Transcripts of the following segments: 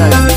Dale.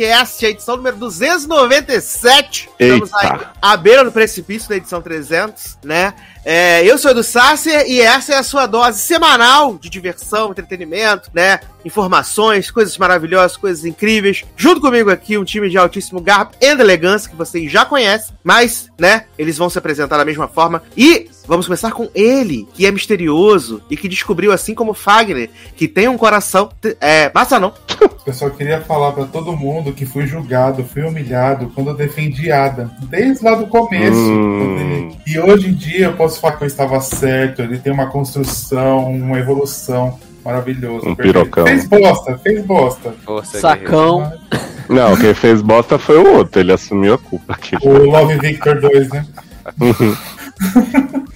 Logado Cast, a edição número 297. Estamos Eita. aí à beira do precipício da edição 300, né? É, eu sou o Edu Sasser e essa é a sua dose semanal de diversão, entretenimento, né? Informações, coisas maravilhosas, coisas incríveis. Junto comigo aqui, um time de altíssimo garbo e elegância que vocês já conhecem, mas, né, eles vão se apresentar da mesma forma. E vamos começar com ele, que é misterioso e que descobriu, assim como Fagner, que tem um coração. É, basta não. Eu só queria falar pra todo mundo que fui julgado, fui humilhado quando eu defendi Adam, desde lá do começo. Hum. E hoje em dia eu posso falar que eu estava certo, ele tem uma construção, uma evolução maravilhosa. Um perfeito. pirocão. Fez bosta, fez bosta. Força, Sacão. Não, quem fez bosta foi o outro, ele assumiu a culpa aqui. O Love Victor 2, né?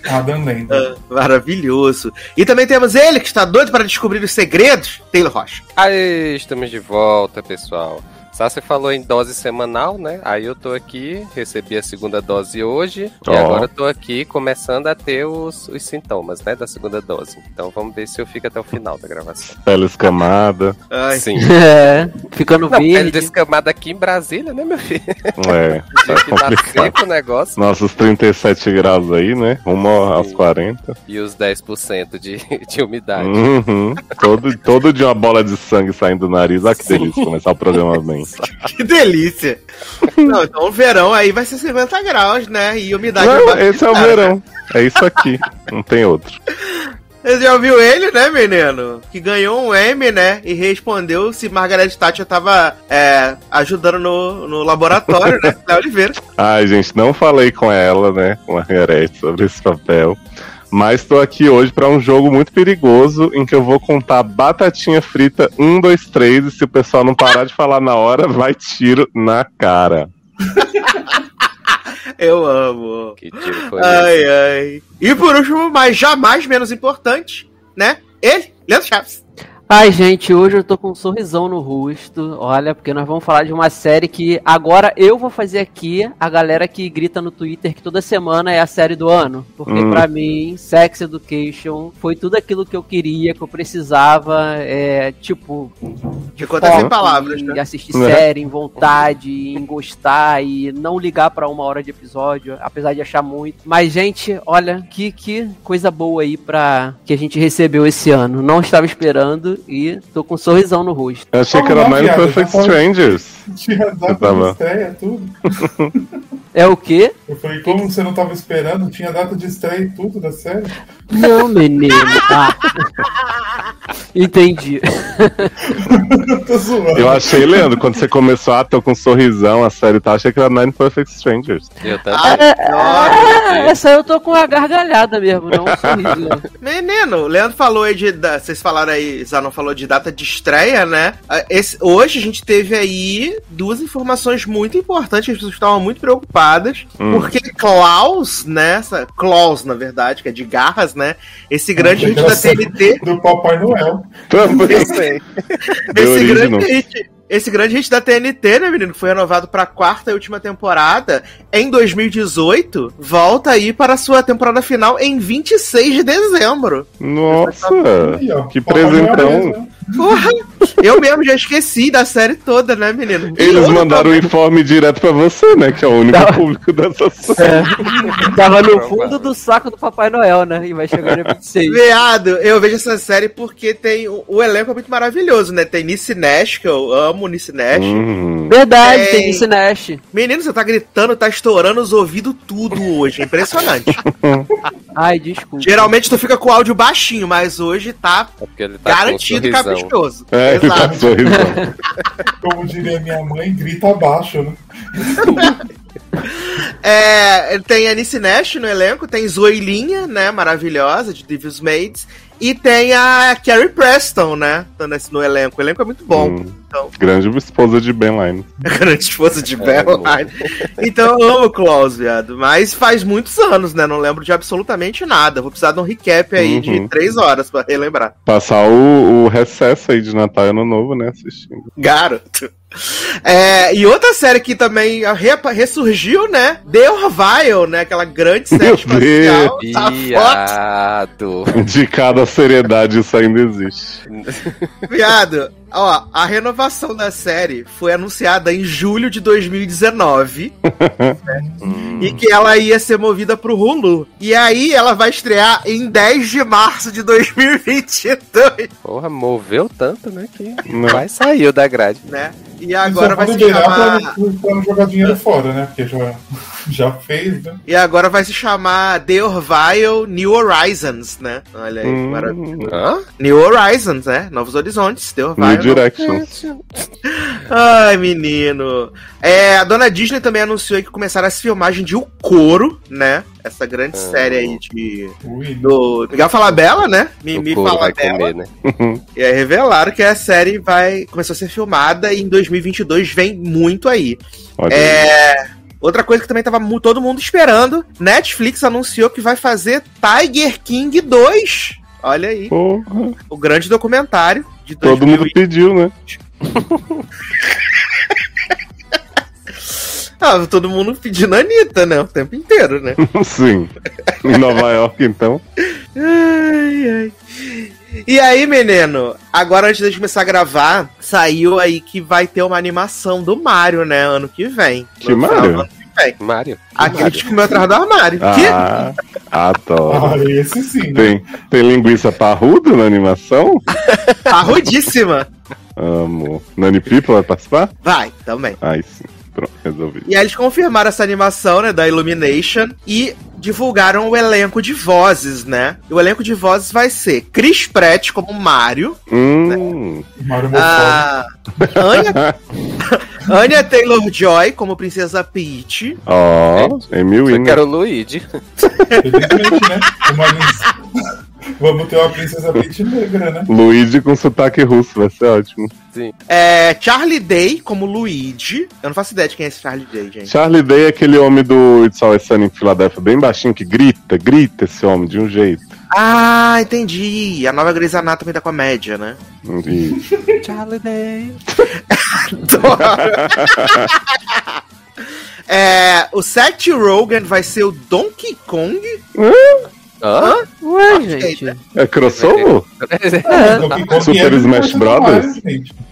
Adam Lenda. Ah, maravilhoso. E também temos ele, que está doido para descobrir os segredos, Taylor Rocha. Aí, estamos de volta, pessoal. Sassi falou em dose semanal, né? Aí eu tô aqui, recebi a segunda dose hoje Ó. e agora eu tô aqui começando a ter os, os sintomas, né, da segunda dose. Então vamos ver se eu fico até o final da gravação. Pele escamada. Ai, Sim. É, ficando Não, pele verde. descamada aqui em Brasília, né, meu filho? É, tá complicado. o negócio. Nossos 37 graus aí, né? Rumo aos Sim. 40. E os 10% de, de umidade. Uhum. Todo, todo de uma bola de sangue saindo do nariz. Ah, que delícia começar o programa bem. que delícia. Não, então o verão aí vai ser 50 graus, né? E umidade Não, esse é o verão. É isso aqui. Não tem outro. Você já ouviu ele, né, menino? Que ganhou um M, né? E respondeu se Margaret Thatcher tava é, ajudando no, no laboratório, né? Léo Oliveira. Ai, gente, não falei com ela, né? Com a Margarete sobre esse papel. Mas estou aqui hoje para um jogo muito perigoso em que eu vou contar batatinha frita 1, 2, 3 e se o pessoal não parar de falar na hora, vai tiro na cara. Eu amo. Que tiro foi Ai, esse? ai. E por último, mas jamais menos importante, né? Ele, Leandro Chaves. Ai, gente, hoje eu tô com um sorrisão no rosto. Olha, porque nós vamos falar de uma série que agora eu vou fazer aqui a galera que grita no Twitter que toda semana é a série do ano. Porque Hum. pra mim, Sex Education foi tudo aquilo que eu queria, que eu precisava. É, tipo, De conta sem palavras, né? assistir É. série, em vontade, em gostar e não ligar pra uma hora de episódio, apesar de achar muito. Mas, gente, olha, que, que coisa boa aí pra que a gente recebeu esse ano. Não estava esperando e tô com um sorrisão no rosto. Eu achei que Como era viado? Perfect Tá Strangers. Tinha de estreia, tudo. É o quê? Eu falei, como você não tava esperando? Tinha data de estreia e tudo da série. Não, menino. Ah. Entendi. Eu tô zoando. Eu achei, Leandro, quando você começou, ah, tô com um sorrisão, a série tá, achei que era Nine Perfect Strangers. Eu também. Ah, essa eu tô com a gargalhada mesmo, não um sorriso. Menino, o Leandro falou aí de. da- Vocês falaram aí, Zanon falou de data de estreia, né? Ah, esse- hoje a gente teve aí duas informações muito importantes, as pessoas estavam muito preocupadas, Hum. porque Klaus, né? Essa, Klaus, na verdade, que é de garras, né? Esse grande hit da. TNT. Do Papai Noel. Também. Esse, The esse grande hit. Esse grande hit da TNT, né, menino? que Foi renovado pra quarta e última temporada em 2018. Volta aí para a sua temporada final em 26 de dezembro. Nossa, que presentão. Porra! Eu mesmo já esqueci da série toda, né, menino? Eles mandaram o informe direto pra você, né? Que é o único Tá. público dessa série. Tava no fundo do saco do Papai Noel, né? E vai chegar no 26. Viado, eu vejo essa série porque tem. O, o elenco é muito maravilhoso, né? Tem Nice Nash, que eu amo Nice Nash. Hum. Verdade, Tem. tem esse Nash. Menino, você tá gritando, tá estourando os ouvidos tudo hoje. É impressionante. Ai, desculpa. Geralmente tu fica com o áudio baixinho, mas hoje tá É tá garantido caprichoso. É, ele tá Exato. sorrisando. Como diria minha mãe, grita abaixo, né? É, tem a Nice Nash no elenco, tem Zoilinha, né? Maravilhosa, de Devil's Maids. E tem a Carrie Preston, né? tá nesse- No elenco. O elenco é muito bom. Hum. Então, Grande esposa de Ben Line. grande esposa de É, Belline. Então eu amo Klaus, viado. Mas faz muitos anos, né? Não lembro de absolutamente nada. Vou precisar de um recap aí de Uhum. três horas pra relembrar. Passar o, o recesso aí de Natal e Ano Novo, né? Assistindo. Garoto. É, e outra série que também ressurgiu, né? The Orville, né? Aquela grande série Meu espacial. Tá foda, Viado. Indicado a seriedade, isso ainda existe. viado. Ó, a renovação da série foi anunciada em julho de 2019 Hum. e que ela ia ser movida pro Hulu. E aí ela vai estrear em 10 de março de 2022, Porra, moveu tanto, né? Que Não. vai saiu da grade. né? E agora Só vai se chamar. pra, pra não jogar dinheiro fora, né? Porque já, já fez, né? E agora vai se chamar The Orville New Horizons, né? Olha aí, que Hum, maravilha. Hã? New Horizons, né? Novos Horizontes, The Orville. Directions. Ai, menino. É, a dona Disney também anunciou que começaram as filmagens de O Coro, né? Essa grande Ah. série aí de. Ui, Do Miguel Falabella, né? Mimi Falabella. comer, né? E aí revelaram que a série vai começou a ser filmada e em 2022 vem muito aí. Olha aí. É. Outra coisa que também tava todo mundo esperando, Netflix anunciou que vai fazer Tiger King 2. Olha aí, Porra, o grande documentário de todo 2000 mundo pediu, né? Ah, todo mundo pedindo a Anitta, né? O tempo inteiro, né? Sim. Em Nova York, então. ai, ai. E aí, menino, agora antes de começar a gravar, saiu aí que vai ter uma animação do Mario, né? Ano que vem. Que Mario? ano que vem. Mário. Aquele que comeu atrás do armário. Que? Ah, adoro. Ah, esse sim, né? Tem, tem linguiça parruda na animação? Parrudíssima. Amo. Nani People vai participar? Vai, também. Ai, sim. Pronto, resolvi. E aí eles confirmaram essa animação, né, da Illumination e divulgaram o elenco de vozes, né? E o elenco de vozes vai ser Chris Pratt como Mario, Hum, Mario Mofone. a Anya, Anya Taylor-Joy como Princesa Peach, ó, Amy Eu Winner. quero o Luigi. Evidentemente, né? Vamos ter uma princesa Peach negra, né? Luigi com sotaque russo, vai ser ótimo. é, Charlie Day como Luigi. Eu não faço ideia de quem é esse Charlie Day, gente. Charlie Day é aquele homem do It's Always Sunny em Filadélfia, bem baixinho, que grita, grita esse homem de um jeito. Ah, entendi. A nova Grey's Anatomy da comédia, né? Charlie Day. É, o Seth Rogen vai ser o Donkey Kong. Hã? Ué, gente. É crossover? É, Donkey Kong Super é do Smash Brothers?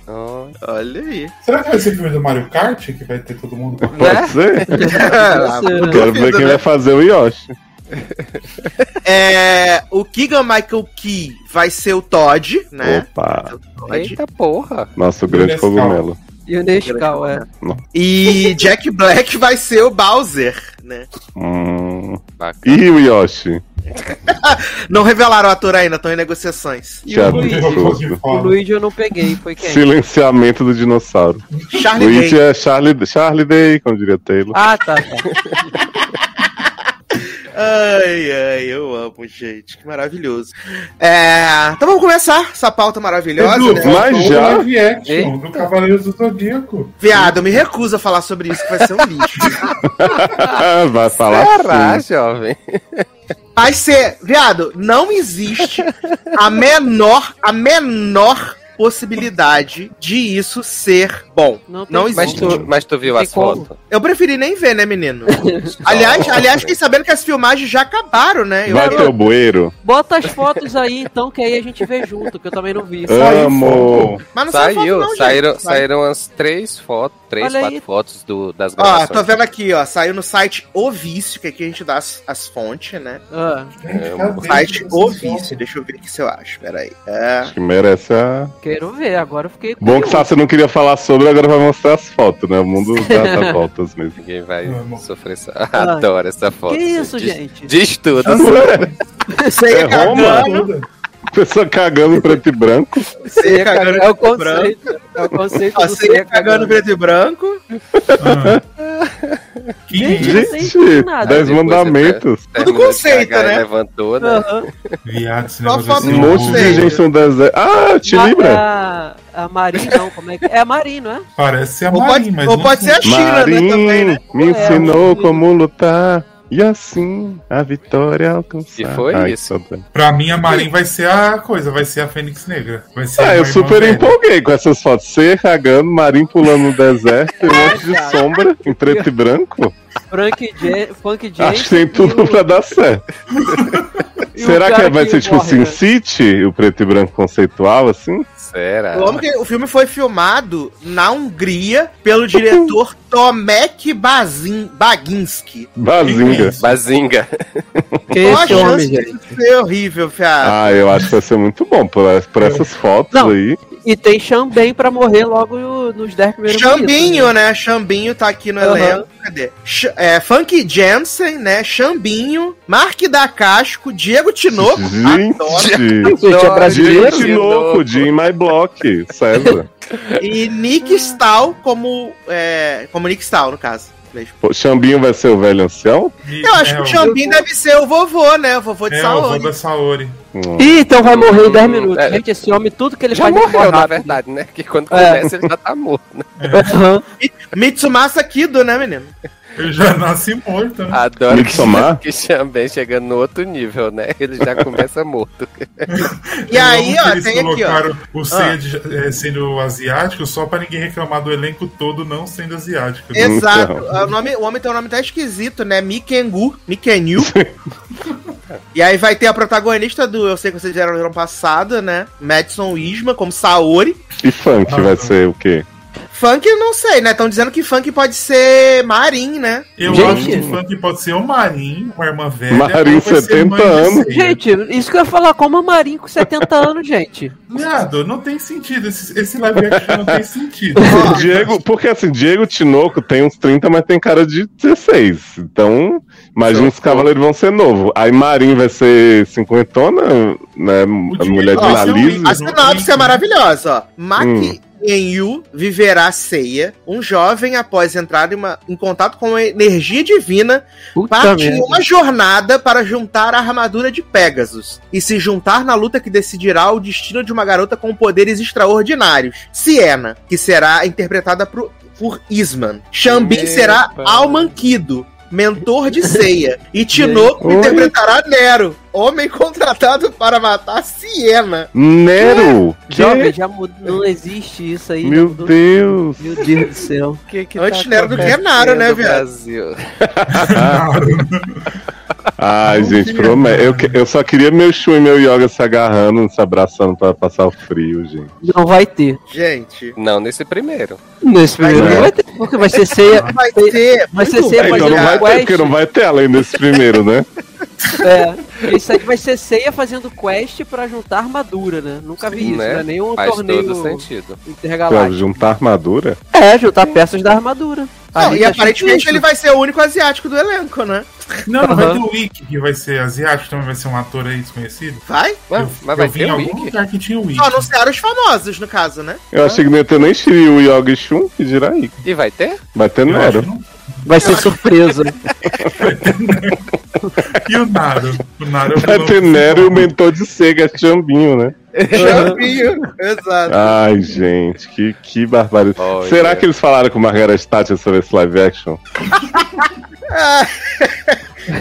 Ó, Olha aí. Será que vai ser filme do Mario Kart? Que vai ter todo mundo. Pode ser? Você- Quero ver quem vai fazer o Yoshi. É, o Keegan Michael Key vai ser o Todd, né? Opa, Todd. Eita porra. nosso grande cogumelo. E o Nescau, é. E Jack Black vai ser o Bowser, né? Hum. E o Yoshi? Não revelaram o ator ainda, estão em negociações. E o. Luigi? O Luigi eu não peguei, foi quem? Silenciamento do dinossauro. Charlie Luigi Day. é Charlie, Charlie Day, como diria Taylor. Ah, tá, tá. Ai, ai, eu amo, gente. Que maravilhoso. É, então vamos começar essa pauta maravilhosa, Edu, né? Mas já? o live action Eita. do Cavaleiros do Zodíaco. Viado, eu me recuso a falar sobre isso, que vai ser um lixo. vai falar Será, assim. jovem? Vai ser, viado, não existe a menor, a menor possibilidade de isso ser bom. Não Não como. Mas existe. tu, mas tu viu as fotos? Eu preferi nem ver, né, menino? aliás, aliás, fiquei sabendo que as filmagens já acabaram, né? Eu Vai ter o bueiro? Bota as fotos aí, então, que aí a gente vê junto, que eu também não vi. Amo! Mas não saiu, Saiu, foto, não, gente. saíram, Sai. saíram as três fotos, três, Olha quatro aí. fotos do, das Ó, gravações. tô vendo aqui, ó. Saiu no site O Vício, que aqui a gente dá as, as fontes, né? Ah, Gente, É, O site O? Vício. Deixa eu ver aqui se eu acho. Peraí. É. Acho que merece a. quero ver, agora eu fiquei Bom que. Sassi não queria falar sobre, agora vai mostrar as fotos, né? O mundo dá as voltas mesmo. Ninguém vai sofrer essa. Adoro essa foto. Que isso, Diz- gente? Diz tudo. Você É Roma? cagando. Pessoa cagando em preto e branco. Você cagando É o e branco. conceito. É o conceito Ó, do Você ser cagando em preto e branco. Ah. Que Gente, sei Gente, nada. dez Depois mandamentos. De conceito, cagar né? Levantou, né? Aham. Viado, esse Só negócio Um monte de conceito. gente no deserto. Ah, te Ma- lembra? É a, a Marin, não, como é que é? a Marin, não é? Parece ser a pode, mas ou pode sei. ser a China, né? Marim Também, né? me É, ensinou eu- como lutar. E assim, a vitória alcançar. E foi Ai, isso. Pra mim, a Marin vai ser a coisa, vai ser a Fênix Negra. Vai ser Ah, eu super velha. empolguei com essas fotos. Você cagando, Marim pulando no deserto, e um monte de sombra em preto e branco. Frank J. Funk J. Acho que tem tudo pra dar certo. o Será que cara vai que ser tipo morre, Sin né? City, o preto e branco conceitual, assim? Será? O filme foi filmado na Hungria pelo diretor Tomek Bazin, Baginski. Bazinga. Bazinga. Que Qual a chance gente. de ser horrível, fiado? Ah, eu acho que vai ser muito bom por, por essas fotos Não. aí. E tem Xambém pra morrer logo no- nos 10 primeiros Chambinho, minutos, né? Chambinho tá aqui no Aham. elenco. Cadê? Ch é, Funk Jensen, né? Chambinho, Mark da Casco, Diego Tinoco. adoro, Gente! Gente, é Diego brasileiro? Tinoco, de In My Block, César. e Nick Stahl como, é, como Nick Stahl, no caso. Mesmo. O Xambinho vai ser o velho ancião? E- Eu acho é, que o o- Chambinho deve ser o vovô, né? O vovô de É, o vô Saori. da Saori. Hum. Ih, então vai morrer em 10 minutos. É. Gente, esse homem, tudo que ele Já faz morreu, morre na verdade, né? Que quando É. começa ele já tá morto, né? Aham. Mitsumasa Kido, né, menino? Eu já nasci morto, né? Adoro Midsommar? que, também chegando no outro nível, né? Ele já começa morto. E aí, Eu ó, eles tem aqui, ó. colocaram o Seiya de- eh, sendo asiático só pra ninguém reclamar do elenco todo não sendo asiático. né? Exato. Então. O, nome, o homem tem um nome até esquisito, né? Mikengu. Mikenyu. e aí vai ter a protagonista do Eu Sei Que Vocês Vieram no ano passado, né? Madison Isma, como Saori. E funk Ah, vai tá. ser o quê? Funk, eu não sei, né? Estão dizendo que funk pode ser Marin, né? Eu Gente. acho que o funk pode ser o Marin, uma irmã velha. Ser 70 mãe de anos. Gente, isso que eu ia falar, como a Marin com 70 anos, gente. Viado, não tem sentido. Esse, esse live action não tem sentido. Ó, Diego, porque assim, Diego Tinoco tem uns 30, mas tem cara de 16. Então, imagina os cavaleiros vão ser novos. Aí Marim vai ser cinquentona, né? A mulher de. Igor. A sinopse é maravilhosa, ó. Maki Hum. Enyu viverá ceia, um jovem após entrar em, uma- em contato com a energia divina, Puta parte em merda. uma jornada para juntar a armadura de Pegasus e se juntar na luta que decidirá o destino de uma garota com poderes extraordinários, Siena, que será interpretada pro- por Isman. Xambin será. Almanquido, mentor de Ceia, e Tinoco interpretará Nero, homem contratado para matar Siena. Nero! Jovem, Que? já mudou, não existe isso aí. Meu. Deus! Meu Deus do céu. Que que Antes Nero do que Naro, né, viado? Brasil? Ai, Não gente, promete. Eu, eu só queria meu Shu e meu Yoga se agarrando, se abraçando pra passar o frio, gente. Não vai ter. Gente, Não, nesse primeiro. Nesse primeiro Vai não vai ter, porque vai ser ceia. vai ser Vai ser ceia então não vai ter, porque não vai ter além desse primeiro, né? É, isso aí vai ser ceia fazendo quest pra juntar armadura, né? Nunca vi isso, né? né? Nenhum Faz torneio todo sentido. Pra juntar armadura. É, juntar peças da armadura. Não, Ali e tá aparentemente difícil. ele vai ser o único asiático do elenco, né? Não, não vai ter o Wick, que vai ser asiático, também vai ser um ator aí desconhecido. Vai? Mas, eu, mas eu vai vi ter em o algum Wiki? lugar que tinha o Wick. Só anunciaram os famosos, no caso, né? Eu achei que não ia ter nem Shiryu, e Shun, que dirá aí. E vai ter? Vai ter Eu acho Nero. que não. Vai ser surpresa. E o Naro? O Naro é o Nero e o mentor de Sega, Chambinho, né? Champinho, exato. Ai, gente, que, que barbaridade. Olha. Será que eles falaram com Margaret Thatcher sobre esse live action?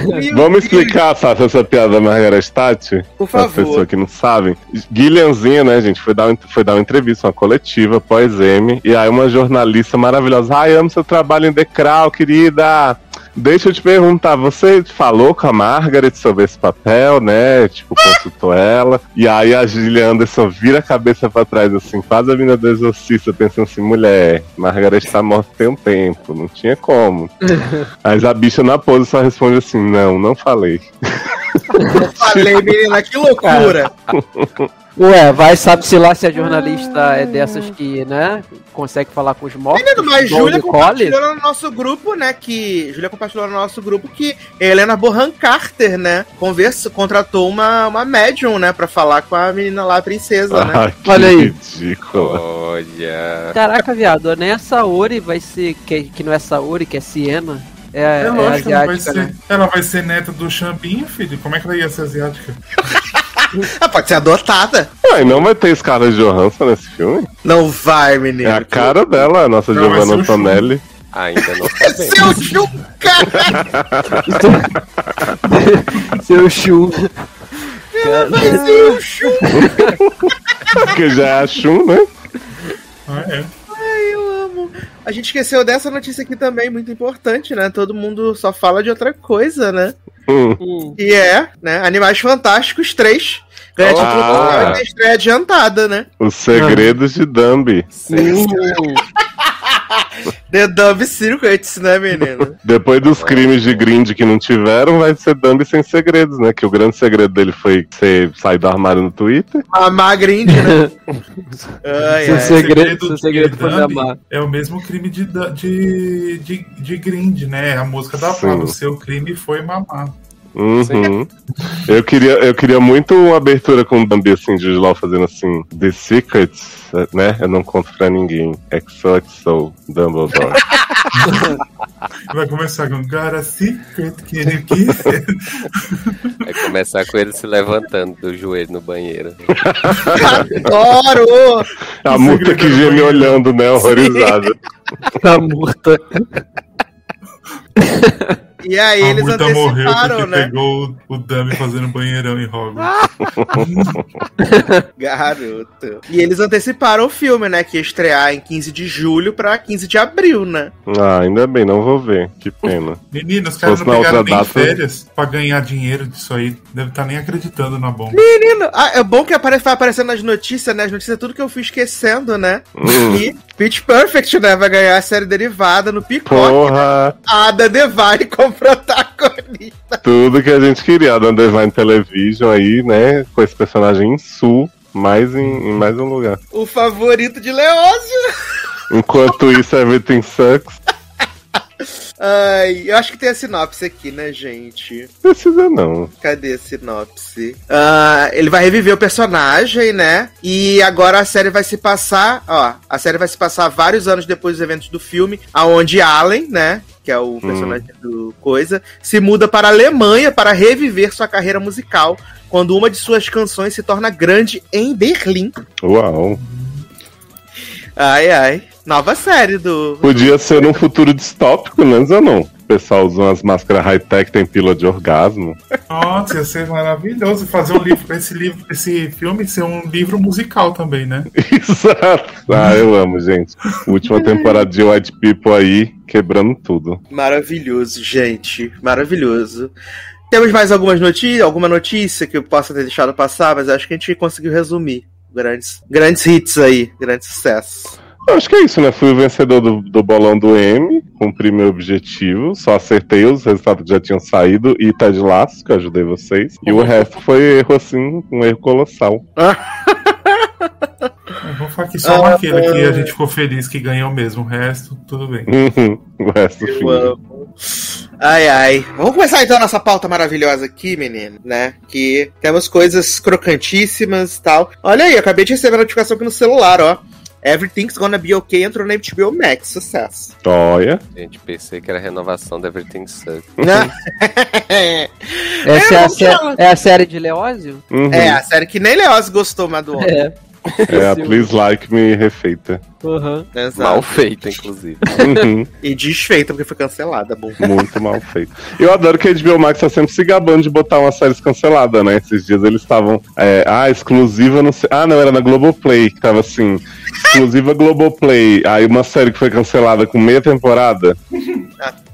Meu Vamos explicar, Sasha, essa piada da Margaret Thatcher? Por Para as favor. pessoas que não sabem. Guilhermezinha, né, gente, foi dar, um- foi dar uma entrevista, uma coletiva, pós-M, e aí uma jornalista maravilhosa, ai, amo seu trabalho em Decral, querida. Deixa eu te perguntar, você falou com a Margaret sobre esse papel, né? Tipo, consultou ela. E aí a Gillian Anderson vira a cabeça pra trás, assim, faz a mina do exorcista, pensando assim, mulher, Margaret tá morta tem um tempo, não tinha como. Mas a bicha na pose só responde assim, não, não falei. Falei, menina, que loucura. Ué, vai sabe se lá se a jornalista é dessas que, né, consegue falar com os mortos. Menino, mas Júlia compartilhou no nosso grupo, né? Que. Júlia compartilhou no nosso grupo que Helena Bohan Carter, né? Conversa, contratou uma, uma médium, né? Pra falar com a menina lá, a princesa, né? Ai, que Olha aí. ridícula. Olha. Caraca, viado, nem a Saori vai ser, que, que não é Saori, que é Siena. É, É, é lógico, ela vai, asiática, ser, né? ela vai ser neta do Xambinho, filho. Como é que ela ia ser asiática? Ah, pode ser adotada. Ai, não vai ter Scarlett Johansson nesse filme? Não vai, menino. É a cara dela, a nossa Não, vai ser Giovanna o. Antonelli. Ainda não sabemos. Seu Juca! Seu Shu. Seu Juca! Porque já é a Shun, né? Ah, é. A gente esqueceu dessa notícia aqui também, muito importante, né? Todo mundo só fala de outra coisa, né? Hum. E é, né? Animais Fantásticos 3. Ganha título Ah. e estreia adiantada, né? Os segredos de Dumbi. The Dove Circuits, né, menino? Depois dos crimes de Grind que não tiveram, vai ser Dumbi sem segredos, né? Que o grande segredo dele foi ser, sair do armário no Twitter. Mamar grind, né? Ai, Seu ai. segredo, seu segredo foi Dumb amar. É o mesmo crime de, de, de, de grind, né? A música da. Flávia. O seu crime foi mamar. Uhum. Eu queria, eu queria muito uma abertura com o Dumbi assim, de Law fazendo assim, The Secrets, né? Eu não conto pra ninguém. XOXO, Dumbledore. Vai começar com Got a secret, you kiss it? Vai começar com ele se levantando do joelho no banheiro. Adoro! A multa que geme olhando, né? Horrorizada. Tá morta. E aí a eles morreu anteciparam, porque né? pegou o, Dummy fazendo banheirão em Hogwarts. Garoto. E eles anteciparam o filme, né? Que ia estrear em 15 de julho pra 15 de abril, né? Ah, ainda bem, não vou ver. Que pena. Menino, os caras Fosse não na pegaram outra nem data. férias pra ganhar dinheiro disso aí. Deve estar nem acreditando na bomba. Menino, ah, é bom que apare- vai aparecendo nas notícias, né? As notícias, tudo que eu fui esquecendo, né? Hum. E Pitch Perfect, né? Vai ganhar a série derivada no Picote. Porra! Ada Devine como protagonista. Tudo que a gente queria. A Dan Devine Television aí, né? Com esse personagem em Sul, mais em, em mais um lugar. O favorito de Leózio. Enquanto isso, Everything Sucks. Ai, eu acho que tem a sinopse aqui, né, gente? Precisa não. Cadê a sinopse? Ah, ele vai reviver o personagem, né? E agora a série vai se passar, ó, a série vai se passar vários anos depois dos eventos do filme, aonde Allen, né, que é o personagem do coisa, se muda para a Alemanha para reviver sua carreira musical, quando uma de suas canções se torna grande em Berlim. Uau. Ai, ai. Nova série do. Podia ser num futuro distópico, né, Zanon? O pessoal usa umas máscaras high-tech, tem pílula de orgasmo. Nossa, ia ser maravilhoso fazer um livro, esse livro, esse filme ser um livro musical também, né? Exato. Ah, eu amo, gente. Última temporada de White People aí, quebrando tudo. Maravilhoso, gente. Maravilhoso. Temos mais algumas notícias, alguma notícia que eu possa ter deixado passar, mas acho que a gente conseguiu resumir. Grandes, grandes hits aí, grandes sucessos. Eu acho que é isso, né? Fui o vencedor do, do bolão do M, cumpri meu objetivo, só acertei os resultados que já tinham saído e tá de laço, que eu ajudei vocês. E o resto foi erro, assim, um erro colossal. Só aquele que a gente ficou feliz que ganhou mesmo. O resto, tudo bem. Uhum, o resto, Eu filho. amo. Ai, ai. Vamos começar então a nossa pauta maravilhosa aqui, menino, né? Que temos coisas crocantíssimas e tal. Olha aí, acabei de receber a notificação aqui no celular, ó. Everything's Gonna Be Okay entrou na HBO Max, sucesso. Olha. Gente, pensei que era renovação da Everything Sucks. Essa é, a vamos sé- é a série de Leózio? Uhum. é, a série que nem Leoz gostou, mas do homem. É. É a Please Like Me refeita. Uhum. Exato. Mal feito, inclusive. Uhum. E desfeita, porque foi cancelada, bom. Muito mal feito. Eu adoro que a HBO Max tá sempre se gabando de botar umas séries canceladas, né? Esses dias eles estavam. é, ah, exclusiva, não sei. Ah, não, era na Globoplay, que tava assim. Exclusiva Globoplay. Aí uma série que foi cancelada com meia temporada.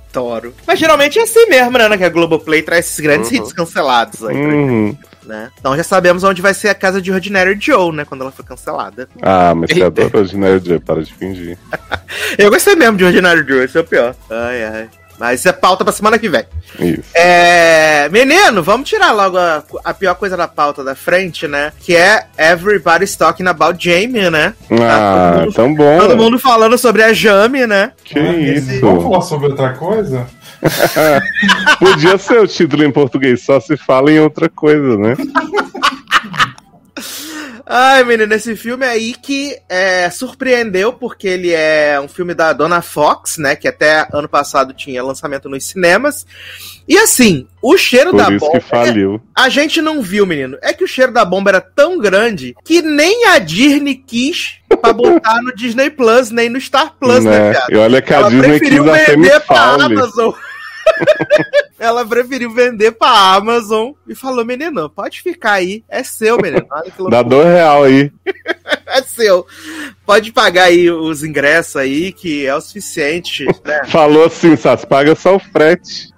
Adoro. Mas geralmente é assim mesmo, né? Que a Globoplay traz esses grandes Uhum. hits cancelados aí, pra Uhum. Né? Então já sabemos onde vai ser a casa de Ordinary Joe, né? Quando ela foi cancelada. Ah, mas você adora né, Joe? Para de fingir. Eu gostei mesmo de Ordinary Joe, esse é o pior. Ai, ai. Mas isso é pauta pra semana que vem. Isso. É. Menino, vamos tirar logo a, a pior coisa da pauta da frente, né? Que é Everybody's Talking About Jamie, né? Ah, todo mundo- tão bom. Todo mundo falando sobre a Jamie, né? Que Ah, isso. Vamos falar sobre outra coisa? Podia ser o título em português, só se fala em outra coisa, né? Ai, menino, esse filme aí que é, surpreendeu, porque ele é um filme da Dona Fox, né? Que até ano passado tinha lançamento nos cinemas. E assim, o cheiro da Por isso bomba. faliu. A gente não viu, menino. É que o cheiro da bomba era tão grande que nem a Disney quis pra botar no Disney Plus, nem no Star Plus, né, né? E olha que a Ela Disney quis a vender pra Femi Amazon. Ela preferiu vender pra Amazon e falou: menino, pode ficar aí. É seu, menino. Dá dois real aí. É seu. Pode pagar aí os ingressos aí, que é o suficiente, né? Falou assim, Sas, paga só o frete.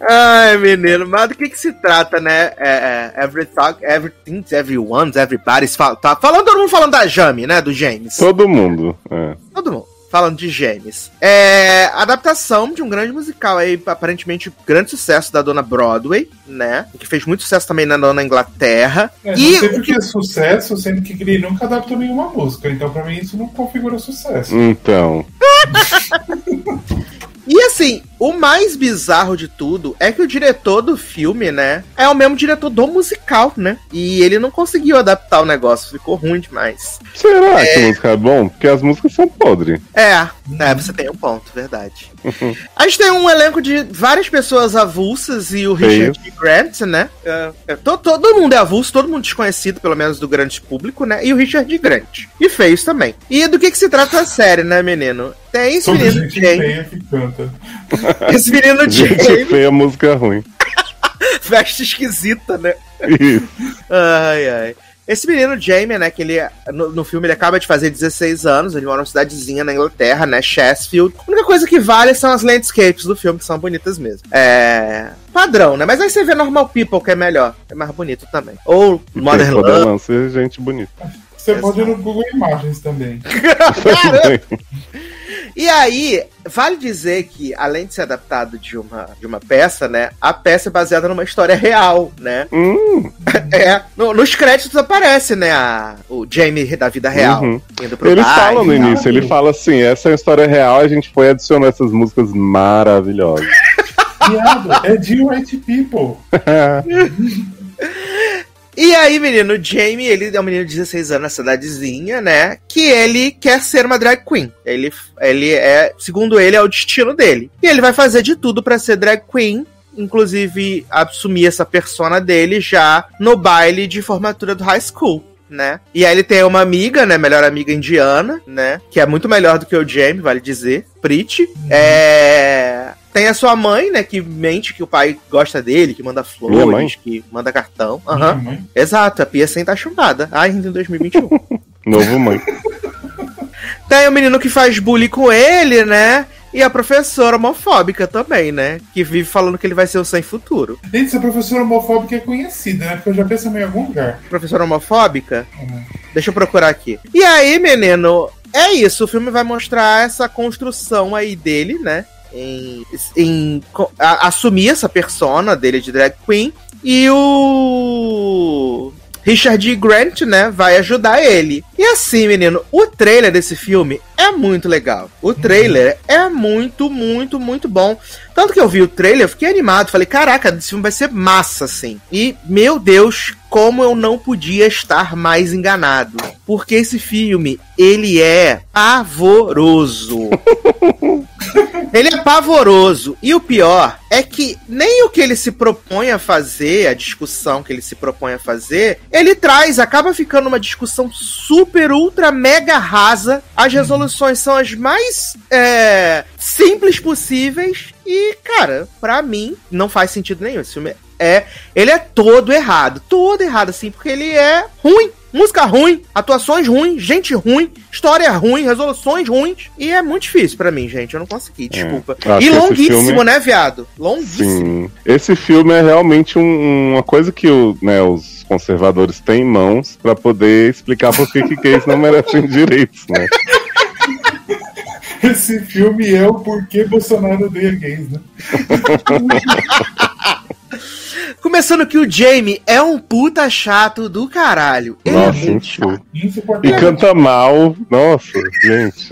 Ai, menino, mas do que que se trata, né? É, é, every talk, everything, everyone's, everybody's. Fala, tá falando, todo mundo falando da Jamie, né? Do James. Todo mundo. é. Todo mundo. Falando de James. É adaptação de um grande musical aí, aparentemente grande sucesso da dona Broadway, né? Que fez muito sucesso também na dona Inglaterra. É, E porque é sucesso, sendo que ele nunca adaptou nenhuma música. Então, pra mim, isso não configura sucesso. Então. E assim, o mais bizarro de tudo é que o diretor do filme, né, é o mesmo diretor do musical, né? E ele não conseguiu adaptar o negócio, ficou ruim demais. Será que a música é bom? Porque as músicas são podres. É, é, você tem um ponto, verdade. A gente tem um elenco de várias pessoas avulsas e o Feio. Richard Grant, né? É, é, to- todo mundo é avulso, todo mundo desconhecido, pelo menos do grande público, né? E o Richard Grant. E feios também. E do que, que se trata a série, né, menino? Tem esse menino gente James. feia que canta. Esse menino Gente James. feia, música ruim. Veste esquisita, né? Isso. Ai, ai. Esse menino Jamie, né, que ele no, no filme ele acaba de fazer 16 anos, ele mora numa cidadezinha na Inglaterra, né, Sheffield. A única coisa que vale são as landscapes do filme, que são bonitas mesmo. É. Padrão, né? Mas aí você vê Normal People, que é melhor. É mais bonito também. Ou Modern Tem Love. lança gente bonita. Você pode ir no Google Imagens também. E aí, vale dizer que, além de ser adaptado de uma, de uma peça, né? A peça é baseada numa história real, né? Hum, É. no- nos créditos aparece, né? a- o Jamie da vida real. Uhum. Indo pro ele bar fala no início, ele fala assim, essa é uma história real, a gente foi adicionar essas músicas maravilhosas. Viado, é de White People. E aí, menino, o Jamie, ele é um menino de 16 anos na cidadezinha, né? Que ele quer ser uma drag queen. Ele, ele é, segundo ele, é o destino dele. E ele vai fazer de tudo pra ser drag queen. Inclusive, assumir essa persona dele já no baile de formatura do high school. Né? E aí ele tem uma amiga, né? Melhor amiga indiana, né? Que é muito melhor do que o Jamie, vale dizer. Pretty. É... Tem a sua mãe, né? Que mente que o pai gosta dele, que manda flores, que manda cartão. Mãe. Exato, a Pia sem tá chumbada. Ainda em 2021. Novo mãe. Tem o menino que faz bullying com ele, né? E a professora homofóbica também, né? Que vive falando que ele vai ser o sem futuro. Gente, essa professora homofóbica é conhecida, né? Porque eu já penso em algum lugar. Professora homofóbica? Uhum. Deixa eu procurar aqui. E aí, menino, é isso. O filme vai mostrar essa construção aí dele, né? Em, em a- assumir essa persona dele de drag queen. E o Richard Grant, né, vai ajudar ele. E assim, menino, o trailer desse filme é muito legal. O trailer é muito, muito, muito bom. Tanto que eu vi o trailer, eu fiquei animado. Falei, caraca, esse filme vai ser massa, assim. E, meu Deus, como eu não podia estar mais enganado. Porque esse filme, ele é pavoroso. Ele é pavoroso. E o pior é que nem o que ele se propõe a fazer, a discussão que ele se propõe a fazer, ele traz, acaba ficando uma discussão super, ultra, mega rasa. As resoluções são as mais é, simples possíveis. E, cara, pra mim, não faz sentido nenhum. Esse filme. Ele é todo errado. Todo errado, assim, porque ele é ruim. Música ruim, atuações ruins, gente ruim, história ruim, resoluções ruins. E é muito difícil pra mim, gente. Eu não consegui, desculpa. Eu acho e longuíssimo, filme- né, viado? Longuíssimo. Sim. Esse filme é realmente um- uma coisa que o, né, os conservadores têm em mãos pra poder explicar por que que gays não merecem direitos, né? Esse filme é o porquê Bolsonaro odeia gays, né? Começando que o Jamie é um puta chato do caralho. Ele é Nossa, muito isso. chato. E canta mal. Nossa, gente.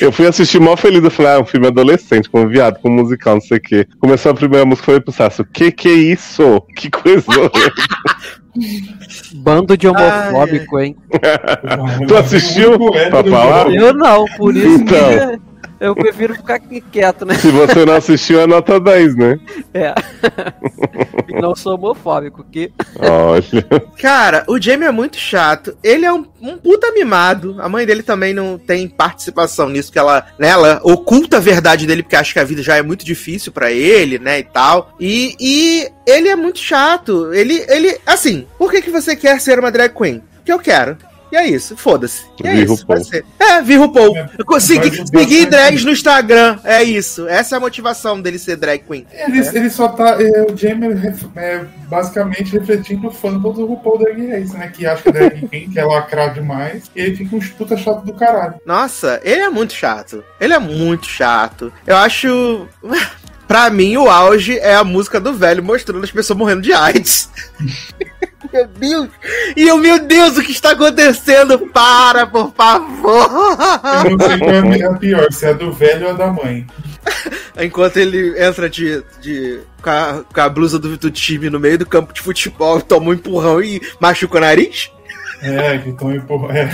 Eu fui assistir mó feliz, eu falei, ah, é um filme adolescente, com viado, com musical, não sei o quê. Começou a primeira música, falei pro Sasso, que que é isso? Que coisa. Bando de homofóbico, hein? Tu assistiu pra falar? Eu não, por isso Então. que eu prefiro ficar aqui quieto, né? Se você não assistiu, é nota 10, né? É. não sou homofóbico, que Olha. Cara, o Jamie é muito chato. Ele é um, um puta mimado. A mãe dele também não tem participação nisso, que ela, né, ela oculta a verdade dele, porque acha que a vida já é muito difícil pra ele, né, e tal. E, e ele é muito chato. Ele, ele, assim, por que, que você quer ser uma drag queen? Porque eu quero. E é isso, foda-se. É Vi isso, RuPaul. vai ser. É, vi RuPaul. É, Eu consegui vai- seguir vai- drags no Instagram. É isso. Essa é a motivação dele ser drag queen. Ele, ele só tá. é, o Jamie é, basicamente refletindo o fandom do RuPaul Drag Race, né? Que acha que drag queen quer lacrar demais. E ele fica um puta chato do caralho. Nossa, ele é muito chato. Ele é muito chato. Eu acho. Pra mim, o auge é a música do velho mostrando as pessoas morrendo de AIDS. meu Deus! E eu, meu Deus, o que está acontecendo? Para, por favor! Eu não sei qual é a pior, se é a do velho ou a da mãe. Enquanto ele entra de, de com, a, com a blusa do, do time no meio do campo de futebol, toma um empurrão e machuca o nariz. É, que estão empurrando. É.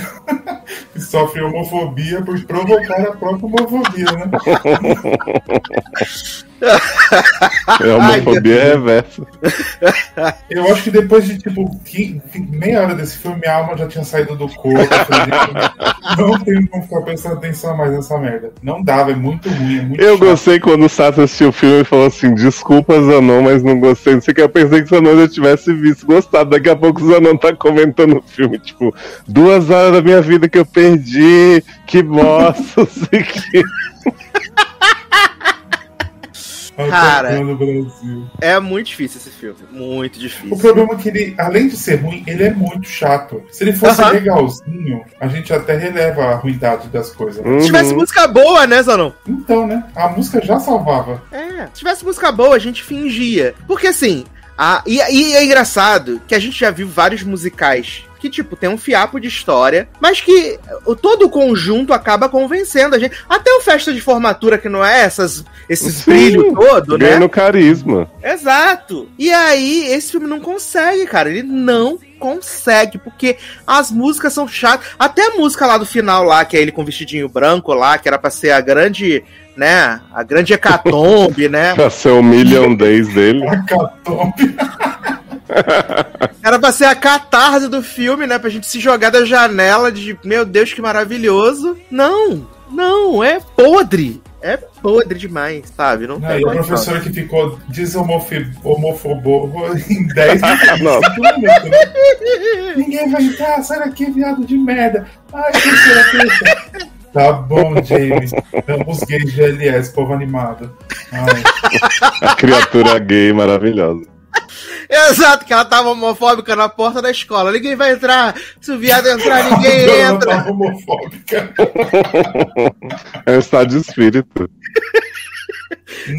que sofre homofobia por provocar a própria homofobia, né? É homofobia reversa. Eu acho que depois de, tipo, qui- meia hora desse filme, minha alma já tinha saído do corpo. Eu falei, "Gente, não tenho como ficar prestando atenção mais nessa merda. Não dava, é muito ruim, é muito Eu chato. gostei quando o Sato assistiu o filme e falou assim: desculpa, Zanon, mas não gostei. Não sei o que eu pensei que o Zanon já tivesse visto gostado. Daqui a pouco o Zanon tá comentando o filme, tipo, duas horas da minha vida que eu perdi, que bosta, não sei o que. Cara. É muito difícil esse filme. Muito O difícil. problema é que ele, além de ser ruim, ele é muito chato. Se ele fosse Aham. legalzinho, a gente até releva a ruindade das coisas. né? Se tivesse Uhum. música boa, né, Zanon? Então, né? A música já salvava. É, se tivesse música boa, a gente fingia. Porque assim, a, e, e é engraçado que a gente já viu vários musicais que, tipo, tem um fiapo de história, mas que o, todo o conjunto acaba convencendo a gente. Até o festa de formatura, que não é essas, esses Sim, brilhos todo, Ganha né? no carisma. Exato. E aí, esse filme não consegue, cara. Ele não consegue, porque as músicas são chatas. Até a música lá do final, lá, que é ele com o vestidinho branco lá, que era pra ser a grande, né? A grande hecatombe, né? Pra ser o Million Days dele. A Catombe. Era pra ser a catarse do filme, né? Pra gente se jogar da janela de meu Deus, que maravilhoso. Não, não, é podre. É podre demais, sabe? Não Não, tem e a professora que ficou desomofobou em 10 Nossa. minutos. Ninguém vai entrar, sai daqui, viado de merda. Ai, puta. Tá bom, James. Vamos gays de LS, povo animado. Ai, A criatura gay maravilhosa. Exato, que ela tava homofóbica na porta da escola. Ninguém vai entrar. Se o viado entrar, ninguém ela entra. tá homofóbica. É um estado de espírito.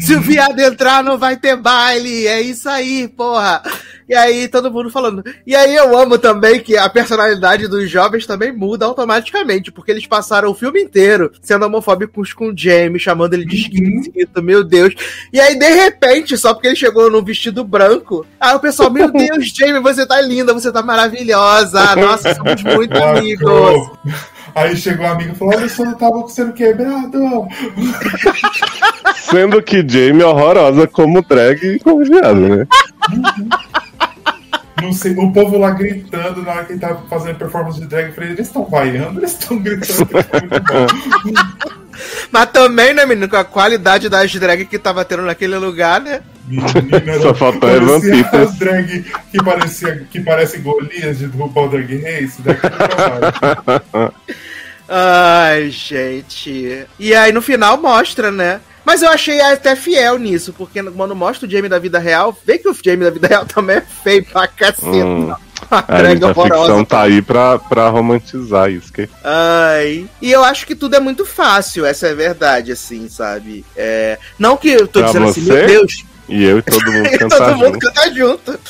Se o viado entrar, não vai ter baile. É isso aí, porra. E aí todo mundo falando. E aí eu amo também que a personalidade dos jovens também muda automaticamente, porque eles passaram o filme inteiro sendo homofóbicos com o Jamie, chamando ele de esquisito, meu Deus. E aí, de repente, só porque ele chegou num vestido branco, aí o pessoal, meu Deus, Jamie, você tá linda, você tá maravilhosa. Nossa, somos muito amigos. Aí chegou a amiga e falou: Olha só, eu tava sendo quebrado. Sendo que Jamie é horrorosa como drag e como viado, né? Não sei, o povo lá gritando na hora que ele tava fazendo performance de drag. Eu falei: Eles estão vaiando, eles estão gritando. bom. Mas também, né, menino, com a qualidade das drag que tava tendo naquele lugar, né? Menina, Só faltou Evan parecia Peters. as drag que, parecia, que parece Golias de RuPaul Drag Race. Daqui trabalho. Ai, gente. E aí no final mostra, né? Mas eu achei até fiel nisso, porque quando mostra o Jamie da vida real, vê que o Jamie da vida real também é feio pra caceta. Hum. A drag gente, a ficção tá aí pra, pra romantizar isso. Que... Ai. E eu acho que tudo é muito fácil, essa é a verdade, assim, sabe? É... Não que eu tô Pra dizendo assim, você? meu Deus, E eu e todo mundo todo cantar mundo junto. canta junto.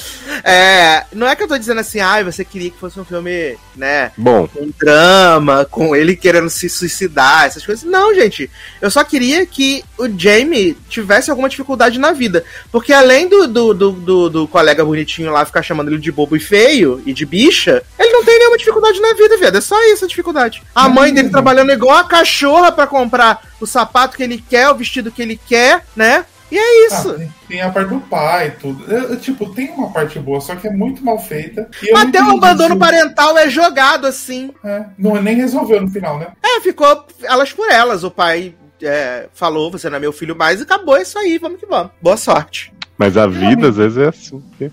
É, não é que eu tô dizendo assim, ai, você queria que fosse um filme, né, Bom, com drama, com ele querendo se suicidar, essas coisas. Não, gente. Eu só queria que o Jamie tivesse alguma dificuldade na vida. Porque além do, do, do, do- do colega bonitinho lá ficar chamando ele de bobo e feio e de bicha, ele não tem nenhuma dificuldade na vida, viado. É só isso a dificuldade. A mãe dele trabalhando igual a cachorra pra comprar o sapato que ele quer, o vestido que ele quer, né? E é Ah, isso. tem, tem a parte do pai e tudo. Eu- eu, tipo, tem uma parte boa, só que é muito mal feita. E Até o abandono se- parental é jogado assim. É, não, nem resolveu no final, né? É, ficou elas por elas. O pai é, falou, você não é meu filho mais, e acabou isso aí, vamos que vamos. Boa sorte. mas a vida às vezes é assim.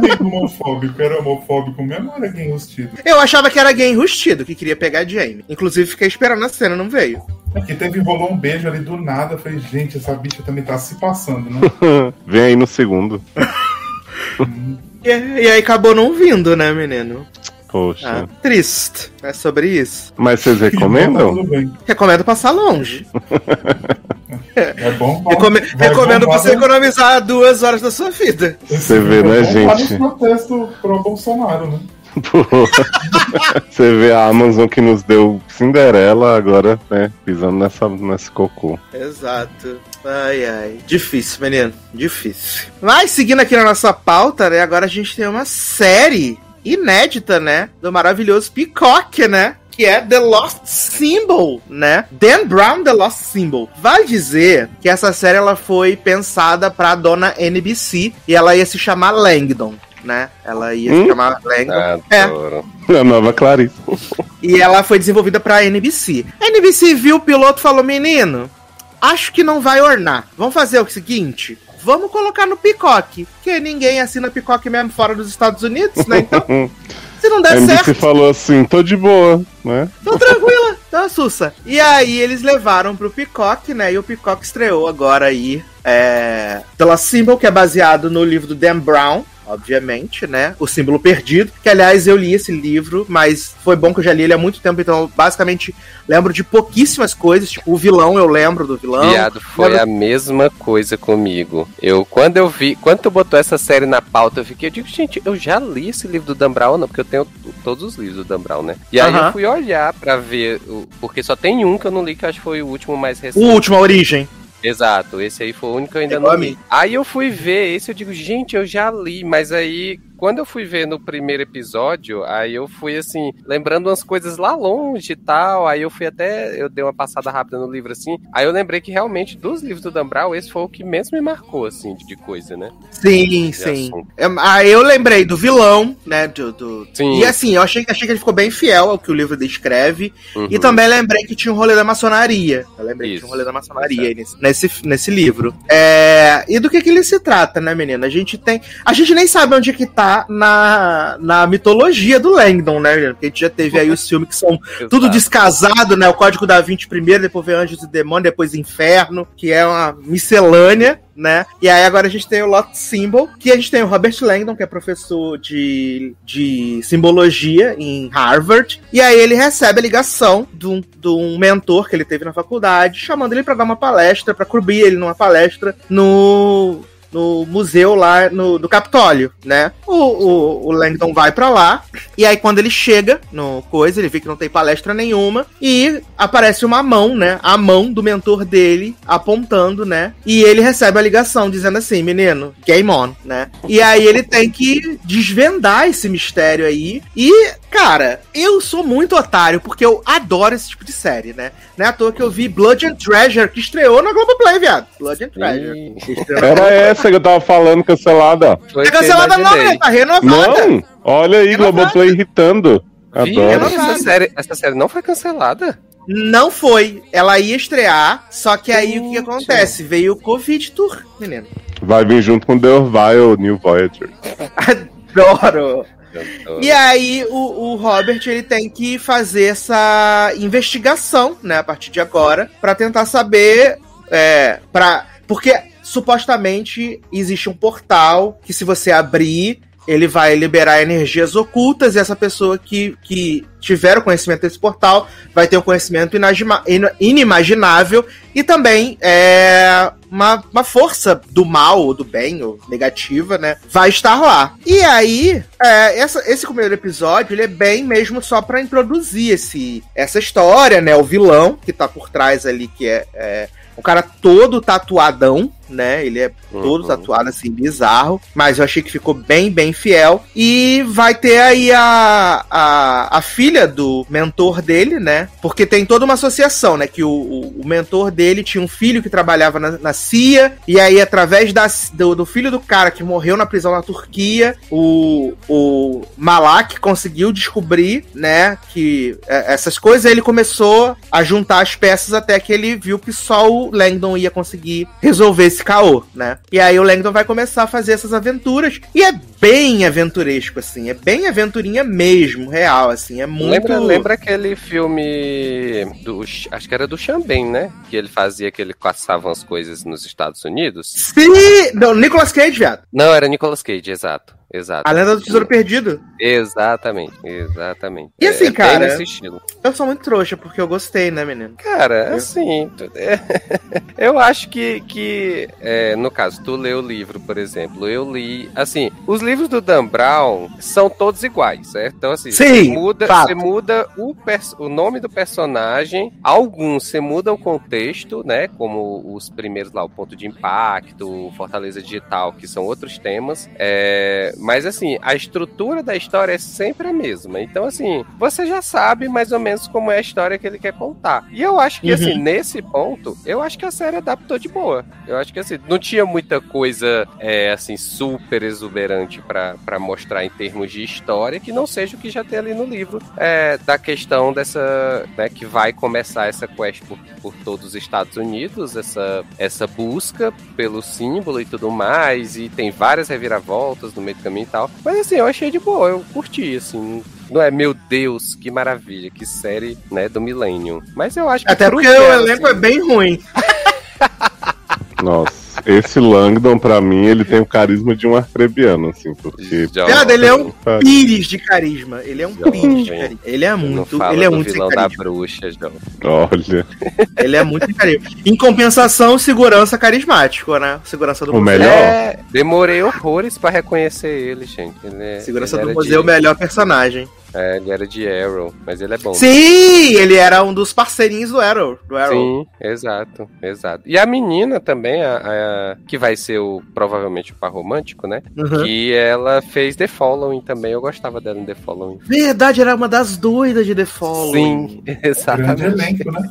que- amigo homofóbico era homofóbico mesmo ou era gay enrustido? Eu achava que era gay enrustido, que queria pegar a Jamie. Inclusive, fiquei esperando a cena, não veio. Aqui teve rolou um beijo ali do nada. Eu falei, gente, essa bicha também tá se passando, né? Vem aí no segundo. E, e aí acabou não vindo, né, menino? Poxa. Ah, triste. É sobre isso. Mas vocês Tá recomendam? bem. Recomendo passar longe. É bom. Recome- vai recomendo bombar você no- economizar duas horas da sua vida. Você vê, né, bombar gente? nos protestos pro Bolsonaro, né? Você vê a Amazon que nos deu Cinderela, agora, né? Pisando nessa, nesse cocô. Exato. Ai, ai. Difícil, menino. Difícil. Mas, seguindo aqui na nossa pauta, né? Agora a gente tem uma série inédita, né? Do maravilhoso Peacock, né? Que é The Lost Symbol, né? Dan Brown, The Lost Symbol. Vale dizer que essa série ela foi pensada pra dona NBC e ela ia se chamar Langdon, né? Ela ia se Hum? chamar Langdon. É. Adoro. A nova Clarice. E ela foi desenvolvida pra NBC. A NBC viu o piloto e falou: Menino, acho que não vai ornar. Vamos fazer o seguinte: vamos colocar no Peacock. Que ninguém assina Peacock mesmo fora dos Estados Unidos, né? Então, se não A der NBC certo, falou assim, tô de boa, né? tô tranquila, tá sussa. E aí eles levaram pro Peacock, né? E o Peacock estreou agora aí. É, Lost Symbol, que é baseado no livro do Dan Brown. Obviamente, né? O símbolo perdido. Que, aliás, eu li esse livro, mas foi bom que eu já li ele há muito tempo, então basicamente lembro de pouquíssimas coisas. Tipo, o vilão, eu lembro do vilão. Viado, foi Lembro- a mesma coisa comigo. Eu, quando eu vi, quando tu botou essa série na pauta, eu fiquei, eu digo, gente, eu já li esse livro do Dan Brown, não, porque eu tenho todos os livros do Dan Brown, né? E aí Aham. eu fui olhar pra ver, o- porque só tem um que eu não li, que eu acho que foi o último mais O recente. último, a origem. Exato, esse aí foi o único que eu ainda Igual não li. Aí eu fui ver esse, eu digo, gente, eu já li, mas aí, quando eu fui ver no primeiro episódio, aí eu fui assim, lembrando umas coisas lá longe e tal, aí eu fui até, eu dei uma passada rápida no livro assim, aí eu lembrei que realmente dos livros do Dan Brown, esse foi o que menos me marcou, assim, de, de coisa, né? Sim, sim. assunto. É, Aí eu lembrei do vilão, né? Do, do- Sim. E assim, eu achei, achei que ele ficou bem fiel ao que o livro descreve. Uhum. E também lembrei que tinha um rolê da maçonaria. Eu lembrei que Isso. tinha um rolê da maçonaria aí nesse, nesse, nesse livro. É, e do que, que ele se trata, né, menina? A gente tem. A gente nem sabe onde é que tá na, na mitologia do Langdon, né? Porque a gente já teve aí os filmes que são tudo descasado, né? O Código da Vinci primeiro, depois vem Anjos e Demônios, depois Inferno, que é uma miscelânea, né? E aí agora a gente tem o Lot Symbol, que a gente tem o Robert Langdon, que é professor de, de simbologia em Harvard. E aí ele recebe a ligação de um, de um mentor que ele teve na faculdade, chamando ele para dar uma palestra, para cobrir ele numa palestra no no museu lá no, do Capitólio, né? O, o, o Langdon vai pra lá, e aí quando ele chega no coisa, ele vê que não tem palestra nenhuma, e aparece uma mão, né? A mão do mentor dele apontando, né? E ele recebe a ligação dizendo assim, menino, game on, né? E aí ele tem que desvendar esse mistério aí. E, cara, eu sou muito otário, porque eu adoro esse tipo de série, né? Não é à toa que eu vi Blood and Treasure, que estreou na Globoplay, viado. Blood and Treasure. Era Globoplay. Essa que eu tava falando, cancelada. Foi Tá eu cancelada não, né? Tá renovada. Não! Olha aí, Renovada. Globoplay irritando. Vi, Adoro. essa, série, essa série não foi cancelada? Não foi. Ela ia estrear, só que aí o que, acontece? Veio o Covid Tour, menino. Vai vir junto com The Orville, New Voyager. Adoro! E aí o, o Robert ele tem que fazer essa investigação, né, a partir de agora, pra tentar saber, é, para porque supostamente existe um portal que se você abrir ele vai liberar energias ocultas e essa pessoa que, que tiver o conhecimento desse portal vai ter um conhecimento inimaginável e também é, uma, uma força do mal ou do bem ou negativa, né? Vai estar lá. E aí, é, essa- esse primeiro episódio ele é bem mesmo só pra introduzir esse, essa história, né? O vilão que tá por trás ali, que é, é um cara todo tatuadão, né? Ele é todo Uhum. tatuado assim, bizarro. Mas eu achei que ficou bem, bem fiel. E vai ter aí a, a, a filha do mentor dele, né? Porque tem toda uma associação, né? Que o, o, o mentor dele tinha um filho que trabalhava na, na CIA. E aí, através da, do, do filho do cara que morreu na prisão na Turquia, o, o Malak conseguiu descobrir, né? Que é, essas coisas. Ele começou a juntar as peças até que ele viu que só o Langdon ia conseguir resolver esse caô, né? E aí o Langdon vai começar a fazer essas aventuras. E é bem aventuresco, assim. É bem aventurinha mesmo, real, assim. É muito. Lembra, lembra aquele filme do. Acho que era do Xambém, né? Que ele fazia que ele caçava as coisas nos Estados Unidos? Sim! Não, Nicolas Cage, viado. Não, era Nicolas Cage, exato. Exato. A Lenda do Tesouro Perdido. Exatamente, exatamente. E assim, é, cara? Eu sou muito trouxa, porque eu gostei, né, menino? Cara, assim, é, eu acho que, que é, no caso, tu lê o livro, por exemplo, eu li, assim, os livros do Dan Brown são todos iguais, certo? Então, assim, Sim, você muda, fato. você muda o, o nome do personagem, alguns você muda o contexto, né, como os primeiros lá, o Ponto de Impacto, Fortaleza Digital, que são outros temas, é, mas, assim, a estrutura da história é sempre a mesma, então, assim, você já sabe mais ou menos como é a história que ele quer contar. E eu acho que, Uhum. assim, nesse ponto, eu acho que a série adaptou de boa. Eu acho que, assim, não tinha muita coisa, é, assim, super exuberante pra pra mostrar em termos de história que não seja o que já tem ali no livro, é, da questão dessa, né, que vai começar essa quest por, por todos os Estados Unidos, essa, essa busca pelo símbolo e tudo mais, e tem várias reviravoltas no meio do caminho e tal. Mas, assim, eu achei de boa, eu curti, assim, não é, meu Deus, que maravilha, que série, né, do Millennium. Mas eu acho que. Até porque que o é, elenco assim, é bem ruim. Nossa, esse Langdon, pra mim, ele tem o carisma de um arcrebiano, assim, porque. já- Viado, ele é um Tá. pires de carisma. Ele é um Jovem. pires de carisma. Ele é muito. Ele é muito vilão da carisma. bruxa, João. Olha, Ele é muito carisma. Em compensação, segurança carismático, né? Segurança do O museu. melhor. É, demorei horrores pra reconhecer ele, gente. Ele é- Segurança ele do museu, o melhor personagem. É, ele era de Arrow, mas ele é bom. Sim, ele era um dos parceirinhos do Arrow. Do Arrow. Sim, exato, exato. E a menina também, a, a- que vai ser o provavelmente o par romântico, né? Uhum. Que ela fez The Following também. Eu gostava dela em The Following. Verdade, era uma das doidas de The Following. Sim, Grande exatamente. elenco, né?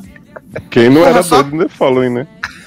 Quem não Porra, era só- doido no The Following, né?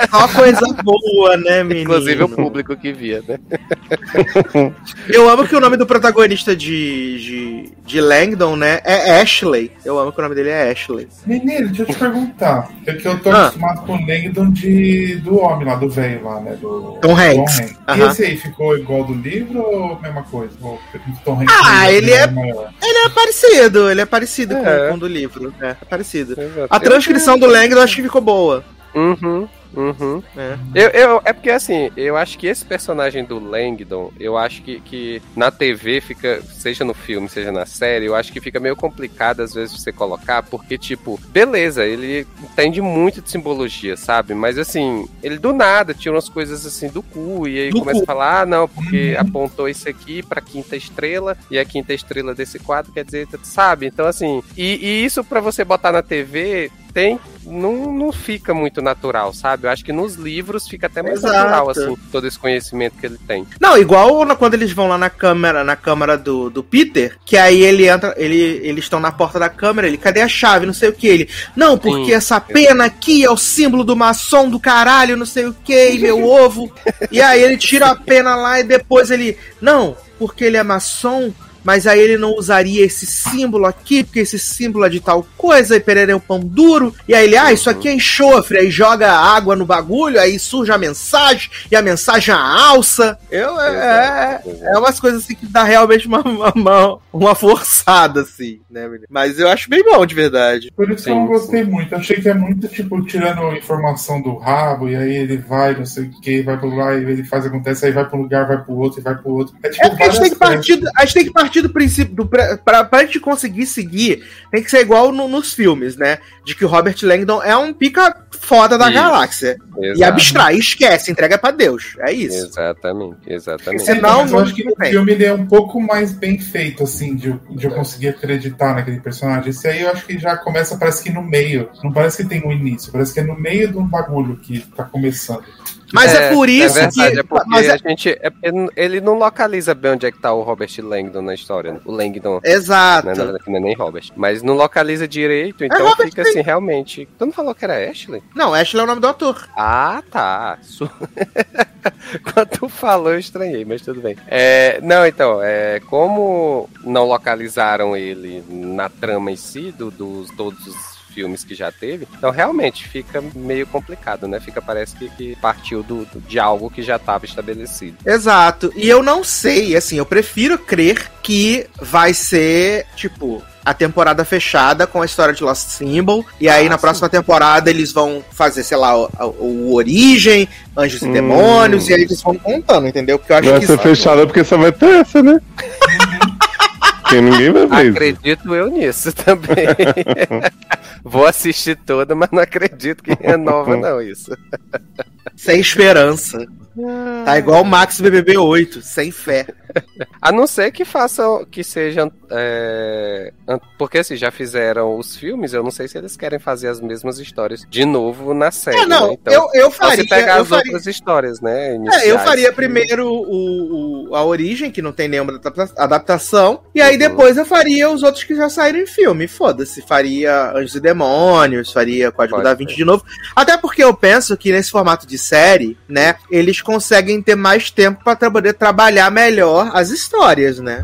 Só coisa boa, né, menino? Inclusive o público que via, né? Eu amo que o nome do protagonista de, de, de Langdon, né, é Ashley. Eu amo que o nome dele é Ashley. Menino, deixa eu te perguntar. É que eu tô Ah. acostumado com o Langdon de, do homem lá, do velho lá, né? Do Tom Hanks. E Aham. esse aí ficou igual do livro ou mesma coisa? Ou Tom Hanks Ah, ele é- maior? Ele é parecido, ele é parecido É. com, com o do livro. É, é parecido. Exato. A transcrição do Langdon eu acho que ficou boa. Uhum. Uhum. É. Eu, eu, é porque assim, eu acho que esse personagem do Langdon, eu acho que, que na TV fica, seja no filme, seja na série, eu acho que fica meio complicado às vezes você colocar, porque, tipo, beleza, ele entende muito de simbologia, sabe? Mas assim, ele do nada tira umas coisas assim do cu, e aí Do começa cu. a falar, ah, não, porque apontou isso aqui pra quinta estrela, e a quinta estrela desse quadro quer dizer, sabe? Então, assim, e, e isso pra você botar na TV tem. Não, não fica muito natural, sabe? Eu acho que nos livros fica até mais Exato. natural, assim, todo esse conhecimento que ele tem. Não, igual quando eles vão lá na câmera, na câmara do, do Peter, que aí ele entra, ele, eles estão na porta da câmera, ele, cadê a chave? Não sei o que. Ele, não, porque Sim. essa pena aqui é o símbolo do maçom do caralho, não sei o que, meu ovo. E aí ele tira a pena lá e depois ele, não, porque ele é maçom. Mas aí ele não usaria esse símbolo aqui, porque esse símbolo é de tal coisa, e Pereira é um pão duro. E aí ele, ah, isso aqui é enxofre, aí joga água no bagulho, aí surge a mensagem, e a mensagem é a alça. Eu, é, Exato, é umas coisas assim que dá realmente uma, uma, uma forçada, assim, né, menino? Mas eu acho bem bom, de verdade. Por isso que eu não gostei muito. Eu achei que é muito, tipo, tirando informação do rabo, e aí ele vai, não sei o que, vai pro lá, e ele faz, acontece, aí vai pra um lugar, vai pro outro, e vai pro outro. É tipo, É porque a gente, tem que partir, a gente tem que partir do princípio. Do, pra, pra, pra gente conseguir seguir, tem que ser igual no- nos filmes, né? De que o Robert Langdon é um pica foda da Isso. galáxia. E Exato. abstrai, esquece, entrega pra Deus. É isso. Exatamente, exatamente. Senão- eu acho que o filme ele é um pouco mais bem feito, assim, de, eu- de eu conseguir acreditar naquele personagem. Esse aí eu acho que já começa, parece que no meio. Não parece que tem um início, parece que é no meio de um bagulho que tá começando. Mas é, por isso é verdade, que. É porque mas é- a gente. é ele não localiza bem onde é que tá o Robert Langdon na história. O Langdon. Exato. Né, não é nem Robert. Mas não localiza direito, então Robert fica assim, realmente. Tu não falou que era Ashley? Não, Ashley é o nome do ator. Ah, tá. Su- Quando tu falou, eu estranhei, mas tudo bem. É, não, então, é, como não localizaram ele na trama em si, do, dos todos os filmes que já teve, então realmente fica meio complicado, né? Fica, parece que, que partiu do, do- de algo que já estava estabelecido. Exato. E eu não sei, assim, eu prefiro crer que vai ser, tipo, a temporada fechada com a história de Lost Symbol. E aí Ah, na sim. próxima temporada eles vão fazer, sei lá, o, o Origem, Anjos e Hum. Demônios, e aí eles vão contando, entendeu? Porque eu acho Vai que. ser fechada porque só vai ter essa, né? Porque ninguém vai ver. isso. Acredito eu nisso também. Vou assistir toda, mas não acredito que renova, não, isso. Sem esperança. Tá igual o Max BBB 8, sem fé. A não ser que façam, que sejam. é, porque assim, já fizeram os filmes, eu não sei se eles querem fazer as mesmas histórias de novo na série. É, não, né? Então, eu, eu só se faria. pegar Eu as faria, outras histórias, né? é, eu faria primeiro o, o- a origem, que não tem nenhuma adapta- adaptação, e aí Uhum. depois eu faria os outros que já saíram em filme. Foda-se, faria Anjos e Demônios, faria Código Pode da. Vinci de novo. Até porque eu penso que nesse formato de série, né, eles conseguem ter mais tempo pra tra- poder trabalhar melhor as histórias, né?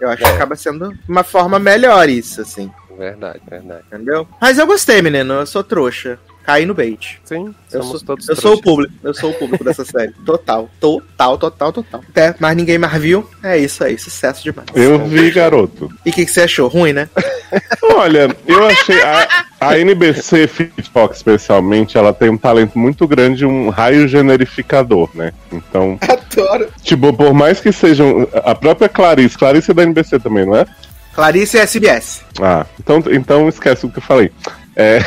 Eu acho que É. acaba sendo uma forma melhor isso, assim, Verdade, verdade. entendeu? Mas eu gostei, menino, eu sou trouxa. Caí no bait. Sim, Eu sou, todos eu sou o trouxas. público, eu sou o público dessa série. Total, total, total, total. Até mais ninguém mais viu. É isso aí, sucesso demais. Eu vi, garoto. E o que, que você achou? Ruim, né? Olha, eu achei. A, a NBC Fox, especialmente, ela tem um talento muito grande, um raio generificador, né? Então, Adoro. tipo, por mais que sejam. A própria Clarice, Clarice é da NBC também, não é? Clarice é SBS. Ah, então, então esquece o que eu falei. É,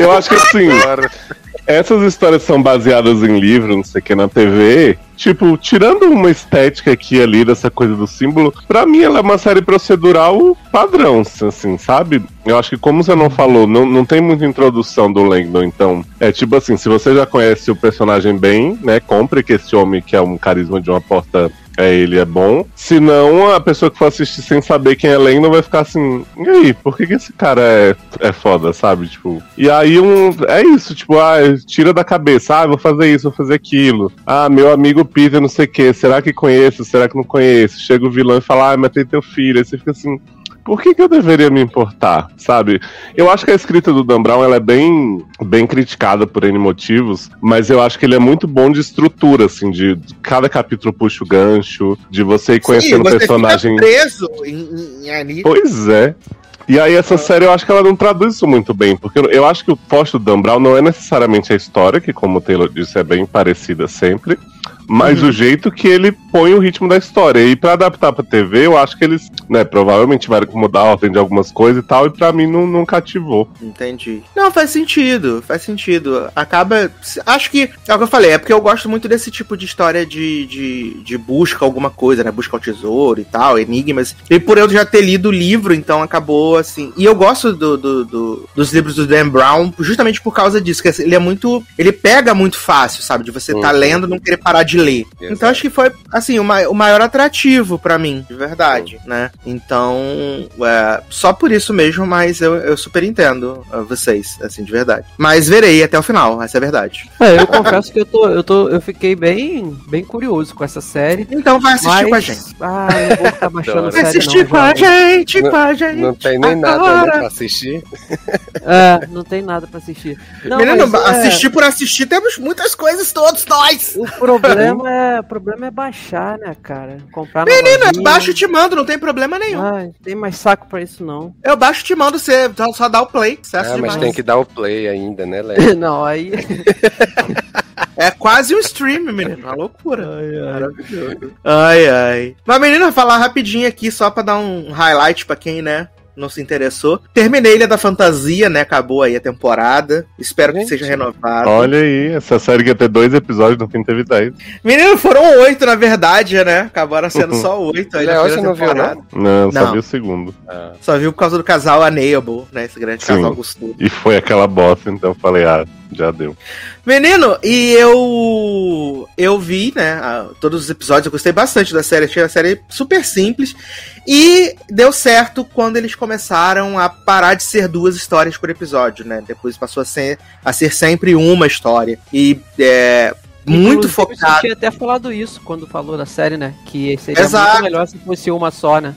eu acho que assim, essas histórias são baseadas em livro, não sei o que, na TV. Tipo, tirando uma estética aqui e ali dessa coisa do símbolo, pra mim ela é uma série procedural padrão, assim, sabe? Eu acho que, como você não falou, não, não tem muita introdução do Langdon, então. É tipo assim, se você já conhece o personagem bem, né? Compre que esse homem que é um carisma de uma porta é ele é bom. Senão, a pessoa que for assistir sem saber quem é Langdon vai ficar assim, e aí, por que, que esse cara é, é foda, sabe? Tipo. E aí um. É isso, tipo, ah, tira da cabeça, ah, vou fazer isso, vou fazer aquilo. Ah, meu amigo Peter, não sei o que, será que conheço? Será que não conheço? Chega o vilão e fala, ah, matei teu filho. Aí você fica assim. Por que, que eu deveria me importar, sabe? Eu acho que a escrita do Dan Brown ela é bem, bem criticada por N motivos, mas eu acho que ele é muito bom de estrutura, assim, de cada capítulo puxa o gancho, de você ir conhecendo o você personagem. fica preso em, em, ali. Pois é. E aí essa série eu acho que ela não traduz isso muito bem, porque eu- acho que o forte do Dan Brown não é necessariamente a história, que como o Taylor disse é bem parecida sempre, mas Uhum. o jeito que ele põe o ritmo da história. E pra adaptar pra TV, eu acho que eles, né, provavelmente tiveram que mudar a ordem de algumas coisas e tal, e pra mim não, não cativou. Entendi. Não, faz sentido, faz sentido. Acaba. Acho que é o que eu falei, é porque eu gosto muito desse tipo de história de, de, de busca alguma coisa, né? Busca ao tesouro e tal, enigmas. E por eu já ter lido o livro, então acabou assim. E eu gosto do, do- do- dos livros do Dan Brown justamente por causa disso, que assim, ele é muito. Ele pega muito fácil, sabe? De você tá Uhum. lendo e não querer parar de ler. Exato. Então acho que foi, assim, o, ma- o maior atrativo pra mim, de verdade, né? Então, é, só por isso mesmo, mas eu, eu super entendo uh, vocês, assim, de verdade. Mas verei até o final, essa é a verdade. É, eu confesso que eu tô, eu tô, eu fiquei bem, bem curioso com essa série. Então vai assistir mas, com a gente. Ah, eu vou ficar baixando Vai série assistir não, com a gente, com a gente. Não tem nem nada né, agora. pra assistir. É, não tem nada pra assistir. Não, Menino, mas, é, assistir por assistir, temos muitas coisas, todos nós. O problema é, o problema é baixar, né, cara? Comprar na Menino, eu lojinha. baixo e te mando, não tem problema nenhum. Ai, tem mais saco pra isso não. Eu baixo e te mando, você só- só dá o play, sucesso Ah, mas demais. tem que dar o play ainda, né, Léo? não, aí. É quase um stream, menino, uma loucura. Maravilhoso. Ai, ai. Mas, menina, falar rapidinho aqui, só pra dar um highlight pra quem, né, não se interessou. Terminei Ilha da Fantasia, né, acabou aí a temporada. Espero que Gente. seja renovado. Olha aí, essa série que ia ter dois episódios, no fim teve dez. Menino, foram oito, na verdade, né? Acabaram sendo só oito aí na Léo, primeira você não viu, não? Não, só Não. vi o segundo. Ah, Só viu por causa do casal Unable, né? Esse grande Sim. casal gostoso. E foi aquela bosta, então eu falei, ah, já deu. Menino, e eu eu vi, né, todos os episódios, eu gostei bastante da série, achei a série super simples e deu certo quando eles começaram a parar de ser duas histórias por episódio, né? Depois passou a ser, a ser sempre uma história e é muito Inclusive, focado. tinha até falado isso quando falou da série, né? Que seria Exato. muito melhor se fosse uma só, né?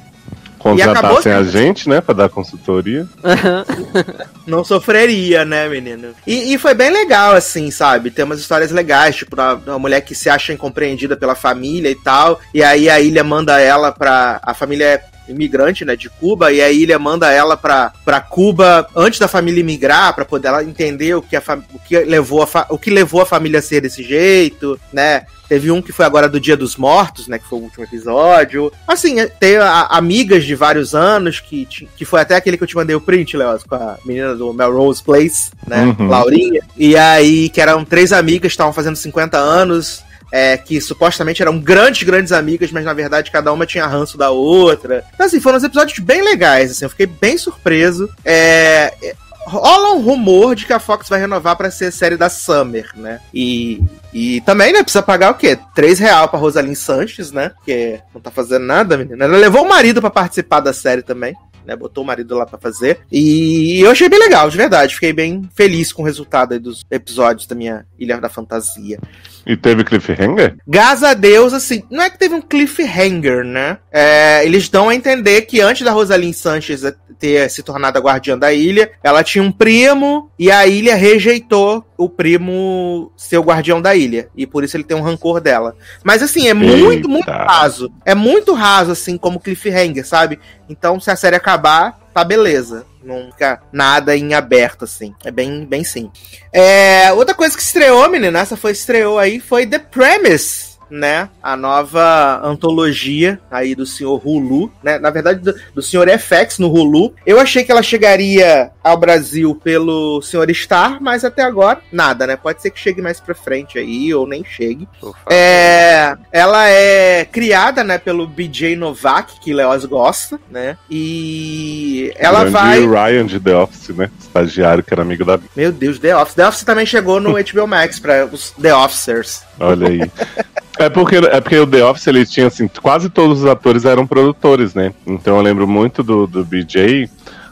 Contratassem a gente, né, pra dar consultoria. Não sofreria, né, menino? E, e foi bem legal, assim, sabe? Tem umas histórias legais, tipo, da, da mulher que se acha incompreendida pela família e tal. E aí a ilha manda ela pra. A família é imigrante, né, de Cuba, e a ilha manda ela pra, pra Cuba antes da família imigrar, pra poder ela entender o que, a o, que levou a o que levou a família a ser desse jeito, né? Teve um que foi agora do Dia dos Mortos, né? Que foi o último episódio. Assim, é, tem a- amigas de vários anos, que, que foi até aquele que eu te mandei o print, Léo, com a menina do Melrose Place, né? Uhum. Laurinha. E aí, que eram três amigas que estavam fazendo 50 anos. é, que supostamente eram grandes, grandes amigas, mas na verdade cada uma tinha ranço da outra. Então, assim, foram uns episódios bem legais, assim, eu fiquei bem surpreso. É, é, rola um rumor de que a Fox vai renovar pra ser série da Summer, né? E, e também, né, precisa pagar o quê? 3 real pra Rosaline Sanches, né? Que não tá fazendo nada, menina. Ela levou o marido pra participar da série também. Né, botou o marido lá pra fazer. E eu achei bem legal, de verdade. Fiquei bem feliz com o resultado aí dos episódios da minha Ilha da Fantasia. E teve cliffhanger? Graças a Deus, assim, não é que teve um cliffhanger, né? É, eles dão a entender que antes da Rosaline Sanchez ter se tornado a guardiã da ilha, ela tinha um primo e a ilha rejeitou o primo ser o guardião da ilha. E por isso ele tem um rancor dela. Mas assim, é muito, Eita. muito raso. É muito raso, assim, como cliffhanger, sabe? Então, se a série acabar, tá beleza. Não fica nada em aberto, assim. É bem, bem sim. É, outra coisa que estreou, menina, essa foi estreou aí, foi The Premise, né? A nova antologia aí do senhor Hulu, né? Na verdade, do, do senhor FX no Hulu. Eu achei que ela chegaria ao Brasil pelo senhor Star, mas até agora, nada, né? Pode ser que chegue mais pra frente aí, ou nem chegue. É, ela é criada, né, pelo BJ Novak, que Leoz gosta, né? E ela Grande vai. Ryan de The Office, né? Estagiário que era amigo da. Meu Deus, The Office. The Office também chegou no HBO Max para os The Officers. Olha aí. É porque, é porque o The Office ele tinha assim, quase todos os atores eram produtores, né? Então eu lembro muito do, do BJ,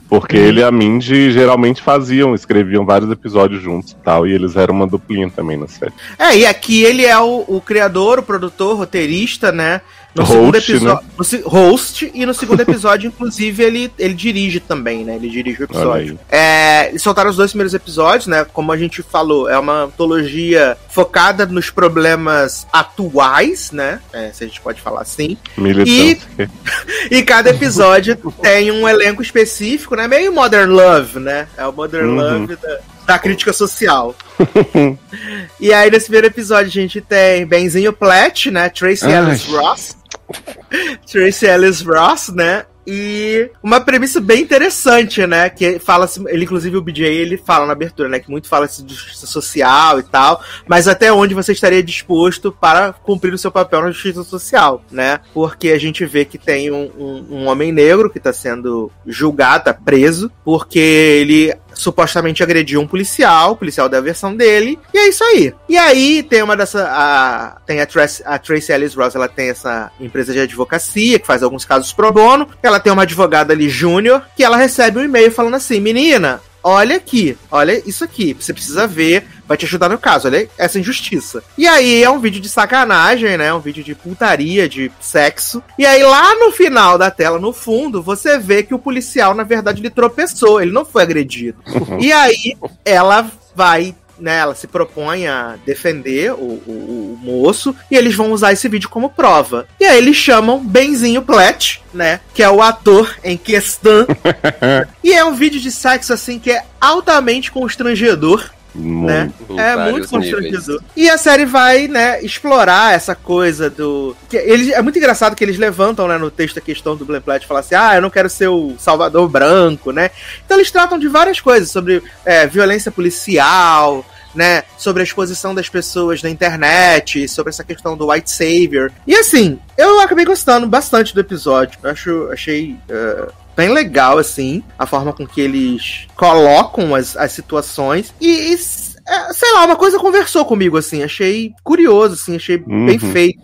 porque ele e a Mindy geralmente faziam, escreviam vários episódios juntos e tal, e eles eram uma duplinha também na série. É, e aqui ele é o, o criador, o produtor, roteirista, né? No Host, segundo episódio. se- host, e no segundo episódio, inclusive, ele, ele dirige também, né? Ele dirige o episódio. É, soltaram os dois primeiros episódios, né? Como a gente falou, é uma antologia focada nos problemas atuais, né? É, se a gente pode falar assim. Militância. E cada episódio tem um elenco específico, né? Meio Modern Love, né? É o Modern Uhum. Love da, da crítica social. e aí, nesse primeiro episódio, a gente tem Benzinho Platt, né? Tracy Ai. Ellis Ross. Tracy Ellis Ross, né? E uma premissa bem interessante, né? Que fala ele, inclusive, o BJ, ele fala na abertura, né? Que muito fala de justiça social e tal, mas até onde você estaria disposto para cumprir o seu papel na justiça social, né? Porque a gente vê que tem um, um- um homem negro que está sendo julgado, tá preso, porque ele supostamente agrediu um policial, o policial da versão dele, e é isso aí. E aí tem uma dessa. A, tem a, Trace, a Tracy Ellis Ross, ela tem essa empresa de advocacia que faz alguns casos pro bono. Ela tem uma advogada ali, júnior, que ela recebe um e-mail falando assim: menina. Olha aqui, olha isso aqui, você precisa ver, vai te ajudar no caso, olha essa injustiça. E aí é um vídeo de sacanagem, né? Um vídeo de putaria, de sexo. E aí lá no final da tela, no fundo, você vê que o policial, na verdade, ele tropeçou, ele não foi agredido. E aí ela vai né, ela se propõe a defender o, o- o moço e eles vão usar esse vídeo como prova. E aí eles chamam Benzinho Platt, né, que é o ator em questão. e é um vídeo de sexo assim que é altamente constrangedor, né? Muito. É muito constrangedor. níveis. E a série vai, né, explorar essa coisa do. Que eles, é muito engraçado que eles levantam, né, no texto a questão do Black Platt, falar assim: ah, eu não quero ser o salvador branco, né? Então eles tratam de várias coisas, sobre é, violência policial. Né, sobre a exposição das pessoas na internet, sobre essa questão do white savior. E assim, eu acabei gostando bastante do episódio. Eu acho, achei é, bem legal, assim, a forma com que eles colocam as, as situações. E, e, é, sei lá, uma coisa conversou comigo, assim. Achei curioso, assim, achei bem Uhum. feito.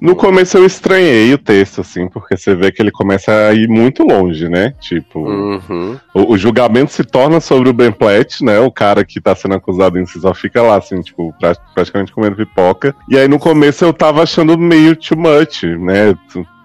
No começo eu estranhei o texto, assim, porque você vê que ele começa a ir muito longe, né? Tipo, Uhum. o, o julgamento se torna sobre o Ben Platt, né? O cara que tá sendo acusado em si só fica lá, assim, tipo, pra- praticamente comendo pipoca. E aí no começo eu tava achando meio too much, né?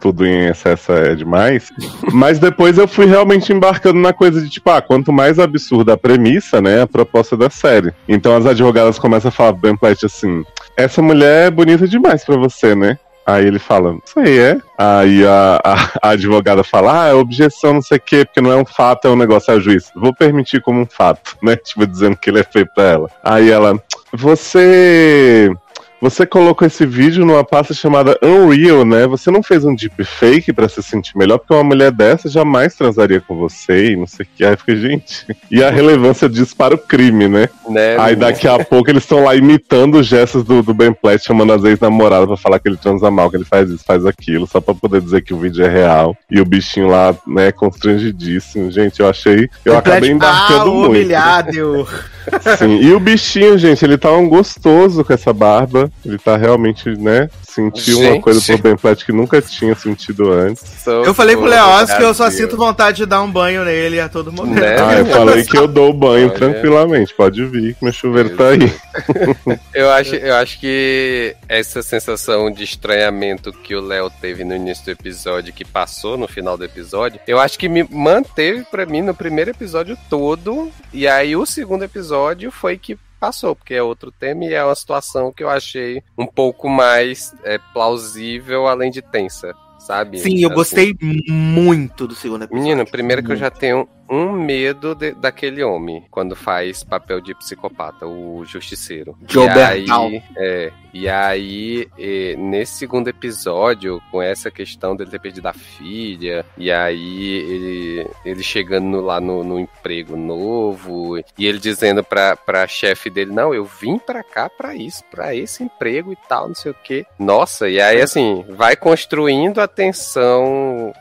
Tu- Tudo em excesso é demais. Mas depois eu fui realmente embarcando na coisa de, tipo, ah, quanto mais absurda a premissa, né? A proposta da série. Então as advogadas começam a falar pro Platt assim: essa mulher é bonita demais pra você, né? Aí ele fala, isso aí é. Aí a, a- a advogada fala, ah, é objeção, não sei o quê, porque não é um fato, é um negócio, é juiz. Vou permitir como um fato, né? Tipo, dizendo que ele é feio pra ela. Aí ela, você. Você colocou esse vídeo numa pasta chamada Unreal, né? Você não fez um deepfake pra se sentir melhor, porque uma mulher dessa jamais transaria com você e não sei o que. Aí fica, gente. E a relevância disso para o crime, né? Né, Aí daqui a pouco eles estão lá imitando os gestos do, do Ben Platt, chamando as ex-namoradas pra falar que ele transa mal, que ele faz isso, faz aquilo, só pra poder dizer que o vídeo é real. E o bichinho lá, né, constrangidíssimo. Gente, eu achei. Eu acabei ah, embarcando muito. humilhado. Sim. E o bichinho, gente, ele tá um gostoso com essa barba. Ele tá realmente, né, sentiu uma Gente. coisa pro Ben Platt que nunca tinha sentido antes. Sou Eu falei pro Leoz que eu só sinto vontade de dar um banho nele a todo momento. Né? Ah, eu falei que eu dou o banho Olha. tranquilamente. Pode vir, que meu chuveiro tá aí. Eu acho, eu acho que essa sensação de estranhamento que o Léo teve no início do episódio, que passou no final do episódio, eu acho que me manteve pra mim no primeiro episódio todo. E aí o segundo episódio foi que passou, porque é outro tema e é uma situação que eu achei um pouco mais é, plausível, além de tensa, sabe? Sim, eu Assim, gostei muito do segundo episódio. Menino, primeiro que eu já tenho um medo de- daquele homem quando faz papel de psicopata, o justiceiro. Joe e aí, é, e aí nesse segundo episódio, com essa questão dele ter perdido a filha, e aí ele, ele chegando no- lá no, no emprego novo, e ele dizendo pra, pra chefe dele, não, eu vim pra cá pra isso, pra esse emprego e tal, não sei o que. Nossa, e aí assim, vai construindo a tensão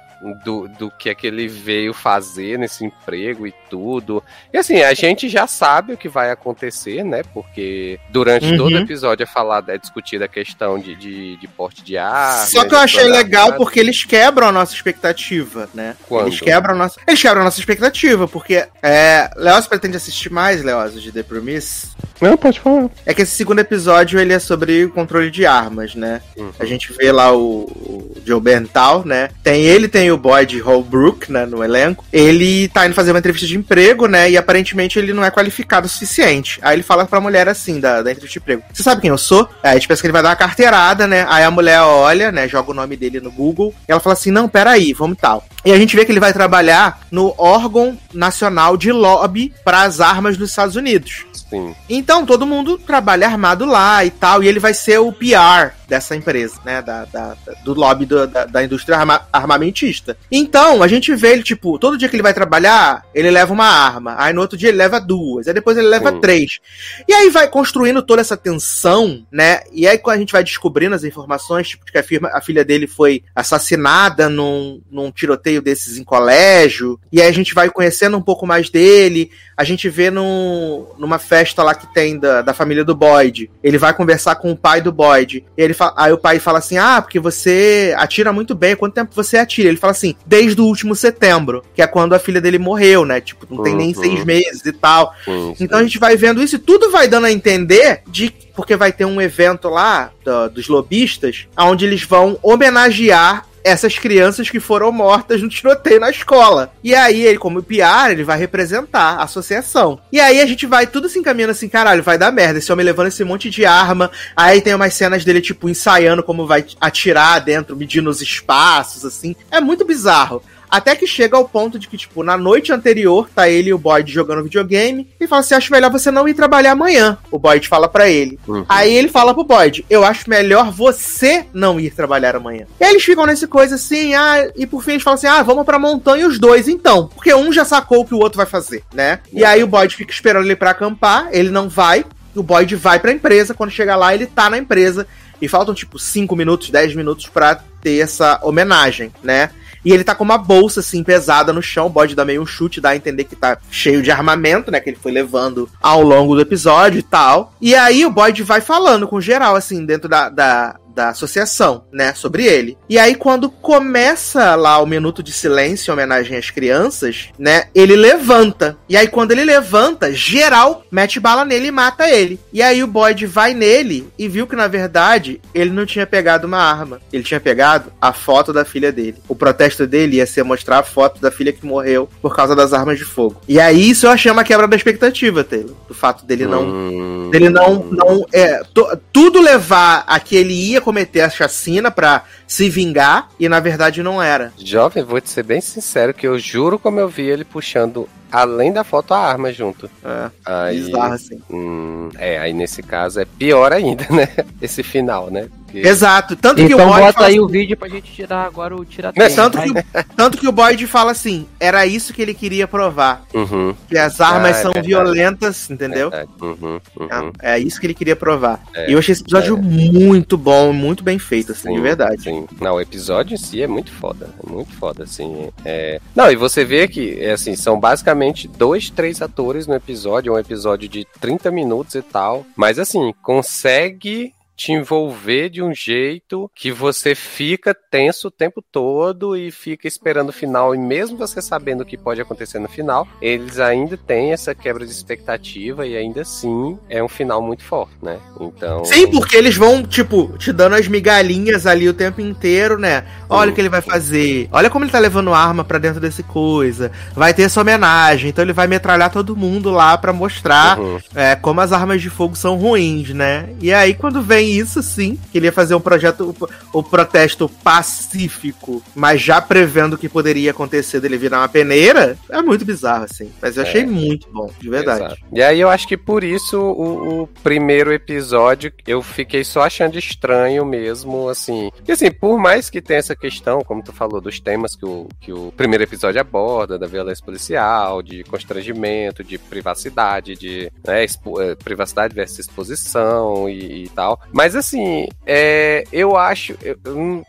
do, do que é que ele veio fazer nesse emprego e tudo. E assim, a gente já sabe o que vai acontecer, né? Porque durante Uhum. todo o episódio é falado, é discutida a questão de, de, de porte de ar. Só né, que eu achei legal porque eles quebram a nossa expectativa, né? Quando? Eles quebram a nossa. Eles quebram a nossa expectativa, porque é. Leoz pretende assistir mais, Leoz, de The Promise. Não, pode falar. É que esse segundo episódio ele é sobre o controle de armas, né? Uhum. A gente vê lá o, o o Joe Bental, né? Tem ele, tem o Boyd Holbrook, né, no elenco. Ele tá indo fazer uma entrevista de emprego, né? E aparentemente ele não é qualificado o suficiente. Aí ele fala pra mulher assim, da, da entrevista de emprego: Você sabe quem eu sou? Aí a gente pensa que ele vai dar uma carteirada, né? Aí a mulher olha, né? Joga o nome dele no Google. Ela fala assim: Não, peraí, vamos tal. E a gente vê que ele vai trabalhar no órgão nacional de lobby para as armas dos Estados Unidos. Sim. Então todo mundo trabalha armado lá e tal, e ele vai ser o PR dessa empresa, né? Da, da- do lobby do- da, da indústria arma- armamentista. Então, a gente vê ele, tipo, todo dia que ele vai trabalhar, ele leva uma arma. Aí no outro dia ele leva duas. Aí depois ele leva Sim. três. E aí vai construindo toda essa tensão, né? E aí quando a gente vai descobrindo as informações, tipo, que a, firma- a filha dele foi assassinada num, num tiroteio desses em colégio. E aí a gente vai conhecendo um pouco mais dele. A gente vê num, numa festa lá que tem da, da família do Boyd. Ele vai conversar com o pai do Boyd. E ele fa- aí o pai fala assim: Ah, porque você atira muito bem. Quanto tempo você atira? Ele fala assim: Desde o último setembro, que é quando a filha dele morreu, né? Tipo, não tem nem Uhum. seis meses e tal. Sim. Então a gente vai vendo isso e tudo vai dando a entender de porque vai ter um evento lá da- dos lobistas, onde eles vão homenagear essas crianças que foram mortas no tiroteio na escola. E aí, ele, como PR, ele vai representar a associação. E aí a gente vai tudo se encaminhando assim, caralho, vai dar merda. Esse homem levando esse monte de arma. Aí tem umas cenas dele, tipo, ensaiando como vai atirar dentro, medindo os espaços, assim. É muito bizarro. Até que chega ao ponto de que, tipo, na noite anterior, tá ele e o Boyd jogando videogame. E fala assim: acho melhor você não ir trabalhar amanhã. O Boyd fala pra ele. Uhum. Aí ele fala pro Boyd: Eu acho melhor você não ir trabalhar amanhã. E aí eles ficam nessa coisa assim, ah, e por fim eles falam assim: ah, vamos pra montanha os dois então. Porque um já sacou o que o outro vai fazer, né? E aí o Boyd fica esperando ele pra acampar, ele não vai. O Boyd vai pra empresa. Quando chega lá, ele tá na empresa. E faltam, tipo, 5 minutos, 10 minutos pra ter essa homenagem, né? E ele tá com uma bolsa, assim, pesada no chão. O Boyd dá meio um chute, dá a entender que tá cheio de armamento, né? Que ele foi levando ao longo do episódio e tal. E aí o Boyd vai falando com geral, assim, dentro da, da, da associação, né? Sobre ele. E aí, quando começa lá o minuto de silêncio em homenagem às crianças, né? Ele levanta. E aí, quando ele levanta, geral mete bala nele e mata ele. E aí o Boyd vai nele e viu que, na verdade, ele não tinha pegado uma arma. Ele tinha pegado a foto da filha dele. O protesto dele ia ser mostrar a foto da filha que morreu por causa das armas de fogo. E aí, isso eu achei uma quebra da expectativa, Taylor. Do fato dele não Hum, dele não, não é, to- tudo levar a que ele ia cometer a chacina pra se vingar e na verdade não era. Jovem, vou te ser bem sincero que eu juro como eu vi ele puxando, além da foto, a arma junto. É, Aí, bizarro assim. hum, é, aí nesse caso é pior ainda, né? Esse final, né? Porque- Exato, tanto que o Então Boyd bota fala aí assim- o vídeo pra gente tirar agora o tira Né, tanto, que, o- tanto que o Boyd fala assim, era isso que ele queria provar, Uhum, que as armas Ah, é são verdade. violentas, entendeu? verdade. Uhum, uhum. É, é isso que ele queria provar. É, e eu achei esse episódio muito bom, muito bem feito, assim, de Sim, verdade. Sim. Não, o episódio em si é muito foda. É muito foda, assim. É... Não, e você vê que, é assim, são basicamente dois, três atores no episódio. Um episódio de 30 minutos e tal. Mas, assim, consegue te envolver de um jeito que você fica tenso o tempo todo e fica esperando o final. E mesmo você sabendo o que pode acontecer no final, eles ainda têm essa quebra de expectativa e ainda assim é um final muito forte, né? Então. Sim, porque eles vão, tipo, te dando as migalhinhas ali o tempo inteiro, né? Olha o que ele vai fazer. Olha como ele tá levando arma pra dentro desse coisa. Vai ter essa homenagem. Então ele vai metralhar todo mundo lá pra mostrar Uhum. é, como as armas de fogo são ruins, né? E aí, quando vem isso, sim, que ele ia fazer um projeto, o, o protesto pacífico, mas já prevendo o que poderia acontecer dele virar uma peneira, é muito bizarro, assim. Mas eu achei É. muito bom, de verdade. Exato. E aí eu acho que por isso o, o primeiro episódio eu fiquei só achando estranho mesmo, assim. E assim, por mais que tenha essa questão, como tu falou, dos temas que o, que o primeiro episódio aborda, da violência policial, de constrangimento, de privacidade, de né, eh, privacidade versus exposição e, e tal. Mas assim, é, eu acho, eu,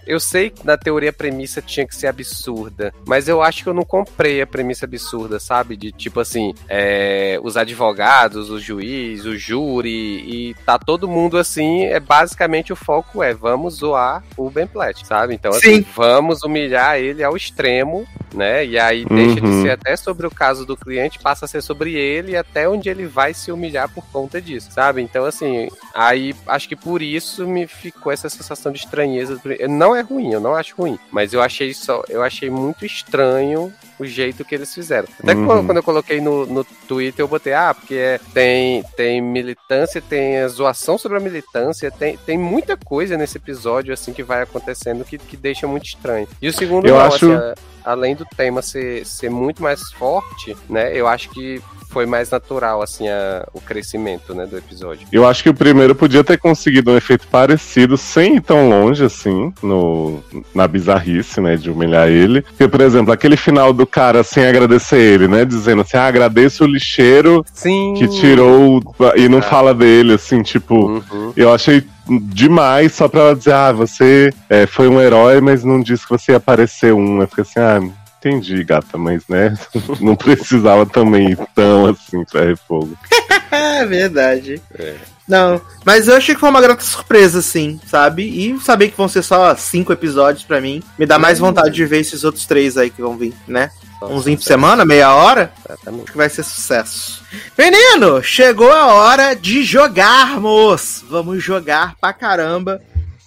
eu- sei que na teoria a premissa tinha que ser absurda, mas eu acho que eu não comprei a premissa absurda, sabe? De tipo assim, é, os advogados, o juiz, o júri, e tá todo mundo assim, é basicamente o foco é vamos zoar o Ben Platt, sabe? Então assim, Sim. vamos humilhar ele ao extremo, né? E aí deixa de Uhum. ser até sobre o caso do cliente, passa a ser sobre ele e até onde ele vai se humilhar por conta disso, sabe? Então assim, aí acho que por por isso me ficou essa sensação de estranheza. Não é ruim, eu não acho ruim, mas eu achei só, eu achei muito estranho o jeito que eles fizeram. Até Uhum. quando, quando eu coloquei no, no Twitter, eu botei, ah, porque é- tem, tem militância, tem a zoação sobre a militância, tem, tem muita coisa nesse episódio, assim, que vai acontecendo que, que deixa muito estranho. E o segundo, Eu não, acho- assim, além do tema ser, ser muito mais forte, né, eu acho que foi mais natural, assim, a- o crescimento, né, do episódio. Eu acho que o primeiro podia ter conseguido um efeito parecido, sem ir tão longe assim, no, na bizarrice, né, de humilhar ele. Porque, por exemplo, aquele final do cara sem agradecer ele, né, dizendo assim, ah, agradeço o lixeiro Sim. que tirou o- e não Ah. fala dele, assim, tipo, Uhum. eu achei demais só pra ela dizer, ah, você é, foi um herói, mas não disse que você ia aparecer um. Eu fiquei assim, ah, entendi, gata, mas né, não precisava também ir tão assim pra fogo. É verdade. É. Não, mas eu achei que foi uma grata surpresa, sim, sabe? E saber que vão ser só cinco episódios pra mim me dá mais vontade de ver esses outros três aí que vão vir, né? Umzinho por semana, meia hora, Exatamente. acho que vai ser sucesso. Menino, chegou a hora de jogarmos! Vamos jogar pra caramba,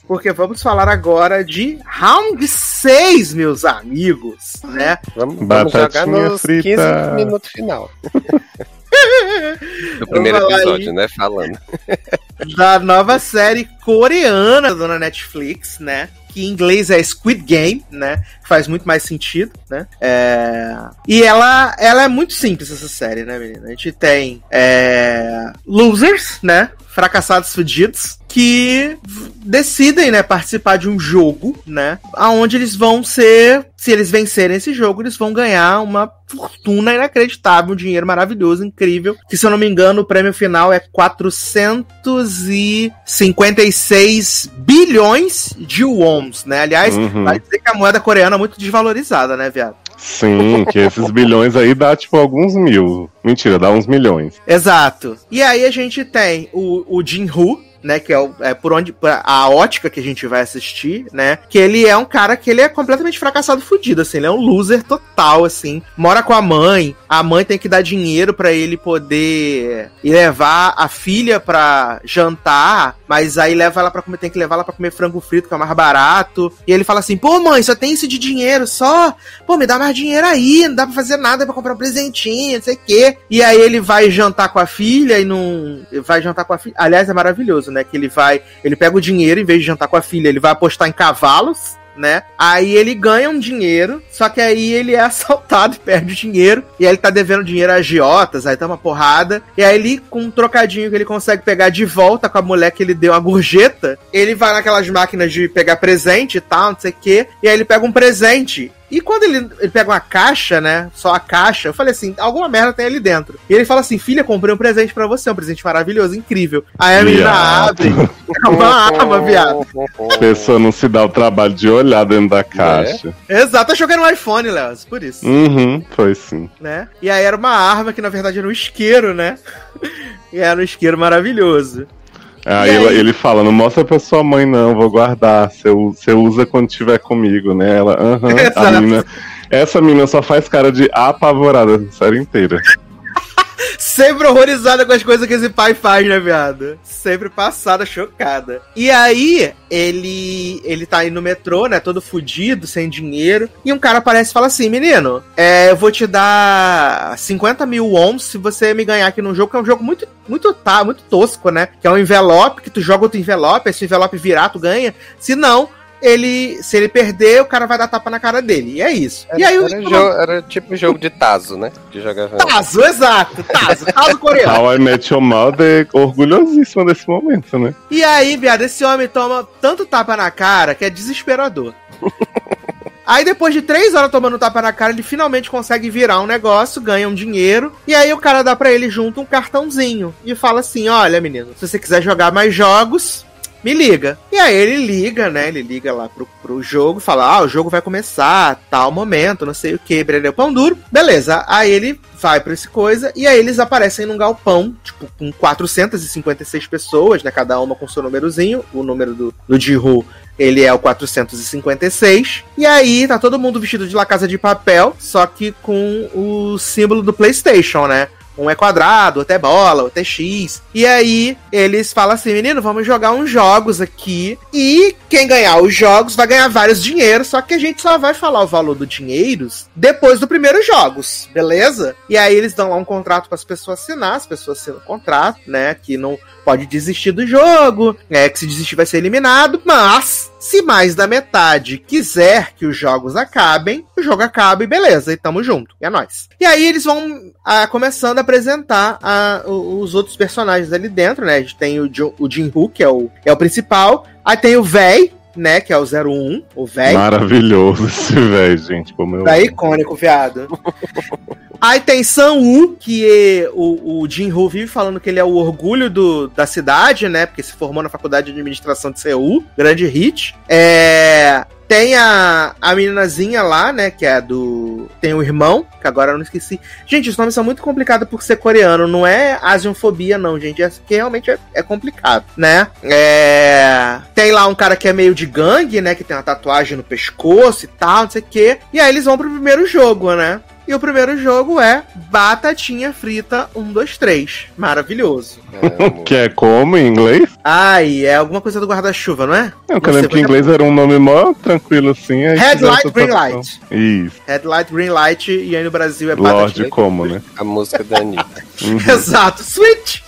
porque vamos falar agora de Round 6, meus amigos, né? Vamos, vamos jogar nos frita. 15 minutos final. Do primeiro episódio, né? Falando. da nova série coreana da Netflix, né? Que em inglês é Squid Game, né? Faz muito mais sentido, né? É... E ela, ela é muito simples, essa série, né, menina? A gente tem é... losers, né? Fracassados fudidos, que decidem, né, participar de um jogo, né? Aonde eles vão ser. Se eles vencerem esse jogo, eles vão ganhar uma fortuna inacreditável, um dinheiro maravilhoso, incrível. Que, se eu não me engano, o prêmio final é 456 bilhões de wons, né? Aliás, Uhum. vai dizer que a moeda coreana é muito desvalorizada, né, viado? Sim, que esses bilhões aí dá tipo alguns mil. Mentira, dá uns milhões. Exato. E aí a gente tem o, o Jin-Hu, né, que é, o- é por onde a ótica que a gente vai assistir, né, que ele é um cara que ele é completamente fracassado, fudido, assim, ele é um loser total, assim, mora com a mãe, a mãe tem que dar dinheiro pra ele poder levar a filha pra jantar, mas aí leva ela para comer, tem que levar ela pra comer frango frito, que é mais barato, e ele fala assim, pô mãe, só tem isso de dinheiro, só, pô, me dá mais dinheiro aí, não dá pra fazer nada pra comprar um presentinho, não sei o quê. E aí ele vai jantar com a filha e não. Vai jantar com a filha. Aliás, é maravilhoso, né? Que ele vai. Ele pega o dinheiro, em vez de jantar com a filha, ele vai apostar em cavalos. Né? Aí ele ganha um dinheiro, só que aí ele é assaltado e perde o dinheiro. E aí ele tá devendo dinheiro a agiotas, aí tá uma porrada. E aí ele, com um trocadinho que ele consegue pegar de volta com a mulher que ele deu uma gorjeta, ele vai naquelas máquinas de pegar presente e tal, não sei o quê. E aí ele pega um presente. E quando ele, ele pega uma caixa, né? Só a caixa, eu falei assim: alguma merda tem ali dentro. E ele fala assim: filha, comprei um presente pra você, um presente maravilhoso, incrível. Aí a menina abre, é uma arma, viado. A pessoa não se dá o trabalho de olhar dentro da caixa. Exato, achou que era um iPhone, Léo, por isso, Uhum, foi sim. né? E aí era uma arma que na verdade era um isqueiro, né? E era um isqueiro maravilhoso. Aí? Ele, ele fala, não mostra pra sua mãe não, vou guardar. Você usa quando estiver comigo, né? Ela, aham. A Exato. menina- essa menina só faz cara de apavorada a série inteira. Sempre horrorizada com as coisas que esse pai faz, né, viado? Sempre passada, chocada. E aí, ele ele tá aí no metrô, né, todo fudido, sem dinheiro. E um cara aparece e fala assim, menino, é, eu vou te dar 50 mil wons se você me ganhar aqui num jogo, que é um jogo muito, muito, tá, muito tosco, né? Que é um envelope, que tu joga outro envelope, esse envelope virar, tu ganha. Se não... Ele, se ele perder, o cara vai dar tapa na cara dele. E é isso. e aí o era, jo- era tipo jogo de Tazo, né? Que jogava. Tazo, exato, Tazo, Tazo coreano. How I Met Your Mother é orgulhosíssima desse momento, né? E aí, viado, esse homem toma tanto tapa na cara que é desesperador. Aí depois de três horas tomando tapa na cara, ele finalmente consegue virar um negócio, ganha um dinheiro. E aí o cara dá pra ele junto um cartãozinho. E fala assim: olha, menino, se você quiser jogar mais jogos, me liga. E aí ele liga, né? Ele liga lá pro, pro jogo, fala: Ah, o jogo vai começar, tal momento, não sei o que, breleu pão duro. Beleza. Aí ele vai pra esse coisa, e aí eles aparecem num galpão, tipo, com 456 pessoas, né? Cada uma com seu númerozinho. O número do, do Jihu, ele é o 456. E aí tá todo mundo vestido de La Casa de Papel, só que com o símbolo do PlayStation, né? Um é quadrado, outro é bola, outro é X. E aí eles falam assim, menino, vamos jogar uns jogos aqui. E quem ganhar os jogos vai ganhar vários dinheiros. Só que a gente só vai falar o valor do dinheiros depois do primeiro jogos, beleza? E aí eles dão lá um contrato para as pessoas assinar, as pessoas assinam o contrato, né? Que não pode desistir do jogo, é que se desistir vai ser eliminado, mas se mais da metade quiser que os jogos acabem, o jogo acaba e beleza, e tamo junto, e é nóis. E aí eles vão ah, começando a apresentar o- os outros personagens ali dentro, né? A gente tem o, Jo- o Jin Hu, que é o, é o principal, aí tem o Véi, né, que é o 01, o Véi. Maravilhoso esse velho, gente. Como eu. É icônico, viado. Aí tem Sam-woo, que é, o, o Jin-Ho vive falando que ele é o orgulho do, da cidade, né? Porque se formou na faculdade de administração de Seul, grande hit. É, tem a, a meninazinha lá, né? Que é do. Tem o irmão, que agora eu não esqueci. Gente, os nomes são muito complicados por ser coreano. Não é asiofobia, não, gente. É que realmente é, é complicado, né? É, Tem lá um cara que é meio de gangue, né? Que tem uma tatuagem no pescoço e tal, não sei o quê. E aí eles vão pro primeiro jogo, né? E o primeiro jogo é Batatinha Frita 1, 2, 3. Maravilhoso. Amo. Que é como em inglês? Ai, é alguma coisa do guarda-chuva, não é? Eu sei, lembro que em inglês era um nome mó tranquilo assim. aí Red fizeram light, essa green light. Isso. Red Light, Green Light, e aí no Brasil é Lorde Batatinha. como, né? A música da Anitta. Uhum. Exato, Switch!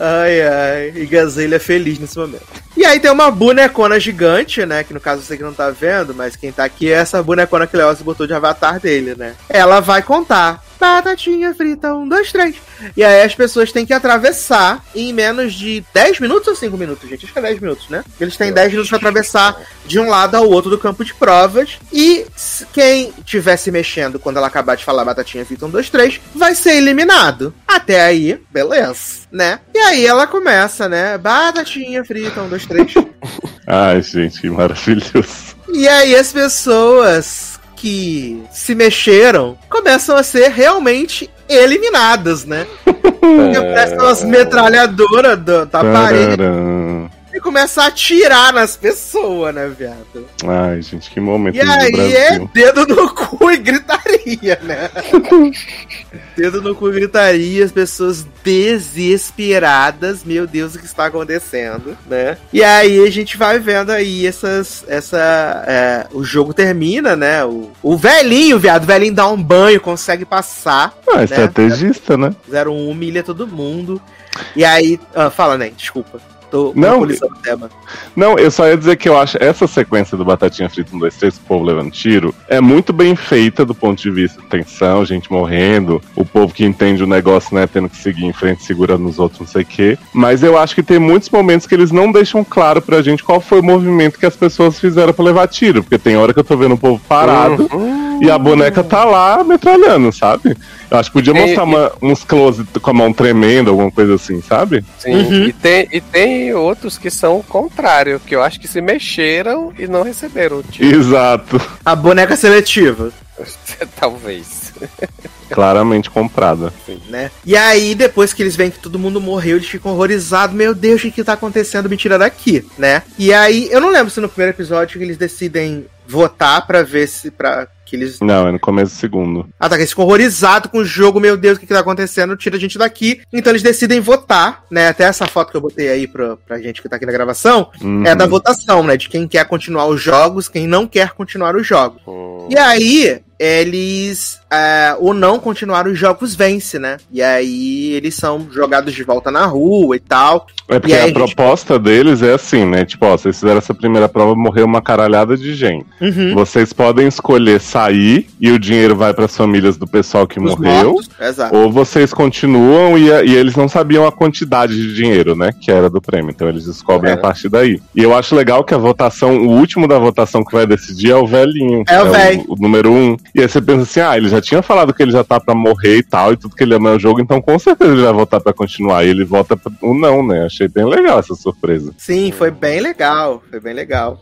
Ai, ai, e Gazelle é feliz nesse momento. E aí tem uma bonecona gigante, né? Que no caso você que não tá vendo, mas quem tá aqui é essa bonecona que Leoz botou de avatar dele, né? Ela vai contar. Batatinha frita, um, dois, três. E aí as pessoas têm que atravessar em menos de 10 minutos ou 5 minutos, gente? Acho que é 10 minutos, né? Eles têm 10 minutos pra atravessar de um lado ao outro do campo de provas. E quem estiver se mexendo quando ela acabar de falar batatinha frita, um, dois, três, vai ser eliminado. Até aí, beleza, né? E aí ela começa, né? Batatinha frita, um, dois, três. Ai, gente, que maravilhoso. E aí as pessoas que se mexeram começam a ser realmente eliminadas, né? Porque parece umas metralhadoras do- da parede. E começa a atirar nas pessoas, né, viado? Ai, gente, que momento E aí é dedo no cu e gritaria, né? dedo no cu e gritaria, as pessoas desesperadas, meu Deus, o que está acontecendo, né? E aí a gente vai vendo aí essas, essa, é, o jogo termina, né? O, o velhinho, viado, o velhinho dá um banho, consegue passar, Ah, estrategista, né? 01 humilha todo mundo, e aí, ah, fala, né, desculpa. Tô Não, tema. Não, eu só ia dizer que eu acho essa sequência do Batatinha Frita 1, 2, 3, o povo levando tiro, é muito bem feita do ponto de vista de tensão, gente morrendo, o povo que entende o negócio, né, tendo que seguir em frente, segurando os outros, não sei o quê. Mas eu acho que tem muitos momentos que eles não deixam claro pra gente qual foi o movimento que as pessoas fizeram pra levar tiro, porque tem hora que eu tô vendo o povo parado e a boneca tá lá metralhando, sabe? Eu acho que podia É, mostrar e- uma- uns close com a mão tremendo, alguma coisa assim, sabe? Sim, Uhum. e, tem, e tem outros que são o contrário, que eu acho que se mexeram e não receberam o tiro. Exato. A boneca seletiva. Talvez. Claramente comprada. né? E aí, depois que eles veem que todo mundo morreu, eles ficam horrorizados. Meu Deus, o que, tá acontecendo? Me tira daqui, né? E aí, eu não lembro se no primeiro episódio que eles decidem votar pra ver se. Pra, que eles. Não, é no começo do segundo. Ah, tá. Eles ficam horrorizados com o jogo. Meu Deus, o que, que tá acontecendo? Tira a gente daqui. Então eles decidem votar, né? Até essa foto que eu botei aí pra, pra gente que tá aqui na gravação Uhum. é da votação, né? De quem quer continuar os jogos, quem não quer continuar os jogos. Hum, E aí, eles. É, o não continuar os jogos vence, né? E aí eles são jogados de volta na rua e tal. É porque aí, a gente- proposta deles é assim, né? Tipo, ó, vocês fizeram essa primeira prova, morreu uma caralhada de gente. Uhum. Vocês podem escolher sair e o dinheiro vai para as famílias do pessoal que Os morreu. Ou vocês continuam e, e eles não sabiam a quantidade de dinheiro, né? Que era do prêmio. Então eles descobrem É. a partir daí. E eu acho legal que a votação, o último da votação que vai decidir é o velhinho. É o velho. O, número um. E aí você pensa assim, ah, ele já tinha falado que ele já tá pra morrer e tal, e tudo que ele ama é o jogo, então com certeza ele vai votar pra continuar. E ele vota o não, né? Achei bem legal essa surpresa. Sim, foi bem legal. Foi bem legal.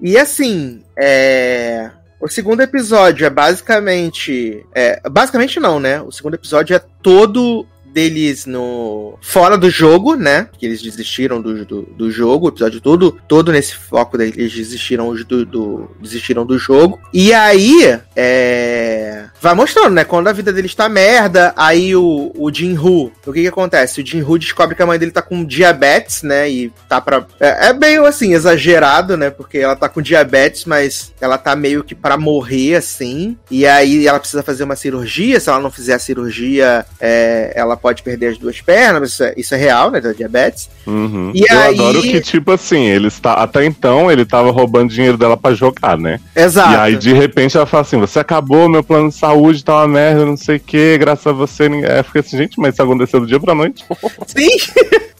E assim, é. O segundo episódio é basicamente. É, basicamente não, né? O segundo episódio é todo deles no fora do jogo, né? Que eles desistiram do, do, do jogo, o episódio todo, todo nesse foco deles desistiram do, do desistiram do jogo. E aí, é, vai mostrando, né? Quando a vida dele está merda, aí o, o Jin-Hu, o que que acontece? O Jin-Hu descobre que a mãe dele tá com diabetes, né? E tá pra... É, é meio, assim, exagerado, né? Porque ela tá com diabetes, mas ela tá meio que pra morrer, assim. E aí ela precisa fazer uma cirurgia. Se ela não fizer a cirurgia, é, ela pode perder as duas pernas. Isso é, isso é real, né? Da diabetes. Uhum. E Eu aí- adoro que, tipo assim, ele está. Até então ele tava roubando dinheiro dela pra jogar, né? Exato. E aí, de repente, ela fala assim: você acabou, meu plano de saúde tá uma merda, não sei o que, graças a você. É, fica assim, gente, mas isso aconteceu do dia pra noite. Sim!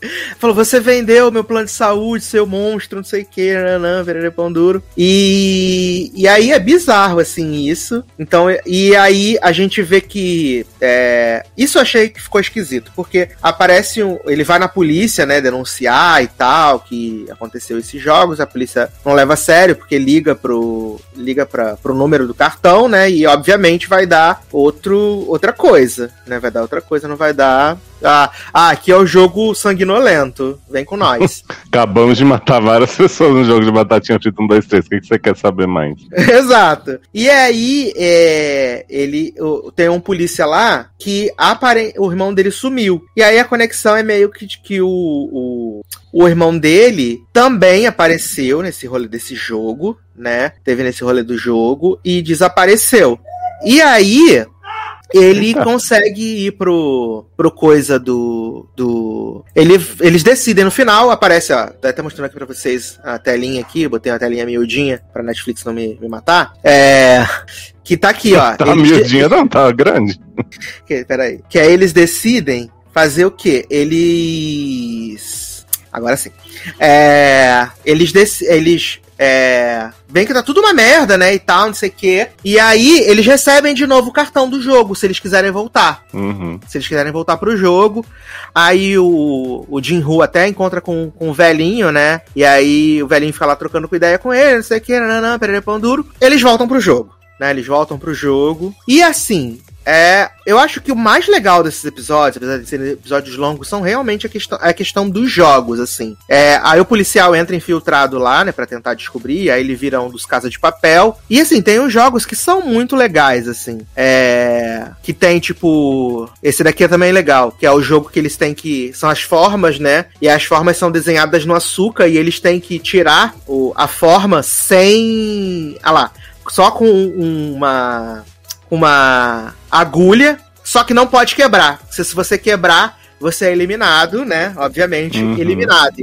Falou, você vendeu meu plano de saúde, seu monstro, não sei o que, nanã, vererê pão duro. E, e aí é bizarro, assim, isso. Então, e aí a gente vê que. é, isso eu achei que ficou esquisito, porque aparece um. Ele vai na polícia, né, denunciar e tal, que aconteceu esses jogos, a polícia não leva a sério, porque liga pro. Liga pra, pro número do cartão, né? E obviamente vai dar outro, outra coisa, né? Vai dar outra coisa, não vai dar. Ah, ah, aqui é o jogo sanguinolento. Vem com nós. Acabamos de matar várias pessoas no jogo de batatinha frita 1, 2, 3. O que, que você quer saber mais? Exato. E aí, é, ele o- tem um polícia lá que apare, o irmão dele sumiu. E aí a conexão é meio que que o, o, o irmão dele também apareceu nesse rolê desse jogo, né? Teve nesse rolê do jogo e desapareceu. E aí, ele Eita. consegue ir pro, pro coisa do. do ele, eles decidem no final, aparece, ó. Tô até mostrando aqui pra vocês a telinha aqui, botei uma telinha miudinha pra Netflix não me, me matar. É. Que tá aqui, ó. Tá Eles- miudinha, não, tá grande. que, peraí. Que aí eles decidem fazer o quê? Eles. Agora sim. É, eles. Eles. É, bem que tá tudo uma merda, né? E tal, não sei o quê. E aí, eles recebem de novo o cartão do jogo, se eles quiserem voltar. Uhum. Se eles quiserem voltar pro jogo. Aí o, o Jin-Hu até encontra com, com o velhinho, né? E aí o velhinho fica lá trocando com ideia com ele, não sei o que, nananã, perere pão duro. Eles voltam pro jogo, né? Eles voltam pro jogo. E assim, é, eu acho que o mais legal desses episódios, apesar de serem episódios longos, são realmente a questão, a questão dos jogos, assim. É, aí o policial entra infiltrado lá, né, pra tentar descobrir, aí ele vira um dos Casa de Papel. E assim, tem uns jogos que são muito legais, assim. É, que tem, tipo. Esse daqui é também legal, que é o jogo que eles têm que. São as formas, né? E as formas são desenhadas no açúcar e eles têm que tirar o, a forma sem. Ah lá. Só com uma uma agulha, só que não pode quebrar. Se, se você quebrar, você é eliminado, né? Obviamente, Uhum. eliminado.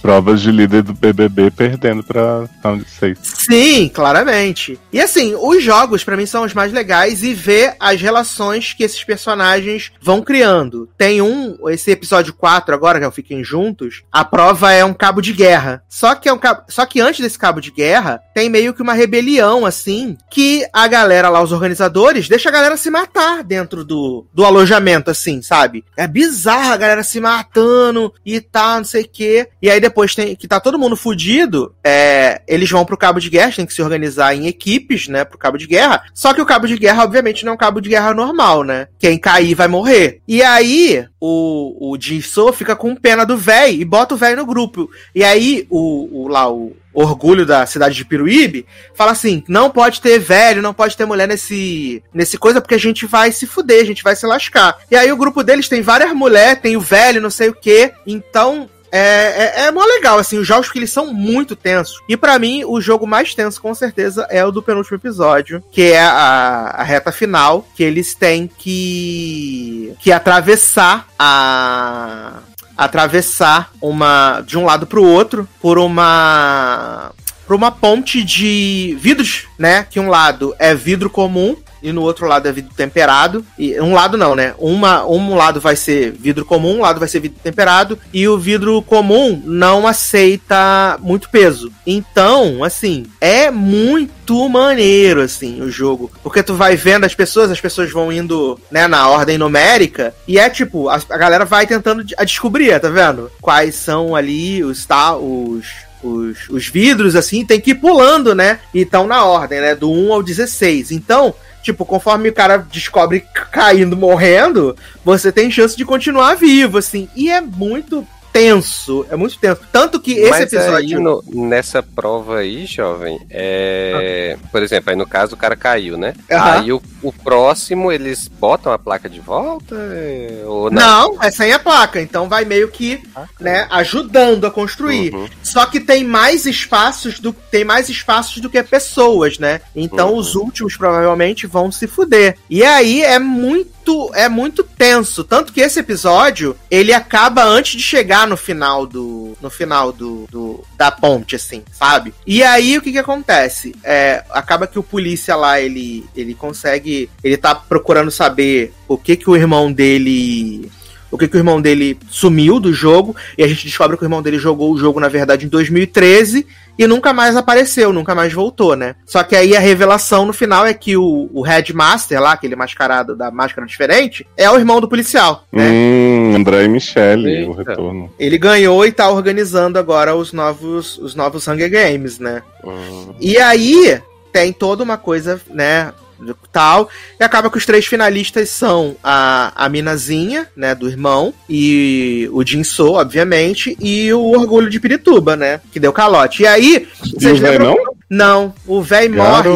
Provas de líder do BBB perdendo pra Round 6. Sim, claramente. E assim, os jogos pra mim são os mais legais e ver as relações que esses personagens vão criando. Tem um, esse episódio 4 agora, que é o Fiquem Juntos, a prova é um cabo de guerra. Só que é um cabo, só que antes desse cabo de guerra, tem meio que uma rebelião assim, que a galera lá, os organizadores, deixa a galera se matar dentro do, do alojamento assim, sabe? É bizarro a galera se matando e tal, não sei o quê. E aí depois tem que tá todo mundo fudido, é, eles vão pro cabo de guerra, tem que se organizar em equipes, né, pro cabo de guerra. Só que o cabo de guerra, obviamente, não é um cabo de guerra normal, né? Quem cair vai morrer. E aí, o, o Jisoo fica com pena do véi e bota o véi no grupo. E aí, o, o lá, o orgulho da cidade de Piruíbe, fala assim: não pode ter velho, não pode ter mulher nesse, nesse coisa, porque a gente vai se fuder, a gente vai se lascar. E aí o grupo deles tem várias mulheres, tem o velho, não sei o que. Então. É, é, é mó legal, assim, os jogos que eles são muito tensos. E pra mim, o jogo mais tenso, com certeza, é o do penúltimo episódio, que é a, a reta final, que eles têm que, que atravessar a, atravessar uma de um lado pro outro por uma por uma ponte de vidros, né? Que um lado é vidro comum e no outro lado é vidro temperado. E um lado não, né? Uma, um lado vai ser vidro comum, um lado vai ser vidro temperado e o vidro comum não aceita muito peso. Então, assim, é muito maneiro assim o jogo, porque tu vai vendo as pessoas, as pessoas vão indo, né, na ordem numérica e é tipo, a, a galera vai tentando a descobrir, tá vendo? Quais são ali os tá, os os, os vidros, assim, tem que ir pulando, né? E estão na ordem, né? Do 1 ao 16. Então, tipo, conforme o cara descobre caindo, morrendo, você tem chance de continuar vivo, assim. E é muito tenso, é muito tenso. Tanto que esse Mas episódio. aí, no- nessa prova aí, jovem, é... por exemplo, aí no caso o cara caiu, né? Aham. Aí o, o próximo, eles botam a placa de volta? é, Ou não? Não, é sem a placa, então vai meio que, né, ajudando a construir. Uhum. Só que tem mais espaços do tem mais espaços do que pessoas, né? Então Uhum. os últimos provavelmente vão se fuder. E aí é muito é muito tenso, tanto que esse episódio ele acaba antes de chegar no final do no final do, do- da ponte assim, sabe? E aí o que que acontece? É, acaba que o polícia lá ele ele consegue, ele tá procurando saber o que que o irmão dele o que, que o irmão dele sumiu do jogo, e a gente descobre que o irmão dele jogou o jogo, na verdade, em 2013 e nunca mais apareceu, nunca mais voltou, né? Só que aí a revelação no final é que o, o Headmaster lá, aquele mascarado da máscara diferente, é o irmão do policial, né? Hum, André e Michele, o Eita. retorno. Ele ganhou e tá organizando agora os novos, os novos Hunger Games, né? Hum. E aí tem toda uma coisa, né? Tal, e acaba que os três finalistas são a, a Minazinha, né, do irmão, e o Jinso, obviamente, e o Orgulho de Pirituba, né, que deu calote. E aí, E o véi não? Não, o véi morre,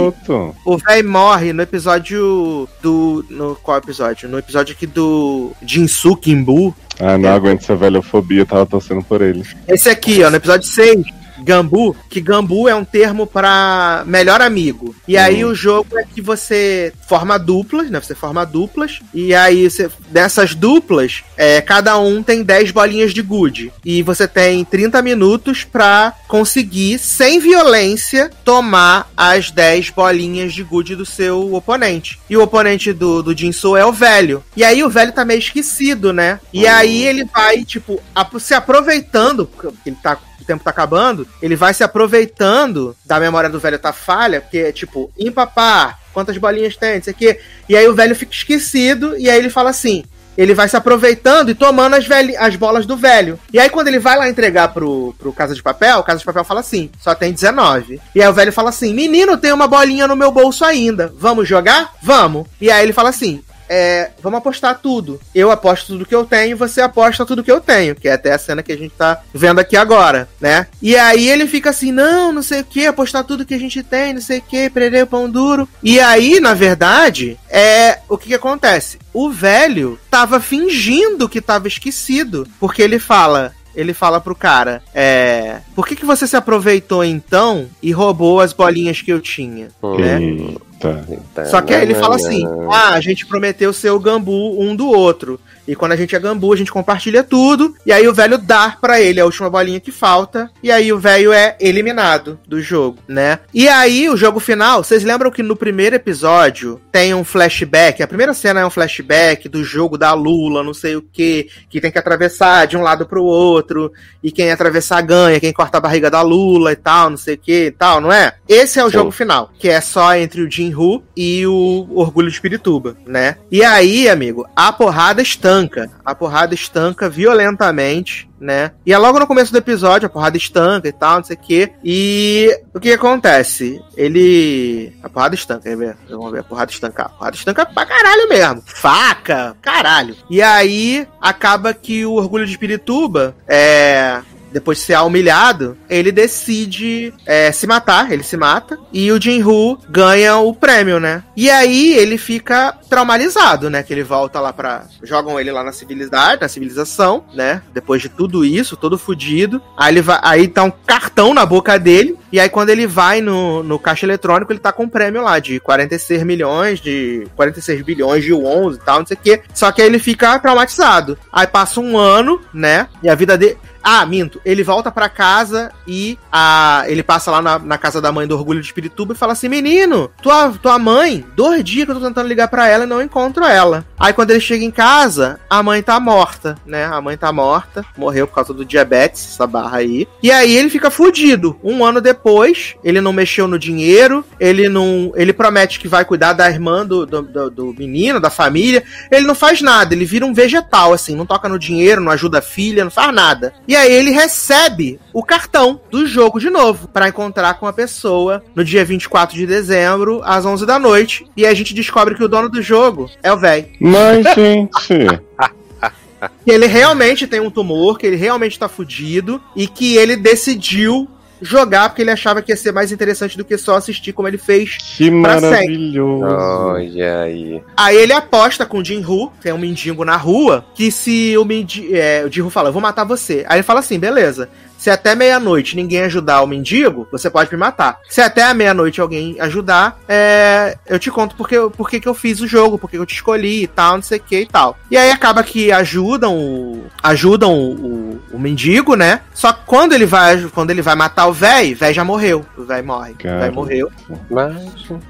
o véi morre no episódio do, no qual episódio? No episódio aqui do Jinsu Kimbu, Ah, não aguento essa velhofobia, eu tava torcendo por ele. Esse aqui, ó, no episódio 6, Gambu, que Gambu é um termo pra melhor amigo. E aí o jogo é que você forma duplas, né? Você forma duplas. E aí você, dessas duplas, é, cada um tem 10 bolinhas de good. E você tem 30 minutos pra conseguir, sem violência, tomar as 10 bolinhas de good do seu oponente. E o oponente do, do Jinsu é o velho. E aí o velho tá meio esquecido, né? E aí ele vai, tipo, se aproveitando, porque ele tá tempo tá acabando, ele vai se aproveitando da memória do velho tá falha, porque é tipo, empapar, quantas bolinhas tem, não sei o quê. E aí o velho fica esquecido, e aí ele fala assim. Ele vai se aproveitando e tomando as, as bolas do velho. E aí, quando ele vai lá entregar pro, pro Casa de Papel, o Casa de Papel fala assim: só tem 19. E aí o velho fala assim: Menino, tem uma bolinha no meu bolso ainda. Vamos jogar? Vamos. E aí ele fala assim: é, vamos apostar tudo. Eu aposto tudo que eu tenho, você aposta tudo que eu tenho, que é até a cena que a gente tá vendo aqui agora, né? E aí ele fica assim, não, não sei o que, apostar tudo que a gente tem, não sei o que, perder o pão duro. E aí, na verdade, é o que, que acontece? O velho tava fingindo que tava esquecido, porque ele fala, ele fala pro cara, é. Por que, que você se aproveitou então e roubou as bolinhas que eu tinha? Né? Eita. Eita, Só que aí ele fala assim: não. ah, a gente prometeu ser o gambu um do outro. E quando a gente é gambu, a gente compartilha tudo. E aí o velho dá pra ele a última bolinha que falta. E aí o velho é eliminado do jogo, né? E aí o jogo final, vocês lembram que no primeiro episódio tem um flashback? A primeira cena é um flashback do jogo da Lula, não sei o que, que tem que atravessar de um lado pro outro. E quem atravessar ganha, quem corta a barriga da Lula e tal, não sei o que e tal, não é? Esse é o Sim. jogo final, que é só entre o Jinru e o Orgulho de Pirituba, né? E aí, amigo, a porrada estanca. A porrada estanca violentamente, né? E é logo no começo do episódio, a porrada estanca e tal, não sei o quê. E o que acontece? Ele. A porrada estanca, quer ver? Vamos ver, a porrada estancar. A porrada estanca pra caralho mesmo. Faca, caralho. E aí acaba que o Orgulho de Pirituba é depois de ser humilhado, ele decide é, se matar, ele se mata, e o Jinru ganha o prêmio, né? E aí ele fica traumatizado, né? Que ele volta lá pra. Jogam ele lá na civilidade, na civilização, né? Depois de tudo isso, todo fudido. Aí ele vai. Aí tá um cartão na boca dele. E aí, quando ele vai no, no caixa eletrônico, ele tá com um prêmio lá de 46 milhões, de 46 bilhões de wons e tal, não sei o quê. Só que aí ele fica traumatizado. Aí passa um ano, né? E a vida dele. Ah, minto. Ele volta pra casa e a, ele passa lá na, na casa da mãe do Orgulho de Espirituba e fala assim: Menino, tua, tua mãe, dois dias que eu tô tentando ligar pra ela e não encontro ela. Aí quando ele chega em casa, a mãe tá morta, né? A mãe tá morta, morreu por causa do diabetes, essa barra aí. E aí ele fica fudido. Um ano depois, ele não mexeu no dinheiro, ele não. Ele promete que vai cuidar da irmã do, do, do, do menino, da família. Ele não faz nada, ele vira um vegetal, assim, não toca no dinheiro, não ajuda a filha, não faz nada. E aí ele recebe o cartão do jogo de novo pra encontrar com a pessoa no dia 24 de dezembro, às 11 da noite. E a gente descobre que o dono do jogo é o véi. Mas, gente. que ele realmente tem um tumor, que ele realmente tá fudido e que ele decidiu jogar porque ele achava que ia ser mais interessante do que só assistir como ele fez. Que Pra maravilhoso. Olha aí. Aí ele aposta com o Jinru, tem um mendigo na rua, que se o, mendi é, o Jinru fala, eu vou matar você. Aí ele fala assim, beleza. Se até meia-noite ninguém ajudar o mendigo, você pode me matar. Se até a meia-noite alguém ajudar, é, eu te conto porque, porque que eu fiz o jogo, porque eu te escolhi e tal, não sei o que e tal. E aí acaba que ajudam o, ajudam o, o, o mendigo, né? Só que quando ele vai, quando ele vai matar o véi, o véi já morreu. O véi morre. O véi Cara. morreu. Mas.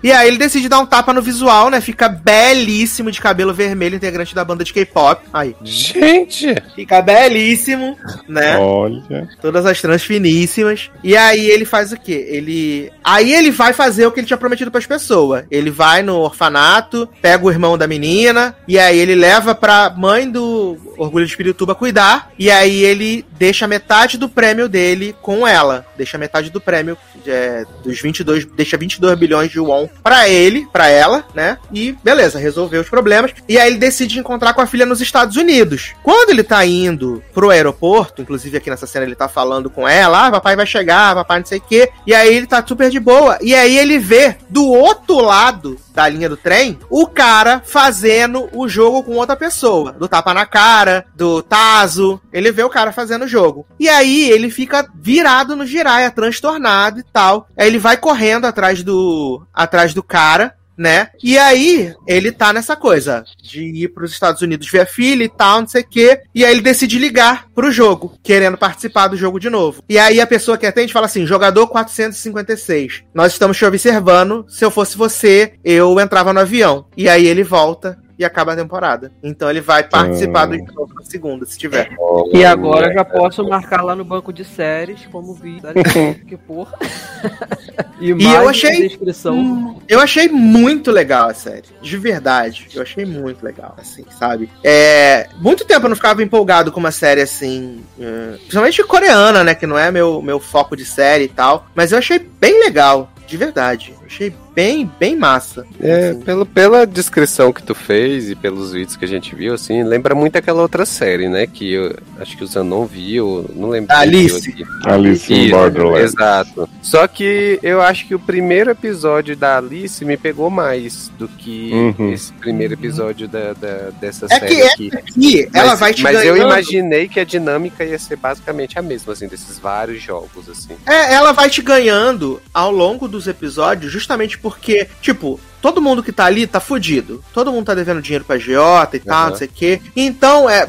E aí ele decide dar um tapa no visual, né? Fica belíssimo de cabelo vermelho, integrante da banda de K-pop. Aí. Gente! Fica belíssimo, né? Olha. Todas as trans finíssimas. E aí ele faz o quê? Ele. Aí ele vai fazer o que ele tinha prometido pras pessoas. Ele vai no orfanato, pega o irmão da menina, e aí ele leva pra mãe do Orgulho de Espirituba cuidar. E aí ele deixa metade do prêmio dele com ela. Deixa metade do prêmio é, dos 22. Deixa 22 bilhões de won pra ele, pra ela, né? E beleza, resolveu os problemas. E aí ele decide encontrar com a filha nos Estados Unidos. Quando ele tá indo pro aeroporto, inclusive aqui nessa cena ele tá falando com ela, ah, papai vai chegar, papai não sei o quê. E aí ele tá super de boa. E aí ele vê do outro lado da linha do trem o cara fazendo o jogo com outra pessoa. Do tapa na cara, do taso. Ele vê o cara fazendo o jogo. E aí ele fica virado no giraia, transtornado e tal. Aí ele vai correndo atrás do atrás do cara né? E aí, ele tá nessa coisa de ir pros Estados Unidos ver a filha e tal, não sei o quê. E aí ele decide ligar pro jogo, querendo participar do jogo de novo. E aí a pessoa que atende fala assim: jogador 456, nós estamos te observando. Se eu fosse você, eu entrava no avião. E aí ele volta. E acaba a temporada. Então ele vai participar do jogo na segunda, se tiver. E agora eu já posso marcar lá no banco de séries, como vi. que porra. e, E eu achei- descrição. Eu achei muito legal a série. De verdade. Eu achei muito legal, assim, sabe? É. Muito tempo eu não ficava empolgado com uma série assim. hum, principalmente coreana, né? Que não é meu, meu foco de série e tal. Mas eu achei bem legal. De verdade. Eu achei bem, bem massa. É, assim. pelo, pela descrição que tu fez e pelos vídeos que a gente viu, assim, lembra muito aquela outra série, né? Que eu acho que o Zanon viu, não lembro. Alice. viu aqui. Alice in Isso, Borderland. Exato. Só que eu acho que o primeiro episódio da Alice me pegou mais do que Uhum. esse primeiro episódio da, da- dessa É série que essa aqui. aqui, ela mas, vai te mas eu ganhando- imaginei que a dinâmica ia ser basicamente a mesma, assim, desses vários jogos, assim. É, ela vai te ganhando ao longo dos episódios, justamente porque, tipo, todo mundo que tá ali tá fudido. Todo mundo tá devendo dinheiro pra Giota e tal, Aham. não sei o quê. Então, é,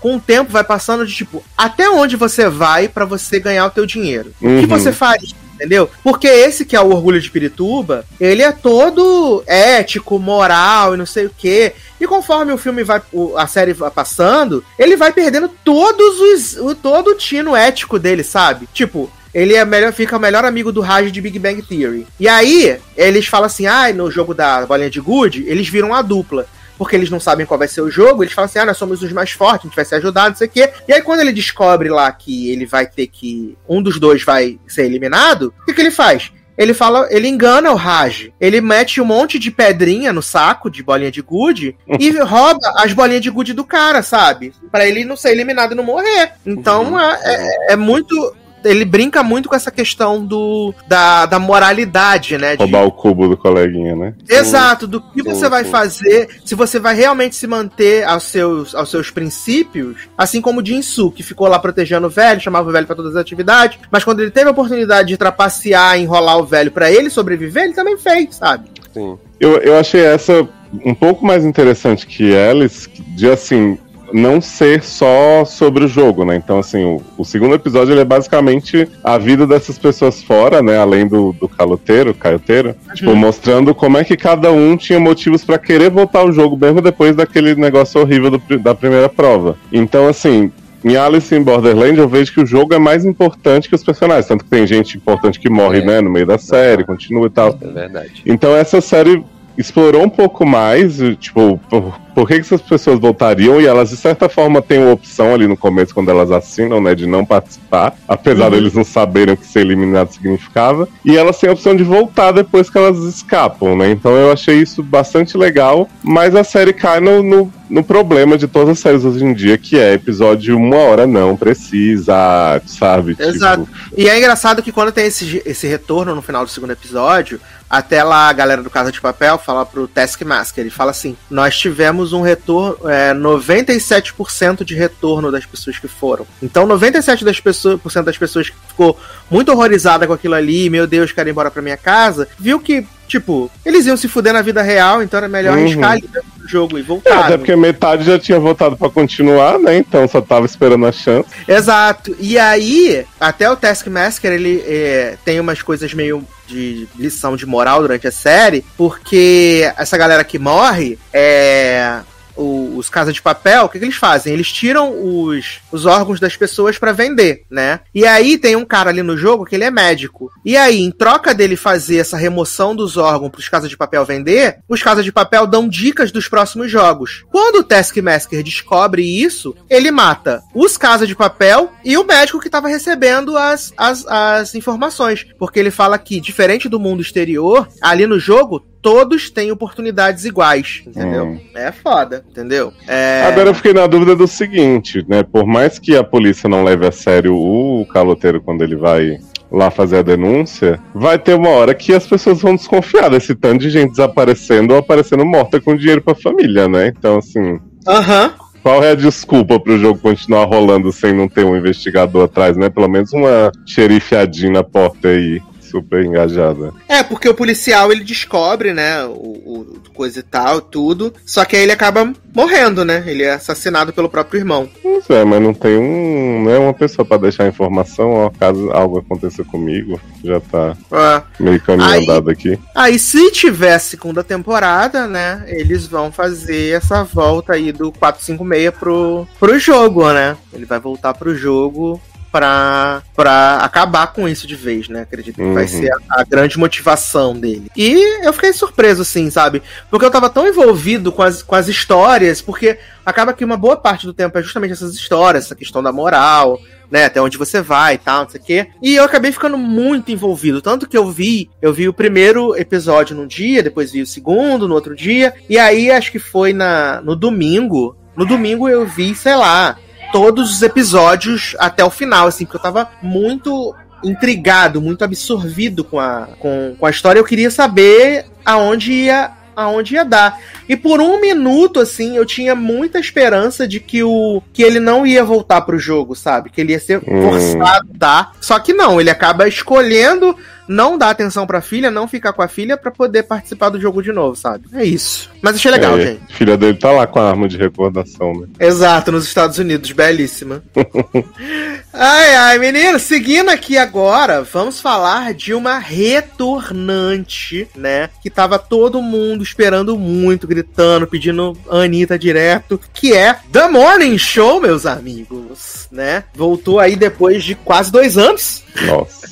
com o tempo vai passando de tipo, até onde você vai pra você ganhar o teu dinheiro? O que Uhum. você faz? Entendeu? Porque esse que é o Orgulho de Pirituba, ele é todo ético, moral e não sei o quê. E conforme o filme vai, a série vai passando, ele vai perdendo todos os, o, todo o tino ético dele, sabe? Tipo, ele é melhor, fica o melhor amigo do Raj de Big Bang Theory. E aí, eles falam assim, ah, no jogo da bolinha de gude, eles viram a dupla. Porque eles não sabem qual vai ser o jogo, eles falam assim, ah, nós somos os mais fortes, a gente vai se ajudar, não sei o quê. E aí, quando ele descobre lá que ele vai ter que. Um dos dois vai ser eliminado, o que, que ele faz? Ele fala, ele engana o Raj. Ele mete um monte de pedrinha no saco de bolinha de gude e rouba as bolinhas de gude do cara, sabe? Pra ele não ser eliminado e não morrer. Então é, é- é muito. Ele brinca muito com essa questão do da, da moralidade, né? de- Roubar o cubo do coleguinha, né? Exato, do que você Sim, vai fazer, se você vai realmente se manter aos seus, aos seus princípios, assim como o Jinsu, que ficou lá protegendo o velho, chamava o velho pra todas as atividades, mas quando ele teve a oportunidade de trapacear, enrolar o velho pra ele sobreviver, ele também fez, sabe? Sim. Eu, eu achei essa um pouco mais interessante que Alice, de assim, não ser só sobre o jogo, né? Então, assim, o, o segundo episódio ele é basicamente a vida dessas pessoas fora, né? Além do, do caloteiro, caioteiro, tipo, mostrando como é que cada um tinha motivos pra querer voltar ao jogo, mesmo depois daquele negócio horrível do da primeira prova. Então, assim. Em Alice in Borderland, eu vejo que o jogo é mais importante que os personagens. Tanto que tem gente importante que morre, É. né, no meio da série, continua e tal. É verdade. Então essa série explorou um pouco mais, tipo, por, por que, que essas pessoas voltariam e elas, de certa forma, têm uma opção ali no começo, quando elas assinam, né, de não participar, apesar Uhum. deles não saberem o que ser eliminado significava, e elas têm a opção de voltar depois que elas escapam, né, então eu achei isso bastante legal, mas a série cai no, no, no problema de todas as séries hoje em dia, que é episódio uma hora não precisa, sabe? Exato. Tipo, E é engraçado que quando tem esse, esse retorno no final do segundo episódio, até lá a galera do Casa de Papel fala pro Taskmaster, ele fala assim, nós tivemos um retorno, é, 97% de retorno das pessoas que foram. Então 97% das pessoas, das pessoas que ficou muito horrorizada com aquilo ali, meu Deus, quero ir embora pra minha casa, viu que, tipo, eles iam se fuder na vida real, então era melhor Uhum. arriscar ali dentro do jogo e É, voltar. até porque metade já tinha votado pra continuar, né? Então só tava esperando a chance. Exato. E aí, até o Taskmaster, ele é, tem umas coisas meio de lição de moral durante a série, porque essa galera que morre é. Os Casa de Papel, o que, que eles fazem? Eles tiram os, os órgãos das pessoas pra vender, né? E aí tem um cara ali no jogo que ele é médico. E aí, em troca dele fazer essa remoção dos órgãos pros Casa de Papel vender, os Casa de Papel dão dicas dos próximos jogos. Quando o Taskmaster descobre isso, ele mata os Casa de Papel e o médico que tava recebendo as, as, as informações. Porque ele fala que, diferente do mundo exterior, ali no jogo, todos têm oportunidades iguais, entendeu? Hum. É foda, entendeu? É... Agora eu fiquei na dúvida do seguinte, né? Por mais que a polícia não leve a sério o caloteiro quando ele vai lá fazer a denúncia, vai ter uma hora que as pessoas vão desconfiar desse tanto de gente desaparecendo ou aparecendo morta com dinheiro pra família, né? Então, assim, Aham. qual é a desculpa pro jogo continuar rolando sem não ter um investigador atrás, né? Pelo menos uma xerifiadinha na porta aí, super engajada. É, porque o policial ele descobre, né, o, o coisa e tal, tudo. Só que aí ele acaba morrendo, né? Ele é assassinado pelo próprio irmão. Pois é, mas não tem um, né, uma pessoa pra deixar informação, ó, caso algo aconteça comigo, já tá Ah, meio caminho Aí- andado aqui. Aí, se tiver segunda temporada, né, eles vão fazer essa volta aí do 456 pro, pro jogo, né? Ele vai voltar pro jogo pra, pra acabar com isso de vez, né? Acredito que vai Uhum. ser a, a grande motivação dele. E eu fiquei surpreso, assim, sabe? Porque eu tava tão envolvido com as, com as histórias, porque acaba que uma boa parte do tempo é justamente essas histórias, essa questão da moral, né, até onde você vai e tal, não sei o quê. E eu acabei ficando muito envolvido. Tanto que eu vi, eu vi o primeiro episódio num dia, depois vi o segundo no outro dia. E aí acho que foi na, no domingo. No domingo eu vi, sei lá, todos os episódios até o final, assim, porque eu tava muito intrigado, muito absorvido com a, com, com a história. Eu queria saber aonde ia, aonde ia dar. E por um minuto, assim, eu tinha muita esperança de que o que ele não ia voltar pro jogo, sabe? Que ele ia ser Hum. forçado a dar. Só que não, ele acaba escolhendo não dar atenção pra filha, não ficar com a filha pra poder participar do jogo de novo, sabe? É isso. Mas achei legal, É, gente. Filha dele tá lá com a arma de recordação, né? Exato, nos Estados Unidos, belíssima. ai, ai, menino, seguindo aqui agora, vamos falar de uma retornante, né? Que tava todo mundo esperando muito, gritando, pedindo a Anitta direto, que é The Morning Show, meus amigos, né? Voltou aí depois de quase dois anos. Nossa.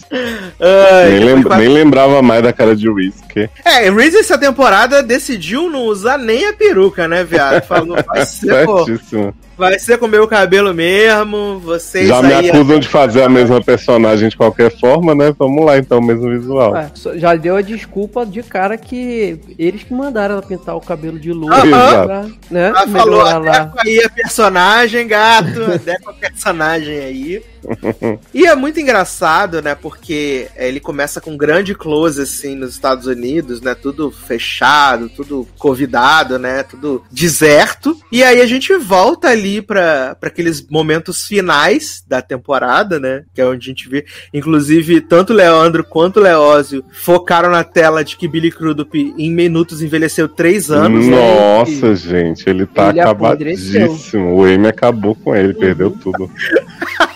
Ai, nem, lembra- nem lembrava mais da cara de Whiskey. É, Reese essa temporada decidiu não usar nem a peruca, né, viado? Falou, vai ser, pô. Vai ser com o meu cabelo mesmo, vocês Já me aí... acusam de fazer a mesma personagem de qualquer forma, né? Vamos lá então, mesmo visual. Ué, só- já deu a desculpa de cara que eles que mandaram ela pintar o cabelo de Aham. pra, né, Ela falou, melhorar lá. aí a personagem, gato, adequa a personagem aí. E é muito engraçado, né, porque ele começa com um grande close, assim, nos Estados Unidos, né, tudo fechado, tudo convidado, né, tudo deserto. E aí a gente volta ali pra pra aqueles momentos finais da temporada, né, que é onde a gente vê, inclusive, tanto o Leandro quanto o Leózio focaram na tela de que Billy Crudup em minutos envelheceu três anos, né, Nossa, gente, ele tá Ele acabadíssimo. O Amy acabou com ele, perdeu tudo.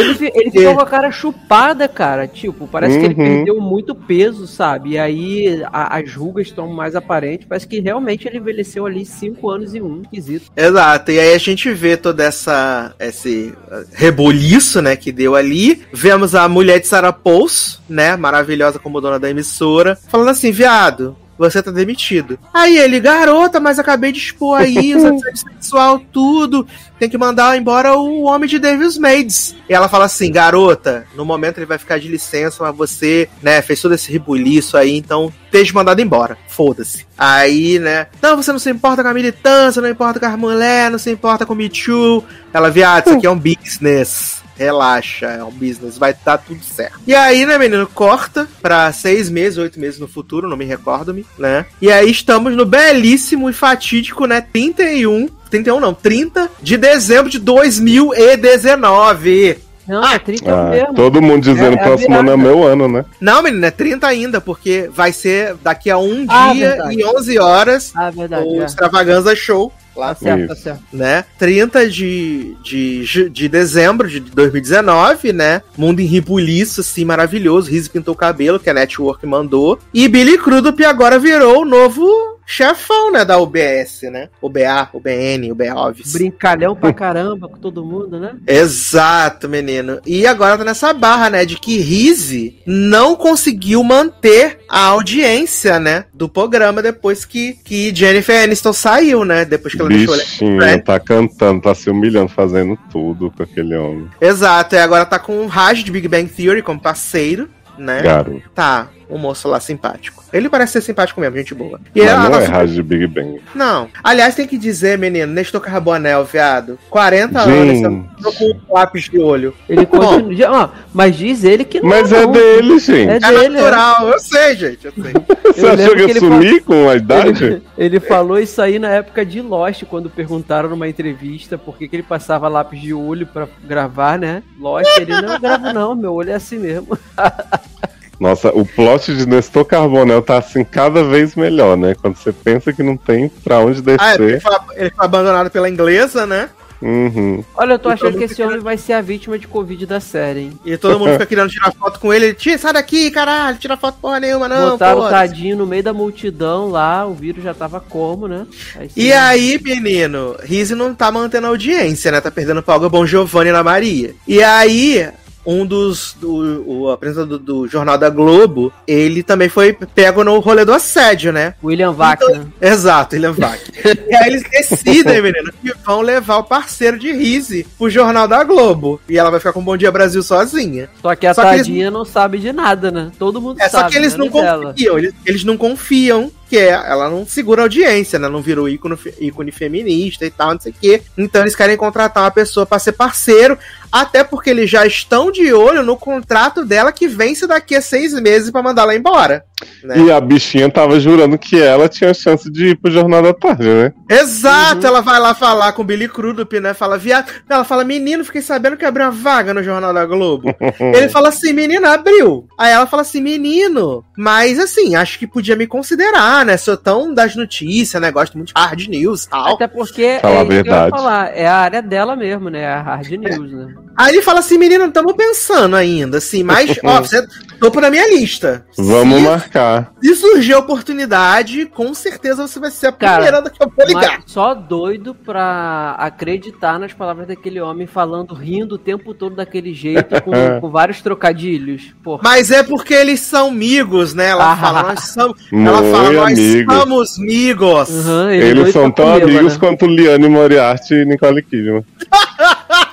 Ele, ele ficou com a cara chupada, cara. Tipo, parece que ele Uhum. perdeu muito peso, sabe? E aí a- as rugas estão mais aparentes. Parece que realmente ele envelheceu ali cinco anos e um quesito. Exato, e aí a gente vê toda essa esse uh, reboliço, né, que deu ali. Vemos a mulher de Sarah Pouce, né, maravilhosa como dona da emissora, falando assim, viado, você tá demitido. Aí ele, garota, mas acabei de expor aí os assédio sexual, tudo. Tem que mandar embora o homem de Davis Maids. E ela fala assim, garota, no momento ele vai ficar de licença, mas você, né, fez todo esse rebuliço aí, então esteja mandado embora. Foda-se. Aí, né, não, você não se importa com a militância, não importa com as mulheres, não se importa com o Me Too. Ela, viado, isso aqui é um business. Relaxa, é um business, vai dar tudo certo. E aí, né, menino, corta pra seis meses, oito meses no futuro, não me recordo-me, né? E aí estamos no belíssimo e fatídico, né, 31, 31 não, 30 de dezembro de 2019. Não, é 30 Ah, mesmo. todo mundo dizendo É- é a próximo ano é meu ano, né? Não, menino, é 30 ainda, porque vai ser daqui a um Ah, dia verdade. e 11 horas Ah, verdade. o é. Extravaganza Show. Lá, Tá certo, tá certo. né? 30 de, de, de dezembro de 2019, né? Mundo em ribuliço, assim, maravilhoso. Riz pintou o cabelo, que a Network mandou. E Billy Crudup agora virou o novo chefão, né? Da UBS, né? UBA, UBN, UBOVs. Brincalhão pra caramba com todo mundo, né? Exato, menino. E agora tá nessa barra, né, de que Rizzi não conseguiu manter a audiência, né, do programa depois que, que Jennifer Aniston saiu, né, depois que ela deixou ele. Bichinho, tá cantando, tá se humilhando, fazendo tudo com aquele homem. Exato, e agora tá com o Raj de Big Bang Theory como parceiro, né? Garoto. Tá, um moço lá simpático. Ele parece ser simpático mesmo, gente boa. E Mas ela não tá é super- rádio de Big Bang. Não. Aliás, tem que dizer, menino, Nestor Carbonel, viado. 40 anos, Gente. você com um lápis de olho. Ele continua. já- ó, mas diz ele que não Mas é, é não. dele, gente. É É dele, natural, eu sei, gente, eu sei. Você eu achou que ia ele sumir com a idade? Ele, ele falou isso aí na época de Lost, quando perguntaram numa entrevista por que, que ele passava lápis de olho pra gravar, né? Lost, ele não eu gravo não, meu olho é assim mesmo. Nossa, o plot de Nestor Carbonel tá assim cada vez melhor, né? Quando você pensa que não tem pra onde Ah, é, porque ele descer. foi, ele foi abandonado pela inglesa, né? Uhum. Olha, eu tô E achando que esse homem vai ser a vítima de Covid da série, hein? E todo mundo fica querendo tirar foto com ele. Ele, Tia, sai daqui, caralho, tira foto porra nenhuma, não. Botaram o foda-se." tadinho no meio da multidão lá, o vírus já tava como, né? Aí. E aí, menino, Rizzi não tá mantendo a audiência, né? Tá perdendo pra Olga Bom Giovanni na Maria. E aí, um dos. Do, o apresentador do Jornal da Globo, ele também foi pego no rolê do assédio, né? William Vac, Então- né? Exato, William Vac. e aí eles decidem, menino, que vão levar o parceiro de Rizzi pro Jornal da Globo. E ela vai ficar com o Bom Dia Brasil sozinha. Só que a Só que eles- tadinha não sabe de nada, né? Todo mundo É, sabe. só que eles não menos ela. confiam, eles, eles não confiam que é, ela não segura audiência, né? Não virou ícone, ícone feminista e tal, não sei o quê. Então eles querem contratar uma pessoa pra ser parceiro, até porque eles já estão de olho no contrato dela que vence daqui a seis meses pra mandar ela embora. Né? E a bichinha tava jurando que ela tinha chance de ir pro Jornal da Tarde, né? Exato, ela vai lá falar com o Billy Crudup, né? Fala, viado. Ela fala, menino, fiquei sabendo que abriu uma vaga no Jornal da Globo. Ele fala assim, menino, abriu. Aí ela fala assim, menino, mas assim, acho que podia me considerar, né? Sou tão das notícias, né? Gosto muito de hard news e tal. Até porque Fala é a isso que eu ia verdade. falar, é a área dela mesmo, né? A hard news, né? Aí ele fala assim, menino, estamos pensando ainda, assim, mas, ó, você topo na minha lista. Vamos se, marcar. se surgir a oportunidade, com certeza você vai ser a Cara, primeira da que eu vou ligar. Só doido pra acreditar nas palavras daquele homem falando, rindo o tempo todo daquele jeito, com, com vários trocadilhos. Porra. Mas é porque eles são amigos, né? Ela Ah. fala, nós somos. Ela fala, nós amigos. somos amigos. Uhum, ele Eles doido são tão comer, amigos né? quanto Liane Moriarty e Nicole Kidman.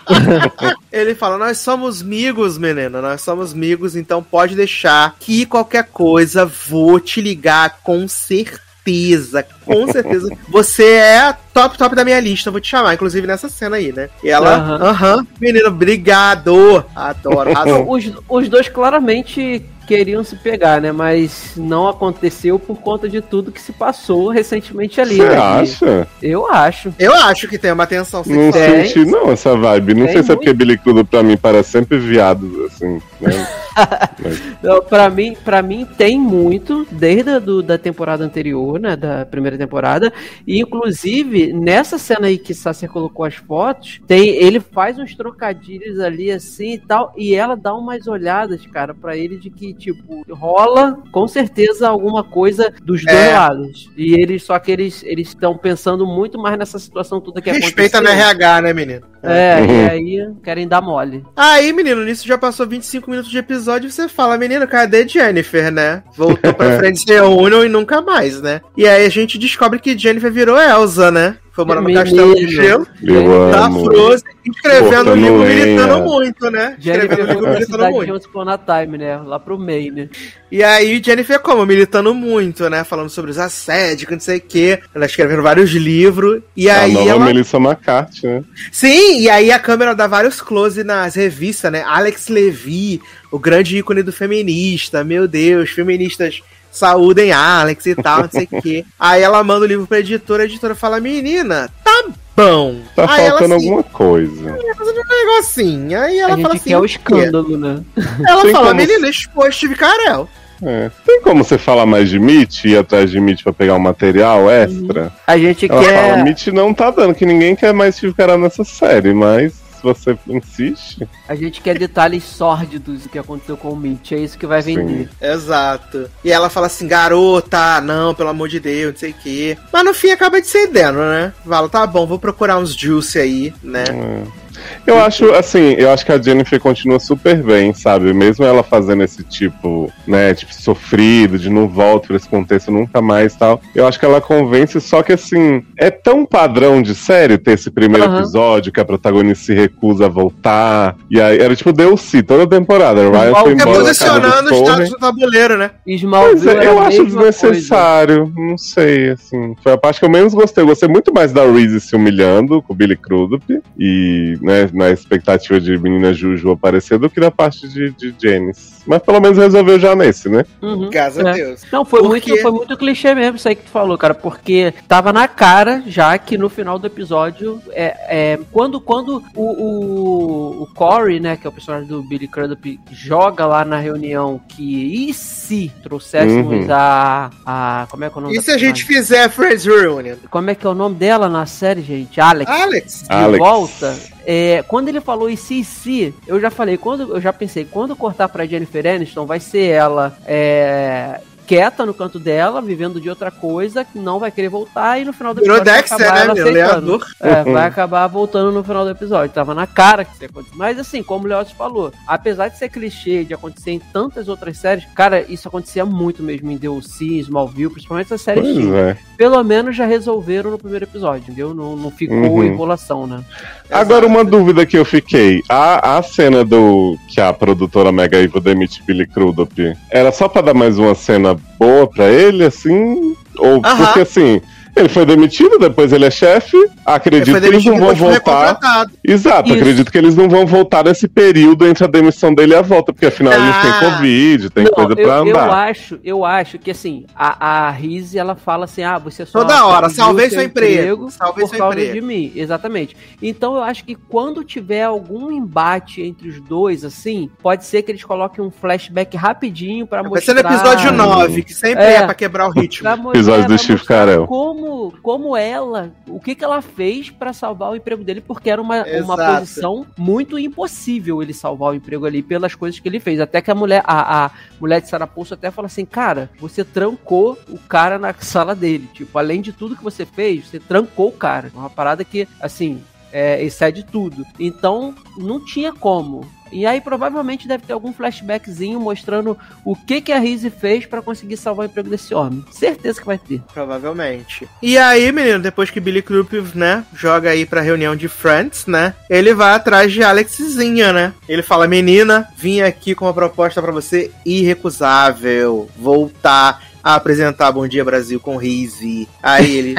Ele fala, nós somos amigos, menina. Nós somos amigos, então pode deixar que qualquer coisa vou te ligar com certeza. Com certeza. Você é top, top da minha lista. Vou te chamar, inclusive nessa cena aí, né? E ela, Aham. aham, menino, obrigado. Adoro. Os, os dois claramente queriam se pegar, né? Mas não aconteceu por conta de tudo que se passou recentemente ali. Você né? acha? Eu acho. Eu acho que tem uma tensão Não sexual. Tem. senti não essa vibe. Não Tem sei se é muito. porque Billy Crudup pra mim parece sempre viado, assim, né? Mas- Não, Pra mim, pra mim tem muito, desde a do, da temporada anterior, né? Da primeira temporada. E inclusive, nessa cena aí que Sacer colocou as fotos, tem, ele faz uns trocadilhos ali assim e tal. E ela dá umas olhadas, cara, pra ele de que, tipo, rola com certeza alguma coisa dos dois É. lados. E eles, só que eles eles estão pensando muito mais nessa situação toda que Respeita no aconteceu. RH, né, menino? É, e aí querem dar mole. Aí, menino, nisso já passou 25 minutos de episódio e você fala, menino, cadê Jennifer, né? Voltou pra frente, se reúnem e nunca mais, né? E aí a gente descobre que Jennifer virou Elsa, né? Foi morar no Menino. castelo de gelo. Eu Tá amo. Frozen, escrevendo o livro militando muito, né? Jennifer Escrevendo livro militando de muito. Once Time, né? Lá pro Maine. E aí, Jennifer como? Militando muito, né? Falando sobre os assédios, não sei o quê. Ela escrevendo vários livros. E A aí nova ela... Melissa McCarthy, né? Sim, e aí a câmera dá vários close nas revistas, né? Alex Levy, o grande ícone do feminista. Meu Deus, feministas saúdem Alex e tal, não sei o quê. Aí ela manda o livro pra editora, a editora fala, menina, tá bom. Tá aí ela faltando assim, alguma coisa. fazendo um negocinho. Aí ela a gente fala assim, quer o "O quê?" escândalo, né? Ela Tem fala, como- menina, exposto de Carel. É. Tem como você falar mais de Mitch, ir atrás de Mitch pra pegar um material extra? A gente Ela fala, quer. Mitch não tá dando, que ninguém quer mais Steve Carell nessa série, mas você insiste. A gente quer detalhes sórdidos do que aconteceu com o Mitch. É isso que vai Sim. vender. Exato. E ela fala assim, garota, não, pelo amor de Deus, não sei o quê. Mas no fim acaba cedendo, né? Fala, tá bom, vou procurar uns juice aí, né? É. Eu acho, assim, eu acho que a Jennifer continua super bem, sabe? Mesmo ela fazendo esse tipo, né, tipo, sofrido, de não volta pra esse contexto nunca mais e tal. Eu acho que ela convence, só que assim, é tão padrão de série ter esse primeiro Aham. episódio que a protagonista se recusa a voltar. E aí, era tipo DLC toda temporada. O Ryan foi embora. posicionando do os dados no tabuleiro, né? Pois Smallville é, eu acho mesma coisa. desnecessário. Não sei, assim. Foi a parte que eu menos gostei. Eu gostei muito mais da Reese se humilhando com o Billy Crudup e, né, na expectativa de menina Juju aparecer do que da parte de, de Janice. Mas pelo menos resolveu já nesse, né? Uhum. Graças É. a Deus. Não, foi muito, foi muito clichê mesmo isso aí que tu falou, cara, porque tava na cara já que no final do episódio, é, é, quando, quando o, o, o Corey, né, que é o personagem do Billy Crudup, joga lá na reunião que e se trouxéssemos Uhum. a, a. Como é que é o nome E se a gente fizer Friends Reunion? Como é que é o nome dela na série, gente? Alex. Alex? de Alex. volta. É, quando ele falou e se, se, eu já falei, quando eu já pensei, quando cortar pra Jennifer Aniston, vai ser ela é, quieta no canto dela, vivendo de outra coisa, que não vai querer voltar, e no final do Virou episódio vai Dexter, acabar né, meu? Leador. É, vai acabar voltando no final do episódio. Tava na cara que isso ia acontecer. Mas assim, como o Leotis falou, apesar de ser clichê, de acontecer em tantas outras séries, cara, isso acontecia muito mesmo em DLC, Smallville, principalmente essas séries Pois é. Pelo menos já resolveram no primeiro episódio, entendeu? Não, não ficou Uhum. enrolação, né? Agora, uma dúvida que eu fiquei. A, a cena do que a produtora Mega Evil demite Billy Crudup era só pra dar mais uma cena boa pra ele, assim? Ou Aham. porque assim. Ele foi demitido, depois ele é chefe. Acredito que eles não vão foi voltar. Exato, Isso. acredito que eles não vão voltar nesse período entre a demissão dele e a volta, porque afinal Ah. tem Covid, tem Não, coisa eu, pra eu andar. acho, eu acho que assim, a, a Rizzi, ela fala assim, ah, você só Toda hora, salvei seu seu emprego, salvei por seu causa emprego. de mim, exatamente. Então eu acho que quando tiver algum embate entre os dois, assim, pode ser que eles coloquem um flashback rapidinho pra Vai ser mostrar... no episódio 9, que sempre É. é, pra quebrar o ritmo. Mostrar- Episódio do Steve mostrar Carell. Como, como ela, o que, que ela fez pra salvar o emprego dele, porque era uma, uma posição muito impossível ele salvar o emprego ali pelas coisas que ele fez. Até que a mulher, a, a mulher de Saraposto até fala assim, cara, você trancou o cara na sala dele. Tipo, além de tudo que você fez, você trancou o cara. Uma parada que, assim, é, excede tudo. Então, não tinha como. E aí, provavelmente, deve ter algum flashbackzinho mostrando o que, que a Rizzi fez pra conseguir salvar o emprego desse homem. Certeza que vai ter. Provavelmente. E aí, menino, depois que Billy Crudup, né, joga aí pra reunião de Friends, né, ele vai atrás de Alexzinha, né? Ele fala, menina, vim aqui com uma proposta pra você irrecusável. Voltar a apresentar Bom Dia Brasil com Rizzi. Aí ele...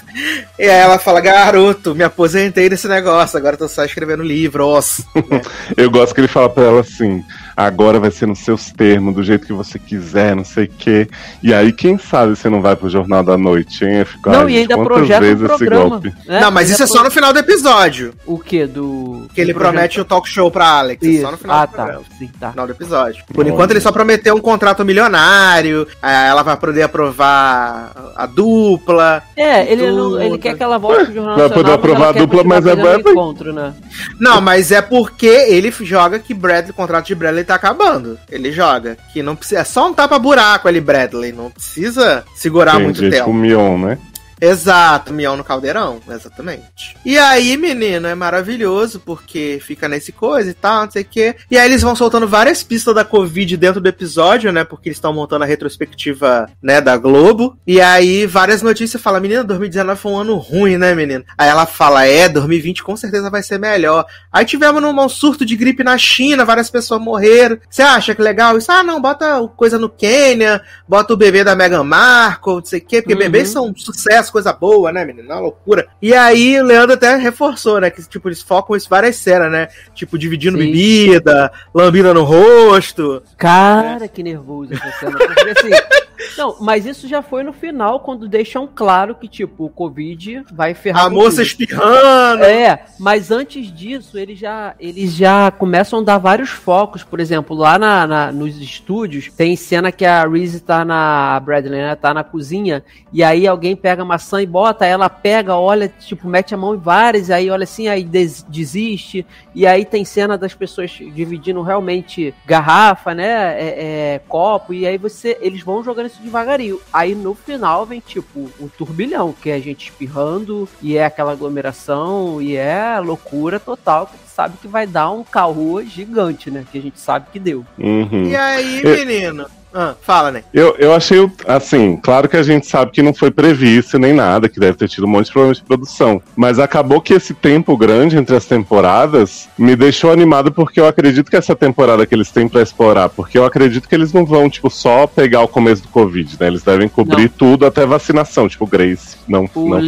e aí ela fala, garoto, me aposentei desse negócio, agora tô só escrevendo livros. Eu gosto que ele fala pra ela assim: agora vai ser nos seus termos, do jeito que você quiser, não sei o quê. E aí, quem sabe você não vai pro Jornal da Noite, hein? Eu fico, Não, ai, e gente, ainda quantas projeta um vezes esse programa. golpe? né? Não, mas Ainda isso é só no final do episódio. O que? Do. Que ele do projeto- promete o talk show pra Alex. É Isso. só no final Ah, do tá. Sim, tá. final do episódio. Por Olha. enquanto ele só prometeu um contrato milionário, aí ela vai poder aprovar a dupla. É, ele, não, ele quer que ela volte pro Jornal Vai poder aprovar a dupla, mas é Bradley. encontro, né? Não, mas é porque ele joga que Bradley, o contrato de Bradley tá acabando. Ele joga. Que não precisa. É só um tapa-buraco ali, Bradley. Não precisa segurar muito Entendi, tempo. tipo o Mion, né? Exato, mião no caldeirão, exatamente. E aí, menino, é maravilhoso, porque fica nesse coisa e tal, não sei o quê. E aí eles vão soltando várias pistas da Covid dentro do episódio, né? Porque eles estão montando a retrospectiva, né, da Globo. E aí, várias notícias falam, menina, 2019 foi um ano ruim, né, menino? Aí ela fala, é, 2020 com certeza vai ser melhor. Aí tivemos um surto de gripe na China, várias pessoas morreram. Você acha que legal isso? Ah, não, bota coisa no Quênia, bota o bebê da Meghan Markle, não sei o quê, porque Uhum. bebês são um sucesso, coisa boa, né, menino? Uma loucura. E aí o Leandro até reforçou, né, que tipo, eles focam isso várias cenas, né? Tipo, dividindo Sim. bebida, lambida no rosto. Cara, que nervoso essa cena. Porque assim. Não, mas isso já foi no final, quando deixam claro que, tipo, o Covid vai ferrar. A moça espirrando. É, mas antes disso, eles já, eles já começam a dar vários focos. Por exemplo, lá na, na- nos estúdios, tem cena que a Reese tá na. Bradley, né? Tá na cozinha. E aí alguém pega a maçã e bota, ela pega, olha, tipo, mete a mão em várias, aí olha assim, aí des- desiste. E aí tem cena das pessoas dividindo realmente garrafa, né? É, é, copo, e aí você. Eles vão jogando isso devagarinho. Aí no final vem, tipo, um turbilhão, que é a gente espirrando, e é aquela aglomeração, e é loucura total, que sabe que vai dar um caô gigante, né? Que a gente sabe que deu. Uhum. E aí, Eu- menino? Ah, fala, né? Eu, eu achei, assim, claro que a gente sabe que não foi previsto nem nada, que deve ter tido um monte de problemas de produção. Mas acabou que esse tempo grande entre as temporadas me deixou animado porque eu acredito que essa temporada que eles têm pra explorar, porque eu acredito que eles não vão, tipo, só pegar o começo do Covid, né? Eles devem cobrir Não. tudo até vacinação, tipo, Grace não, O não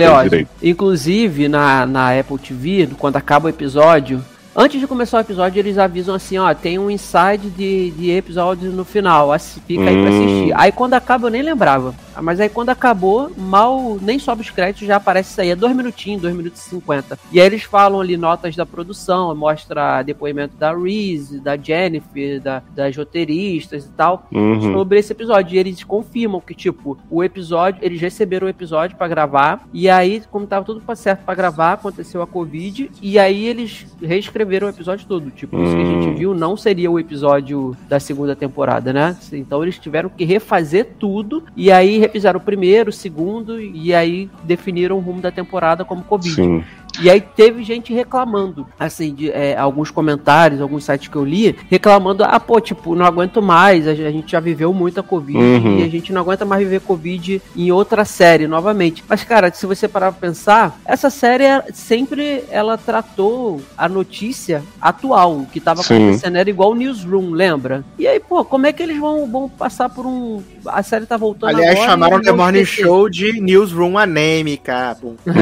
inclusive na, na Apple TV, quando acaba o episódio, antes de começar o episódio, eles avisam assim, ó, tem um inside de, de episódio no final, fica aí pra Hum. assistir. Aí quando acaba eu nem lembrava, mas aí quando acabou, mal, nem sobe os créditos, já aparece isso aí, é dois minutinhos, dois minutos e cinquenta. E aí eles falam ali notas da produção, mostra depoimento da Reese, da Jennifer, da, das roteiristas e tal, Uhum. sobre esse episódio. E eles confirmam que, tipo, o episódio, eles receberam o episódio pra gravar, e aí, como tava tudo certo pra gravar, aconteceu a Covid, e aí eles reescreveram o episódio todo. Tipo, isso que a gente Hum. viu não seria o episódio da segunda temporada, né? Então eles tiveram que refazer tudo, e aí refizeram o primeiro, o segundo, e aí definiram o rumo da temporada como Covid. Sim. E aí teve gente reclamando, assim, de é, alguns comentários, alguns sites que eu li, reclamando, ah, pô, tipo, não aguento mais, a, gente já viveu muita Covid Uhum. e a gente não aguenta mais viver Covid em outra série novamente. Mas, cara, se você parar pra pensar, essa série é- sempre ela tratou a notícia atual, o que tava Sim. acontecendo era igual o Newsroom, lembra? E aí, pô, como é que eles vão, vão passar por um. A série tá voltando Aliás, agora. chamaram The Morning esquecer. Show de Newsroom anêmica.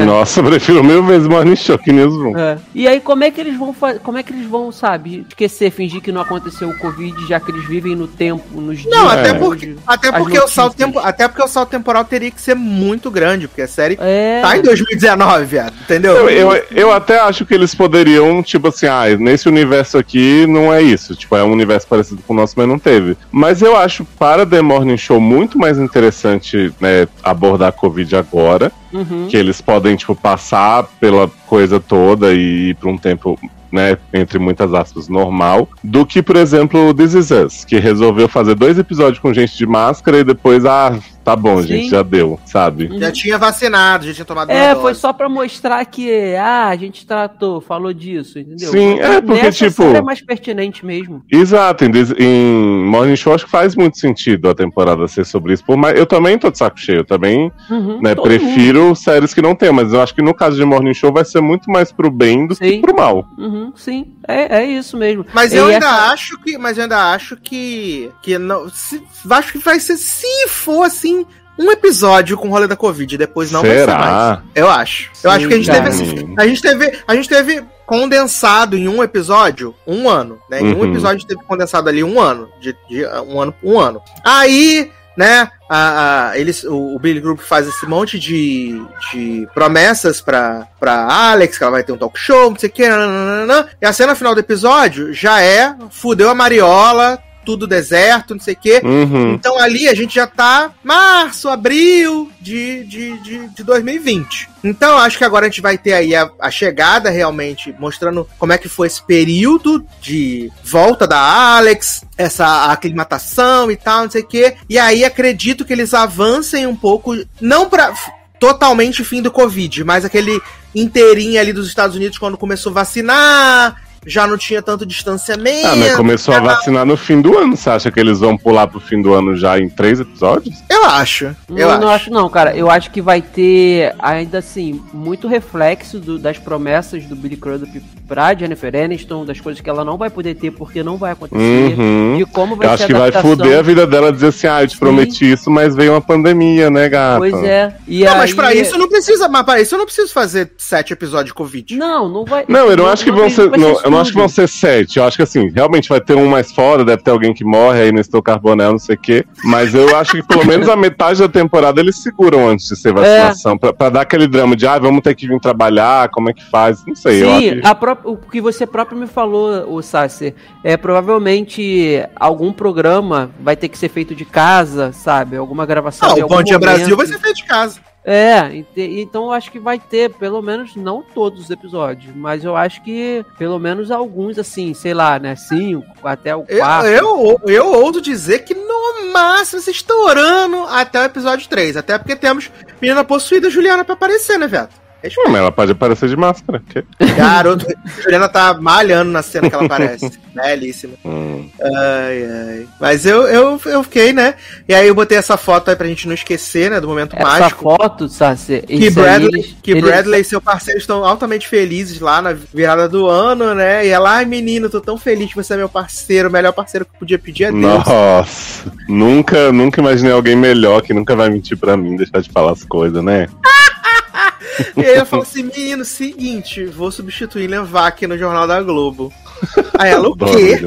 Nossa, eu prefiro mil vezes Morning Show que Newsroom. É. E aí, como é que eles vão fazer? Como é que eles vão, sabe, esquecer, fingir que não aconteceu o Covid, já que eles vivem no tempo, nos dias. Não, até hoje? porque, até, porque o salto tempo, até porque o salto temporal teria que ser muito grande, porque a série É. tá em 2019, viado, entendeu? Eu, eu, eu até acho que eles poderiam, tipo assim, ah, nesse universo aqui não é isso. Tipo, é um universo parecido com o nosso, mas não teve. Mas eu acho para The Morning Show muito mais interessante né, abordar a Covid agora. Uhum. Que eles podem, tipo, passar pela coisa toda e ir pra um tempo. Né, entre muitas aspas, normal, do que, por exemplo, o This Is Us, que resolveu fazer dois episódios com gente de máscara e depois, ah, tá bom, Sim. gente, já deu, sabe? Já tinha vacinado, já tinha tomado É, uma foi dose. só pra mostrar que, ah, a gente tratou, falou disso, entendeu? Sim, é, porque, Nessa tipo- é mais pertinente mesmo. Exato, em, em Morning Show acho que faz muito sentido a temporada ser sobre isso. Por mais, eu também tô de saco cheio, eu também Uhum, né, prefiro séries que não tem, mas eu acho que no caso de Morning Show vai ser muito mais pro bem do que Sim. pro mal. mundo. Uhum, sim, é, é isso mesmo. Mas E eu ainda essa- acho que. Mas eu ainda acho que. Que não. Se, acho que vai ser. Se for assim. Um episódio com o rolê da Covid, depois não vai ser mais. Será? Eu acho. eu Sim, acho que a gente cara. teve. A gente teve. A gente teve condensado em um episódio um ano. Né? Em um Uhum. episódio teve condensado ali um ano. De, de um ano um ano. Aí, né? A, a- eles, o, o Billy Group faz esse monte de, de promessas pra, pra Alex, que ela vai ter um talk show, não sei o que, nananana. e a cena final do episódio já é fudeu a Mariola, tudo deserto, não sei o que. Uhum. Então ali a gente já tá março, abril de, de, de, de 2020. Então acho que agora a gente vai ter aí a, a chegada realmente, mostrando como é que foi esse período de volta da Alex, essa aclimatação e tal, não sei o quê. E aí acredito que eles avancem um pouco, não pra. totalmente fim do Covid, mas aquele inteirinho ali dos Estados Unidos quando começou a vacinar, já não tinha tanto distanciamento. Ah, mas começou a vacinar no fim do ano. Você acha que eles vão pular pro fim do ano já em três episódios? Eu acho. Eu não, acho. não acho não, cara. Eu acho que vai ter, ainda assim, muito reflexo do- das promessas do Billy Crudup pra Jennifer Aniston, das coisas que ela não vai poder ter porque não vai acontecer, Uhum. de como vai Eu ser acho a que vai fuder a vida dela dizer assim, ah, eu te Sim. prometi isso, mas veio uma pandemia, né, gata? Pois é. E Não, aí... mas pra isso não precisa, mas pra isso eu não preciso fazer sete episódios de Covid. Não, não vai... Não, eu não acho que vão ser. não, eu não acho que vão ser sete. Eu acho que assim, realmente vai ter um mais fora, deve ter alguém que morre aí no Estou Carbonel, não sei o quê. Mas eu acho que pelo menos a metade da temporada eles seguram antes de ser vacinação. Pra, pra dar aquele drama de, ah, vamos ter que vir trabalhar, como é que faz? Não sei. Sim, que- a pró- o que você próprio me falou, o Sasser, é provavelmente algum programa vai ter que ser feito de casa, sabe? Alguma gravação. Ah, em o algum Bom Dia momento. Brasil vai ser feito de casa. É, então eu acho que vai ter, pelo menos, não todos os episódios, mas eu acho que pelo menos alguns, assim, sei lá, né? Cinco, até o Eu, quarto. eu, eu ouso dizer que no máximo você estourando até o episódio 3. Até porque temos menina possuída Juliana pra aparecer, né, Veto? Hum, mas ela pode aparecer de máscara. que- Garoto, Juliana tá malhando na cena que ela aparece. Belíssima. Hum. Ai, ai. Mas eu, eu, eu fiquei, né? E aí eu botei essa foto aí pra gente não esquecer, né? Do momento Essa mágico. foto, Sasser, Que aí, Bradley, eles- que eles- Bradley e seu parceiro estão altamente felizes lá na virada do ano, né? E ela, ai menino, tô tão feliz que você é meu parceiro, o melhor parceiro que eu podia pedir a Deus. Nossa, nunca, nunca imaginei alguém melhor que nunca vai mentir pra mim, deixar de falar as coisas, né? E aí ela fala assim, menino, seguinte, vou substituir Levac no Jornal da Globo. Aí ela, o quê?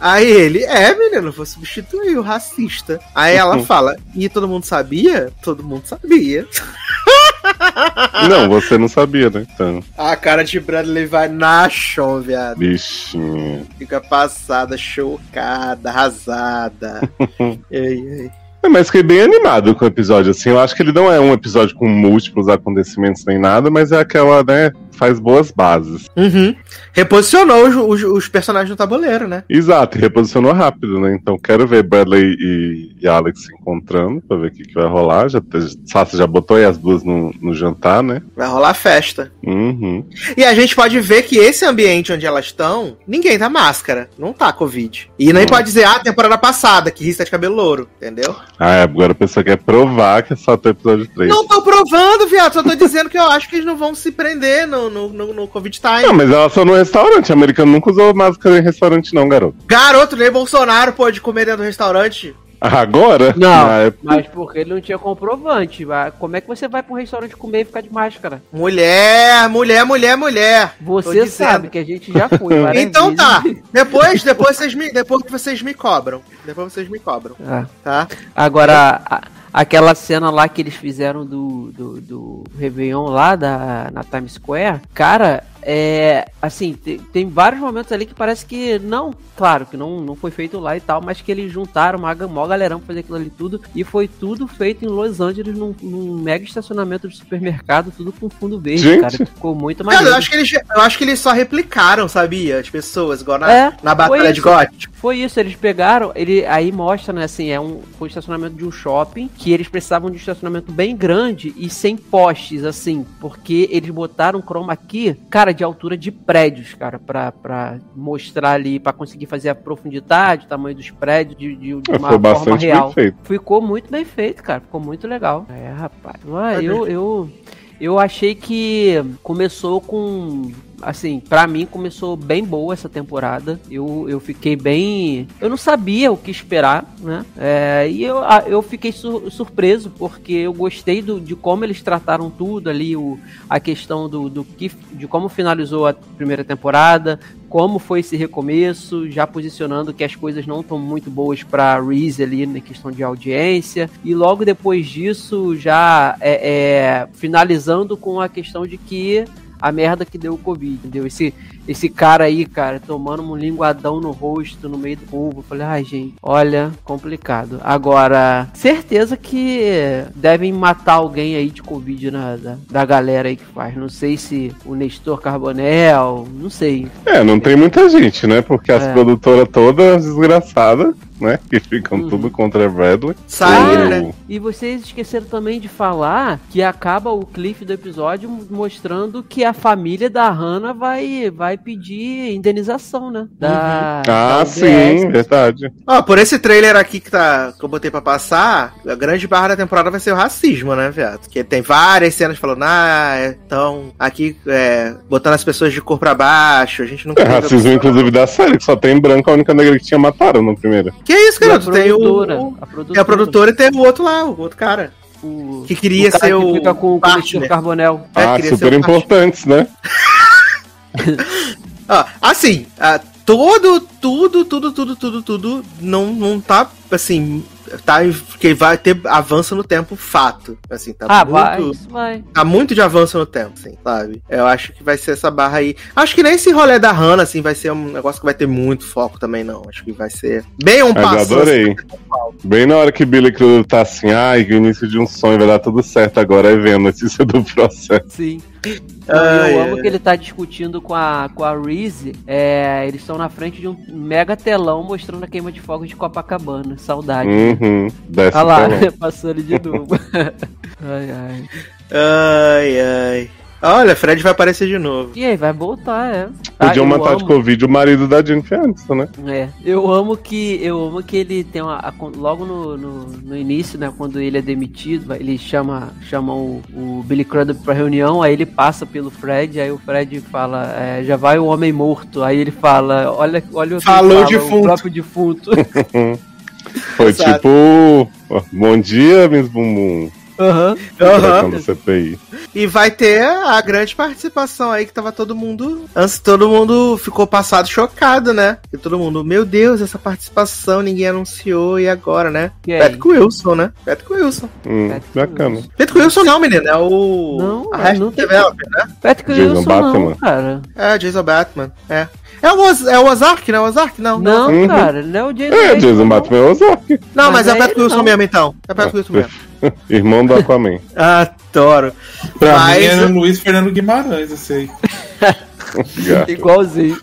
Aí ele, é, menino, vou substituir o racista. Aí ela fala, e todo mundo sabia? Todo mundo sabia. Não, você não sabia, né? Então, A cara de Bradley vai na chão, viado. bichinho. Fica passada, chocada, arrasada. ei, ei. É, mas fiquei bem animado com o episódio, assim. Eu acho que ele não é um episódio com múltiplos acontecimentos nem nada, mas é aquela, né? Faz boas bases. Uhum. Reposicionou os, os- os personagens no tabuleiro, né? Exato, reposicionou rápido, né? Então quero ver Bradley e, e Alex se encontrando pra ver o que, que vai rolar. Já, Sassi já botou aí as duas no, no jantar, né? Vai rolar festa. Uhum. E a gente pode ver que esse ambiente onde elas estão, ninguém tá máscara. Não tá Covid. E nem Hum. pode dizer, ah, temporada passada, que Rista de cabelo louro. Entendeu? Ah, é, agora a pessoa quer provar que é só até o episódio 3. Não tô provando, viado. Só tô dizendo que eu acho que eles não vão se prender no, no, no, no Covid time. Não, mas ela só no restaurante. O americano nunca usou máscara em restaurante, não, garoto. Garoto, nem Bolsonaro pode comer dentro do restaurante. Agora? Não, Na época- mas porque ele não tinha comprovante. vai- Como é que você vai pra um restaurante comer e ficar de máscara? Mulher, mulher, mulher, mulher. Você sabe que a gente já foi. Então vezes. tá. Depois, depois vocês me, depois que vocês me cobram. Depois vocês me cobram, Ah. tá? Agora, a- aquela cena lá que eles fizeram do, do, do Réveillon lá da, na Times Square, cara, é. Assim, tem, tem vários momentos ali que parece que não, claro, que não, não foi feito lá e tal, mas que eles juntaram uma mó galerão pra fazer aquilo ali tudo. E foi tudo feito em Los Angeles, num, num mega estacionamento de supermercado, tudo com fundo verde, Gente. cara. Ficou muito Cara, maneiro. eu acho, que eles, eu acho que eles só replicaram, sabia? As pessoas, igual na, É, na Batalha de isso. Got. Foi isso, eles pegaram, ele aí mostra, né, assim, é um foi um estacionamento de um shopping que eles precisavam de um estacionamento bem grande e sem postes, assim, porque eles botaram chroma key, cara, de altura de prédios, cara, pra, pra mostrar ali, pra conseguir fazer a profundidade, o tamanho dos prédios de, de, de É, uma forma real. Ficou muito bem feito, cara. Ficou muito legal. É, rapaz. Ah, eu, eu, eu achei que começou com. Assim, pra mim começou bem boa essa temporada. Eu, eu fiquei bem. Eu não sabia o que esperar, né? É, e eu, eu fiquei sur- surpreso, porque eu gostei do, de como eles trataram tudo ali, o, a questão do, do que, de como finalizou a primeira temporada, como foi esse recomeço, já posicionando que as coisas não estão muito boas para Reese ali na questão de audiência, e logo depois disso já é, é, finalizando com a questão de que a merda que deu o Covid, entendeu? Esse, esse cara aí, cara, tomando um linguadão no rosto, no meio do povo. Eu falei, ai, gente, olha, complicado. Agora, certeza que devem matar alguém aí de Covid na, da, da galera aí que faz. Não sei se o Nestor Carbonel, não sei. É, não tem muita gente, né? Porque as É. produtoras todas desgraçadas. né? Que ficam Uhum. tudo contra a Bradley. Saíram, O- né? E vocês esqueceram também de falar que acaba o cliff do episódio mostrando que a família da Hannah vai, vai pedir indenização, né? Da, da Ah, UBS. sim, verdade. Ó, por esse trailer aqui que, tá, que eu botei pra passar, a grande barra da temporada vai ser o racismo, né, viado? Porque tem várias cenas falando, ah, então, aqui, é, botando as pessoas de cor pra baixo, a gente não É racismo, inclusive, da série, que só tem branco, a única negra que tinha mataram no primeiro. Que isso, E a garoto? Tem o, a produtora, tem a produtora e tem o outro lá, o outro cara. o, Que queria o cara ser que o fica com o. Cometido Carbonel. É, ah, super importantes, né? Ah, assim, ah, todo, tudo, tudo, tudo, tudo, tudo não, não tá, assim, tá, que vai ter avanço no tempo, fato. Assim, tá Ah, vai, muito, isso vai. tá muito de avanço no tempo, assim, sabe? Eu acho que vai ser essa barra aí. Acho que nem esse rolê da Hannah, assim, vai ser um negócio que vai ter muito foco também, não. Acho que vai ser bem um Mas eu passo. adorei. Bem na hora que Billy Cruz tá assim, ai, que início de um sonho, vai dar tudo certo agora, vem a notícia do processo. Sim. Ai, eu amo que ele tá discutindo com a, com a Reese. É, eles estão na frente de um mega telão mostrando a queima de fogos de Copacabana. Saudade. Uhum, desce Olha lá, passou ele de novo. ai, ai. Ai, ai. Olha, Fred vai aparecer de novo. E aí, vai voltar, é. Podiam Ah, matar de amo- Covid o marido da Jennifer Aniston, né? É, eu amo que eu amo que ele tem uma a- logo no, no, no início, né, quando ele é demitido, ele chama chama o, o Billy Crudup pra reunião, aí ele passa pelo Fred, aí o Fred fala, é, já vai o homem morto, aí ele fala, olha, olha o Falou fala, defunto. o próprio defunto. Foi Exato. tipo, bom dia, Miss Bumbum. Aham. Aham. do CPI. E vai ter a grande participação aí que tava todo mundo. Antes todo mundo ficou passado chocado, né? E todo mundo, meu Deus, essa participação ninguém anunciou e agora, né? Quem? Patrick Wilson, né? Patrick Wilson. Hum, Patrick bacana. Wilson. Patrick Wilson não, menino, é o. Não, a não tem- Developer, né? Patrick Jason Wilson Bateman. não, cara. É, Jason Batman. É. É o, Oz- é o Ozark, né? O Ozark? Não. Não, Uhum. cara, não é o Jason É, Jason não. Batman é o Ozark. Não, mas, Mas é é o Patrick ele Wilson não. mesmo, então. É o Patrick Wilson mesmo. Irmão do Aquaman. Adoro. Pra Mas- mim era Luiz Fernando Guimarães, aí. Gato. Igualzinho.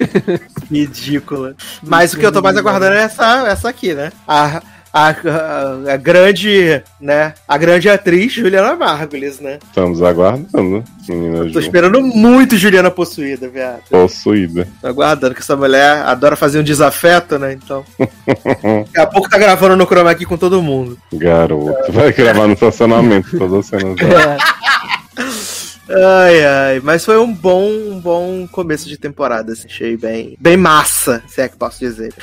Ridícula. Mas o que eu tô mais aguardando é essa, essa aqui, né? A, a, a, a grande, né? A grande atriz Juliana Margulis, né? Estamos aguardando, menina Tô Ju. esperando muito Juliana possuída, viado. Possuída. Tô aguardando que essa mulher adora fazer um desafeto, né? Então. Daqui a pouco tá gravando no Chroma aqui com todo mundo. Garoto. Vai gravar no estacionamento todas as cenas. É. Ai, ai. Mas foi um bom, um bom começo de temporada, assim. Achei bem, bem massa, se é que posso dizer.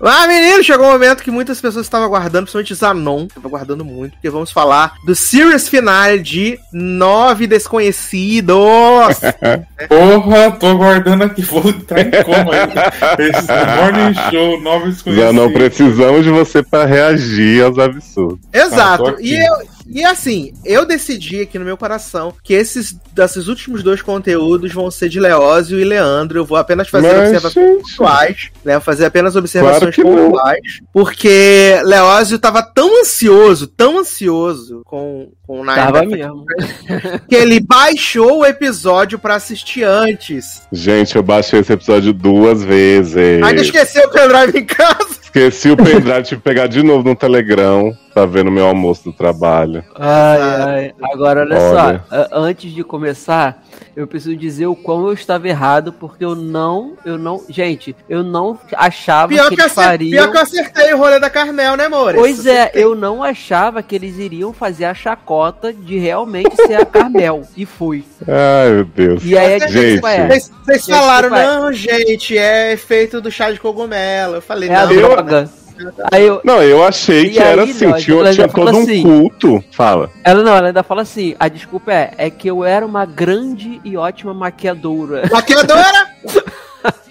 Mas, menino, chegou um momento que muitas pessoas estavam aguardando, principalmente Zanon. Tava aguardando muito, porque vamos falar do series finale de Nove Desconhecidos. Porra, tô aguardando aqui, vou entrar em coma aí. Esse morning show, novos Já não precisamos de você pra reagir aos absurdos. Ah, Exato. aqui. e, eu, e assim, eu decidi aqui no meu coração que esses, desses últimos dois conteúdos vão ser de Leózio e Leandro. Eu vou apenas fazer Mas, observações gente, pontuais, né? Vou fazer apenas observações Claro não. pontuais. Porque Leózio tava tão ansioso, tão ansioso com, com o Nine Tava mesmo. que ele baixou o episódio pra assistir antes. Gente, eu baixei esse episódio duas vezes. Ainda esqueceu o pendrive em casa. Esqueci o pendrive, tive que pegar de novo no Telegram ver no meu almoço do trabalho. Ai, ai. Agora, olha, Olha. só. a- Antes de começar, eu preciso dizer o quão eu estava errado, porque eu não, eu não, gente, eu não achava Pior que que, eles fariam. pior que eu acertei o rolê da Carmel, né, amor? Pois é, eu não achava que eles iriam fazer a chacota de realmente ser a Carmel. e fui. Ai, meu Deus. E aí a Gente, é. Vocês, vocês falaram, é- não, gente, é efeito do chá de cogumelo. Eu falei, É a não. eu- droga. Aí eu, Não, eu achei que era aí, assim, Léo, tinha, tinha todo um assim. culto. Fala. ela não, ela ainda fala assim: a desculpa é, é que eu era uma grande e ótima maquiadora. Maquiadora?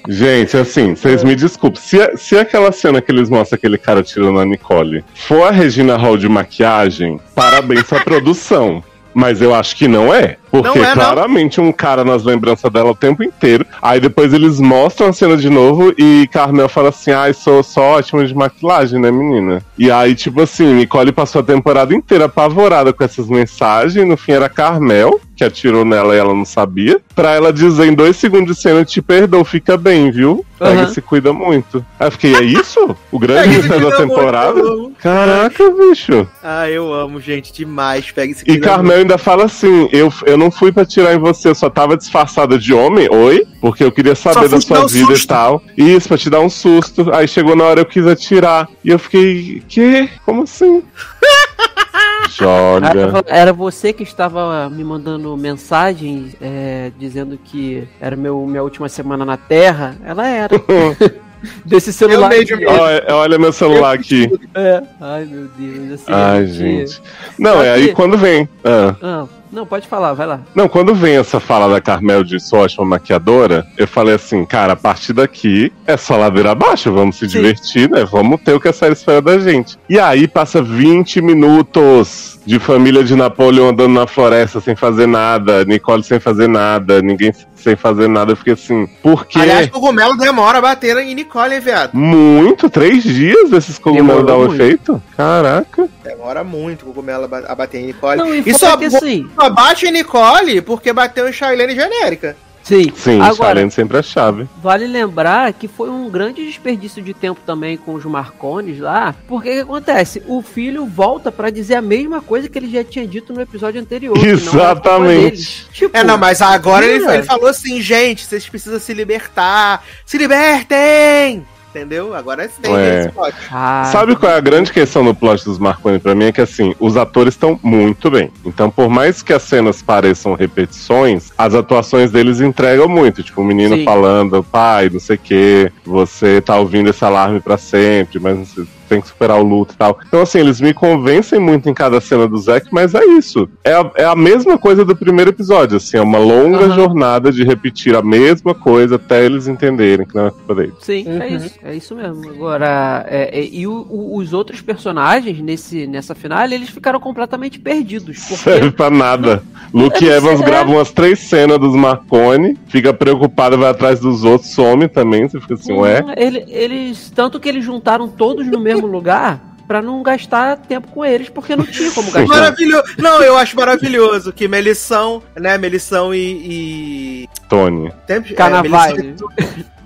Gente, assim, vocês me desculpem. Se, se aquela cena que eles mostram aquele cara tirando a Nicole for a Regina Hall de maquiagem, parabéns à produção. Mas eu acho que não é. Porque Não é, não. claramente um cara nas lembranças dela o tempo inteiro. Aí depois eles mostram a cena de novo e Carmel fala assim: ai, sou só ótima de maquilagem, né, menina? E aí, tipo assim, Nicole passou a temporada inteira apavorada com essas mensagens. No fim era Carmel, que atirou nela e ela não sabia. Pra ela dizer em dois segundos de cena: te perdoo, fica bem, viu? Pega e se cuida muito. Aí eu fiquei: é isso? O grande se mistério da cuida muito, temporada? amo. Caraca, bicho. Ah, eu amo, gente, demais. Pega esse E Carmel ainda fala assim: eu, eu não fui pra tirar em você, eu só tava disfarçada de homem, oi? Porque eu queria saber da sua um vida e susto. tal. Isso, pra te dar um susto. Aí chegou na hora eu quis atirar. E eu fiquei, que? Como assim? Joga. Era, era você que estava me mandando mensagens é, dizendo que era meu, minha última semana na Terra. Ela era. Desse celular. Olha, olha meu celular aqui. É. Ai, meu Deus. Assim, Ai, a gente-. Não, é aí quando vem. Ah. Ah, não, pode falar, vai lá. Não, quando vem essa fala da Carmel de sou ótima maquiadora, eu falei assim, cara, a partir daqui é só ladeira abaixo, vamos se Sim. divertir, né? Vamos ter o que a série espera da gente. E aí passa 20 minutos de família de Napoleão andando na floresta sem fazer nada, Nicole sem fazer nada, ninguém sem fazer nada. Eu fiquei assim, por quê? Aliás, cogumelo demora a bater em Nicole, hein, viado? Muito? Três dias esses cogumelos dar um efeito? Caraca. Demora muito o cogumelo a ba- a bater em Nicole. Não, e e só, assim. só bate em Nicole porque bateu em Shailene genérica. Sim, Sim, agora, sempre é a chave. vale lembrar que foi um grande desperdício de tempo também com os Marcones lá, porque o que acontece? O filho volta pra dizer a mesma coisa que ele já tinha dito no episódio anterior. não culpa Exatamente. deles. Tipo, É, não, mas agora ele, ele falou assim, gente, vocês precisam se libertar. Se libertem! Entendeu? Agora tem É. esse plot. ah, Sabe qual é a grande questão no plot dos Marconi pra mim? É que assim, os atores estão muito bem. Então, por mais que as cenas pareçam repetições, as atuações deles entregam muito. Tipo, o menino Sim. falando, pai, não sei o que, você tá ouvindo esse alarme pra sempre, mas você tem que superar o luto e tal. Então, assim, eles me convencem muito em cada cena do Zack, mas é isso. É a, é a mesma coisa do primeiro episódio, assim, é uma longa Aham. jornada de repetir a mesma coisa até eles entenderem que não é culpa deles. Sim, é Uhum. isso. É isso mesmo. Agora, é, é, e o- o- os outros personagens nesse, nessa final, eles ficaram completamente perdidos. Serve Porque pra nada. Luke É, Evans é. grava umas três cenas dos Marconi, fica preocupado, vai atrás dos outros, some também. Você fica assim, ué. Hum, ele- eles. Tanto que eles juntaram todos no mesmo lugar pra não gastar tempo com eles, porque não tinha como gastar. Maravilhoso. Não, eu acho maravilhoso que Melissão, né, Melissão e... e... Tony. Tempo, Carnavale.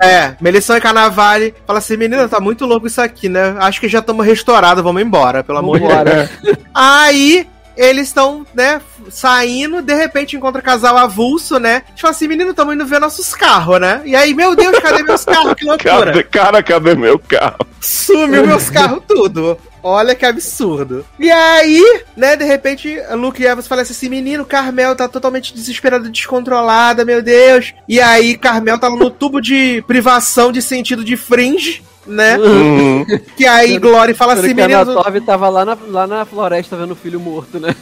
É, é, Melissão e Carnavale. Fala assim, menina, tá muito louco isso aqui, né? Acho que já estamos restaurados, vamos embora, pelo amor de Deus. Aí eles estão, né, saindo, de repente encontra casal avulso, né? Tipo assim, menino, estamos indo ver nossos carros, né? E aí, meu Deus, cadê meus carros? Que loucura! Cadê, cara, cadê meu carro? Sumiu meus carros tudo. Olha que absurdo. E aí, né, de repente, Luke Evans fala assim: menino, Carmel tá totalmente desesperada, descontrolada, meu Deus. E aí, Carmel tá no tubo de privação de sentido de fringe, né? Uhum. Que aí Glory fala assim, menino. Natov tava lá na, lá na floresta vendo o filho morto, né?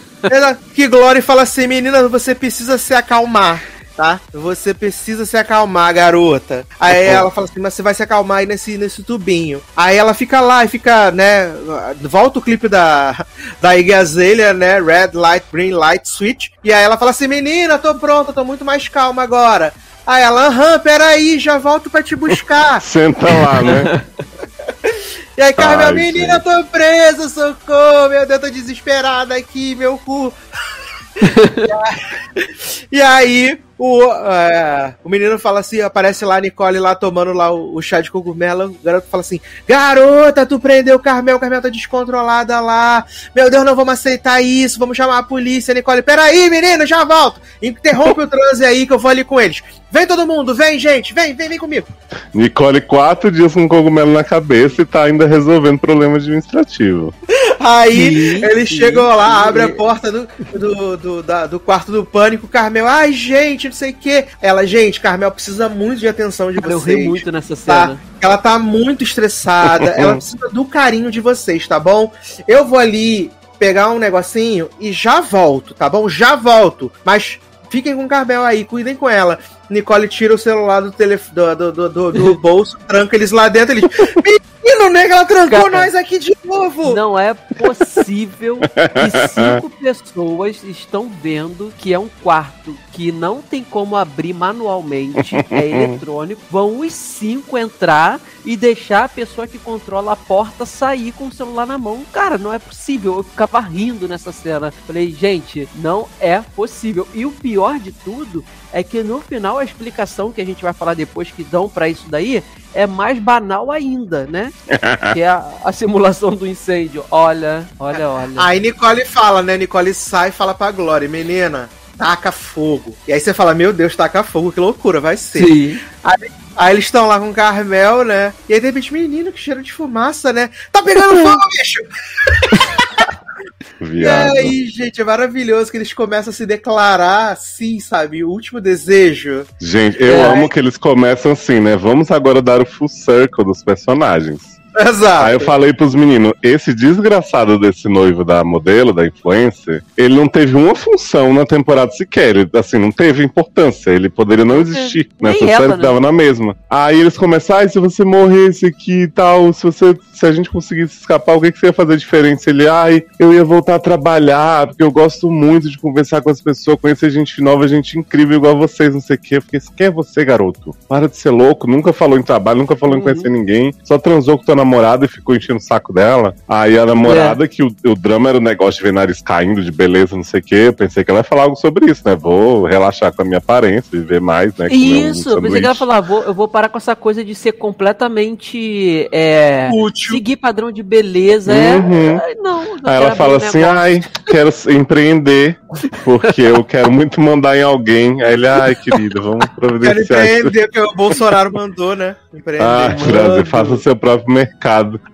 Que Glory fala assim, menina, você precisa se acalmar, tá? Você precisa se acalmar, garota. Aí ela fala assim, mas você vai se acalmar aí nesse, nesse tubinho. Aí ela fica lá e fica, né? Volta o clipe da, da Iggy Azalea, né? Red light, green light, switch. E aí ela fala assim, menina, tô pronta, tô muito mais calma agora. Aí ela, aham, peraí, já volto pra te buscar. Senta lá, né? E aí, Carmel, menina, gente. tô presa, socorro, meu Deus, tô desesperada aqui, meu cu. e aí, o, é, o menino fala assim, aparece lá a Nicole lá tomando lá o, o chá de cogumelo, o garoto fala assim, garota, tu prendeu o Carmel, o Carmel tá descontrolada lá, meu Deus, não vamos aceitar isso, vamos chamar a polícia, Nicole, peraí, menino, já volto, interrompe o transe aí que eu vou ali com eles. Vem todo mundo, vem gente, vem, vem, vem comigo. Nicole, quatro dias com cogumelo na cabeça e tá ainda resolvendo problema administrativo. Aí Sim, eles sim, chegam lá, sim. abrem a porta do, do, do, da- do quarto do pânico, Carmel, ai gente, não sei o que. Ela, gente, Carmel precisa muito de atenção de Cara, eu vocês. ri muito nessa Tá? cena. Ela tá muito estressada, ela precisa do carinho de vocês, tá bom? Eu vou ali pegar um negocinho e já volto, tá bom? Já volto. Mas fiquem com o Carmel aí, cuidem com ela. Nicole tira o celular do, telef... do, do, do, do- bolso, tranca eles lá dentro, eles. E no nega, ela trancou Cara, nós aqui de novo. Não é possível que cinco pessoas estão vendo que é um quarto que não tem como abrir manualmente, é eletrônico. Vão os cinco entrar e deixar a pessoa que controla a porta sair com o celular na mão. Cara, não é possível. Eu ficava rindo nessa cena. Falei, gente, não é possível. E o pior de tudo é que no final a explicação que a gente vai falar depois que dão pra isso daí é mais banal ainda, né? que é a, a simulação do incêndio. Olha, olha, olha. Aí Nicole fala, né? Nicole sai e fala pra Glória, menina, taca fogo. E aí você fala, meu Deus, taca fogo, que loucura, vai ser. Sim. Aí eles estão lá com o Carmel, né? E aí de repente, menino, que cheiro de fumaça, né? Tá pegando fogo, bicho! E Viado. aí, gente, é maravilhoso que eles começam a se declarar assim, sabe? O último desejo. Gente, eu É. amo que eles começam assim, né? Vamos agora dar o full circle dos personagens. Exato. Aí eu falei pros meninos, esse desgraçado desse noivo da modelo, da influencer, ele não teve uma função na temporada sequer. Ele, assim, não teve importância. Ele poderia não existir Nem nessa ela, série né? que dava na mesma. Aí eles começam, ai, se você morresse aqui e tal, se você. Se a gente conseguisse escapar, o que, que você ia fazer diferente? Ele, ai, eu ia voltar a trabalhar, porque eu gosto muito de conversar com as pessoas, conhecer gente nova, gente incrível igual vocês, não sei o quê. Eu fiquei, quem é você, garoto? Para de ser louco, nunca falou em trabalho, nunca falou em Uhum. conhecer ninguém, só transou com tua namorada e ficou enchendo o saco dela. Aí a namorada, É. que o, o drama era o negócio de ver nariz caindo, de beleza, não sei o quê, eu pensei que ela ia falar algo sobre isso, né? Vou relaxar com a minha aparência, viver mais, né? um Isso, eu pensei que ela sanduíche. falar, vou, eu vou parar com essa coisa de ser completamente é, Útil. seguir padrão de beleza. Uhum. É, não, eu Aí quero ela fala um assim, negócio. ai, quero empreender, porque eu quero muito mandar em alguém. Aí ele, ai, querida, vamos Quero providenciar isso. empreender, que o Bolsonaro mandou, né? Empreender. Ah. Brasil, faça o seu próprio mercado.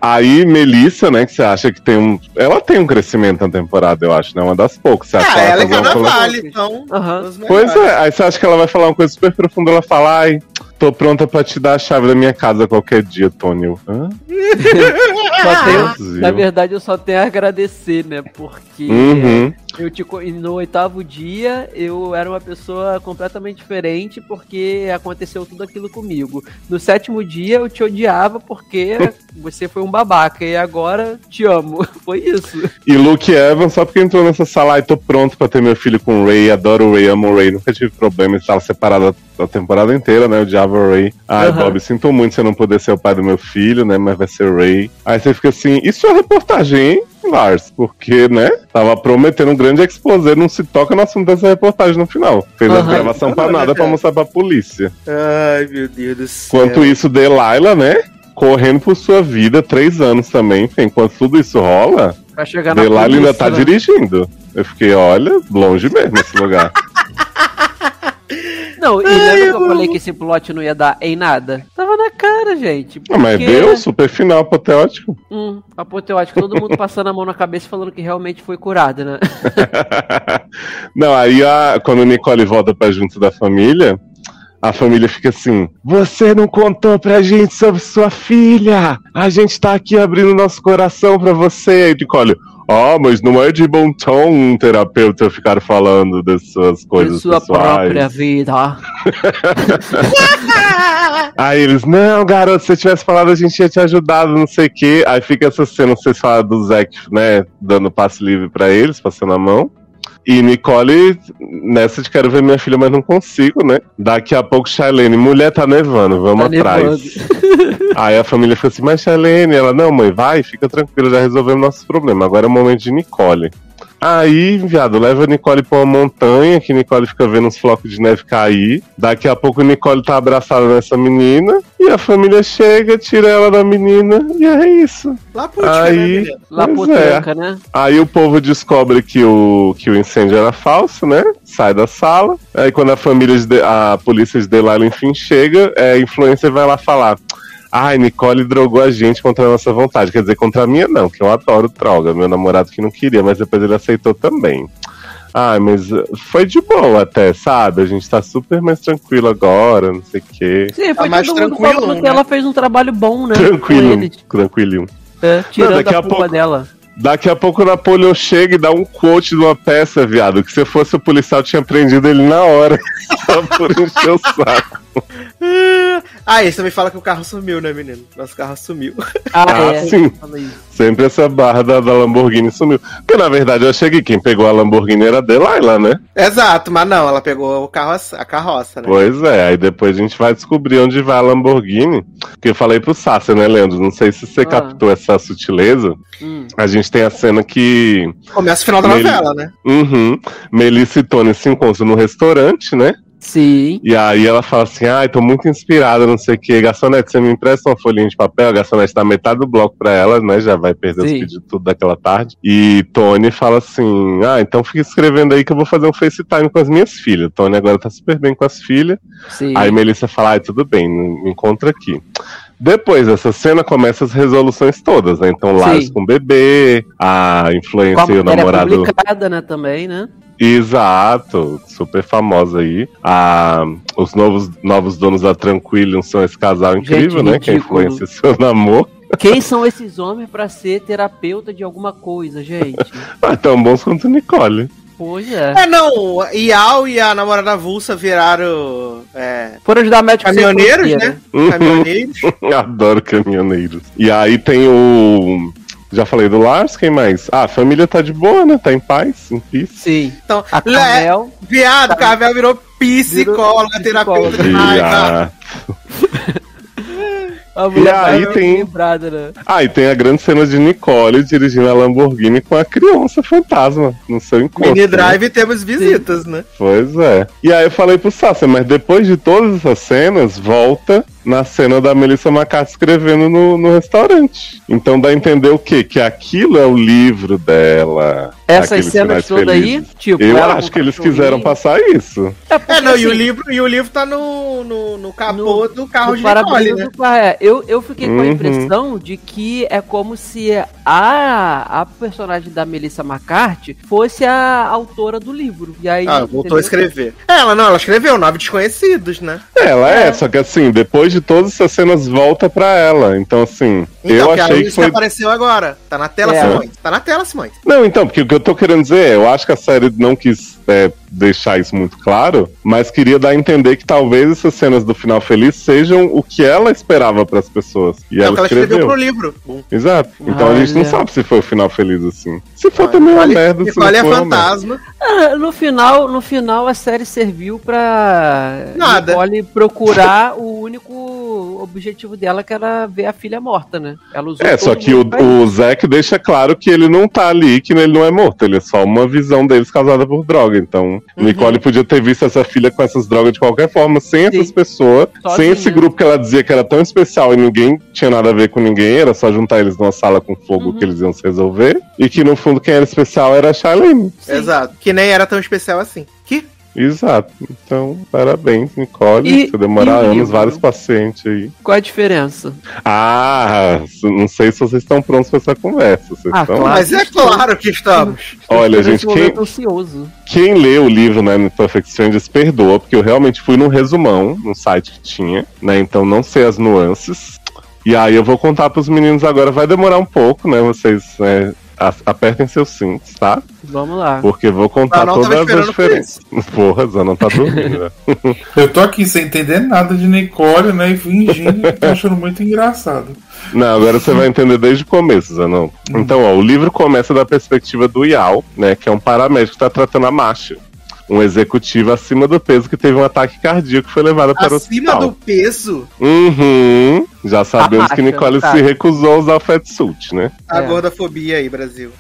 Aí, Melissa, né, que você acha que tem um. Ela tem um crescimento na temporada, eu acho, né? Uma das poucas. Você acha que Ah, ela ela é coisa- carnaval, então. Aham. dos Pois é, aí você acha que ela vai falar uma coisa super profunda, ela fala, ai, tô pronta pra te dar a chave da minha casa qualquer dia, Tony. Eu, Hã? Só tenho- na verdade, eu só tenho a agradecer, né? Porque Uhum. Eu te, e no oitavo dia eu era uma pessoa completamente diferente porque aconteceu tudo aquilo comigo. No sétimo dia eu te odiava porque você foi um babaca e agora te amo. Foi isso. E Luke Evans, só porque entrou nessa sala, ai, tô pronto pra ter meu filho com o Ray, adoro o Ray, amo o Ray, nunca tive problema, estava separado a temporada inteira, né? Eu odiava o Ray. Ai, Aham. Bob, sinto muito você não poder ser o pai do meu filho, né? Mas vai ser o Ray. Aí você fica assim, isso é reportagem, hein? Lars, porque, né? Tava prometendo um grande exposé, não se toca no assunto dessa reportagem no final. Fez a Aham. gravação pra nada pra mostrar pra polícia. Ai, meu Deus do céu. Enquanto isso, Delilah, né? Correndo por sua vida, três anos também, enfim, enquanto tudo isso rola, Pra chegar na Delilah ainda tá né? dirigindo. Eu fiquei, olha, longe mesmo esse lugar. Não, e lembra que eu falei que esse plot não ia dar em nada? Tava na cara, gente. Ah, mas porque- deu super final apoteótico. Hum, apoteótico, todo mundo passando a mão na cabeça falando que realmente foi curada, né? Não, aí a, quando Nicole volta pra junto da família, a família fica assim: Você não contou pra gente sobre sua filha! A gente tá aqui abrindo nosso coração pra você. Aí Nicole, ó, mas não é de bom tom um terapeuta ficar falando dessas coisas sua pessoais. própria vida. Aí eles, não, garoto, se você tivesse falado, a gente tinha te ajudado, não sei o quê. Aí fica essa cena, vocês falam do Zack, né, dando passe livre pra eles, passando a mão. E Nicole, nessa de quero ver minha filha, mas não consigo, né? Daqui a pouco, Shailene, mulher tá nevando, vamos Tá atrás. Aí a família fica assim, mas Shailene, ela, não, mãe, vai, fica tranquila, já resolvemos nossos problemas. Agora é o momento de Nicole. Aí, viado, leva a Nicole pra uma montanha, que Nicole fica vendo uns flocos de neve cair. Daqui a pouco Nicole tá abraçada nessa menina. E a família chega, tira ela da menina. E é isso. Né, Aí? Lá pois potranca, né? aí o povo descobre que o, que o incêndio era falso, né? Sai da sala. Aí quando a família, de, De- a polícia de Delilah enfim chega, é, a influencer vai lá falar. Ai, Nicole drogou a gente contra a nossa vontade. Quer dizer, contra a minha não, que eu adoro droga. Meu namorado que não queria, mas depois ele aceitou também. Ai, mas foi de boa até, sabe? A gente tá super mais tranquilo agora, não sei o quê. Sim, foi mais todo mundo tranquilo, falando que né? ela fez um trabalho bom, né? Tranquilo, eles, tranquilinho. é, tirando daqui a a culpa pouco- dela. Daqui a pouco o Napoleão chega e dá um quote de uma peça, viado, que se fosse o policial tinha prendido ele na hora. Só por encher o saco. Ah, eles também falam que o carro sumiu, né, menino? Nosso carro sumiu. Ah, Ah, é. sim. Fala isso. Sempre essa barra da, da Lamborghini sumiu. Porque na verdade eu achei que quem pegou a Lamborghini era a Delilah, né? Exato, mas não, ela pegou o carro, a carroça, né? Pois é, aí depois a gente vai descobrir onde vai a Lamborghini. Porque eu falei pro Sácia, né, Leandro? Não sei se você Ah. captou essa sutileza. Hum. A gente tem a cena que Começa o final da Ele- novela, né? uhum, Melissa e Tony se encontram no restaurante, né? Sim. E aí ela fala assim, ai, tô muito inspirada, não sei o que. Garçonete, você me empresta uma folhinha de papel? A garçonete dá metade do bloco pra ela, né? Já vai perder os Sim. pedidos tudo daquela tarde. E Tony fala assim, ah, então fica escrevendo aí que eu vou fazer um FaceTime com as minhas filhas. Tony agora tá super bem com as filhas. Sim. Aí Melissa fala, ai, tudo bem, me encontra aqui. Depois dessa cena começa as resoluções todas, né? Então Lars Sim. com o bebê, a influência e o namorado. publicada, né, também, né? Exato, super famosa aí. Ah, os novos, novos donos da Tranquilium são esse casal incrível, Gente, né? Que ridículo. influencia seu namoro. Quem são esses homens pra ser terapeuta de alguma coisa, gente? Ah, tão bons quanto Nicole. Pois é. É, não, o Ial e a namorada avulsa viraram é, Foram ajudar médico caminhoneiros, né? Caminhoneiros. Adoro caminhoneiros. E aí tem o. Já falei do Lars, quem mais? Ah, a família tá de boa, né? Tá em paz, em peace. Sim. Então, A Lé, Carmel. viado, Carvel virou psicóloga, terapeuta de E raiva. a- A mulher aí mais tem- lembrada, né? Ah, e tem a grande cena de Nicole dirigindo a Lamborghini com a criança fantasma no seu encontro. Mini né? Drive temos visitas, né? Pois é. E aí eu falei pro Sasha, mas depois de todas essas cenas, volta na cena da Melissa McCarthy escrevendo no, no restaurante. Então dá a entender o quê? Que aquilo é o livro dela. Essas cenas todas aí, tipo, Eu ela acho que eles quiseram passar isso. porque, É, não, e o assim, livro, e o livro tá no, no, no capô No- do carro de Nicole, né? carro, é. eu, eu fiquei com a Uhum. impressão de que é como se a, a personagem da Melissa McCarthy fosse a autora do livro. E aí, Ah, voltou entendeu? a escrever. É, Ela não, ela escreveu Nove Desconhecidos, né? Ela é, É. só que assim, depois de todas essas cenas, volta pra ela. Então, assim, Então, eu que é achei que isso foi. apareceu agora. Tá na tela, É. Simões. Tá na tela, Simões. Não, então, porque o que eu tô querendo dizer é, eu acho que a série não quis é, deixar isso muito claro, mas queria dar a entender que talvez essas cenas do final feliz sejam o que ela esperava pras pessoas. E é o ela que ela escreveu escreveu. pro livro. Bom. Exato. Então a gente não Olha. sabe se foi o final feliz assim. Se for Olha, também é uma Nicole- merda. se não é for, uma merda. fantasma. Ah, no final, no final a série serviu pra Nada. Nicole procurar o único objetivo dela que era ver a filha morta, né? Ela usou É, só que o, o. Zack deixa claro que ele não tá ali, que ele não é morto. Ele é só uma visão deles causada por droga. Então, Uhum. Nicole podia ter visto essa filha com essas drogas de qualquer forma, sem Sim. essas pessoas, Sozinha. sem esse grupo que ela dizia que era tão especial e ninguém tinha nada a ver com ninguém, era só juntar eles numa sala com fogo Uhum. que eles iam se resolver. E que no fundo quem era especial era a Charlene. Sim. Exato. Que nem era tão especial assim. Exato. Então, parabéns, Nicole. E- Você demorar anos, livro? vários pacientes aí. Qual a diferença? Ah, não sei se vocês estão prontos pra essa conversa. Vocês Ah, estão? claro. Mas é claro que estamos. Olha, gente, quem- ansioso. Quem lê o livro, né, no Perfect Strangers, perdoa, porque eu realmente fui num resumão, no site que tinha, né, então não sei as nuances. E aí eu vou contar pros meninos agora, vai demorar um pouco, né, vocês né, apertem seus cintos, tá? Vamos lá. Porque vou contar Zanon todas as diferenças. Porra, Zanon tá dormindo, né? Eu tô aqui sem entender nada de Nicole, né? E fingindo tô achando muito engraçado. Não, agora você vai entender desde o começo, Zanon. Então, ó, o livro começa da perspectiva do Yao, né, que é um paramédico que tá tratando a Masha. Um executivo acima do peso que teve um ataque cardíaco e foi levado para o Acima hospital. do peso, Uhum. Já sabemos que Nicole tá. se recusou a usar o fatsuit, né? a É. gordofobia aí, Brasil.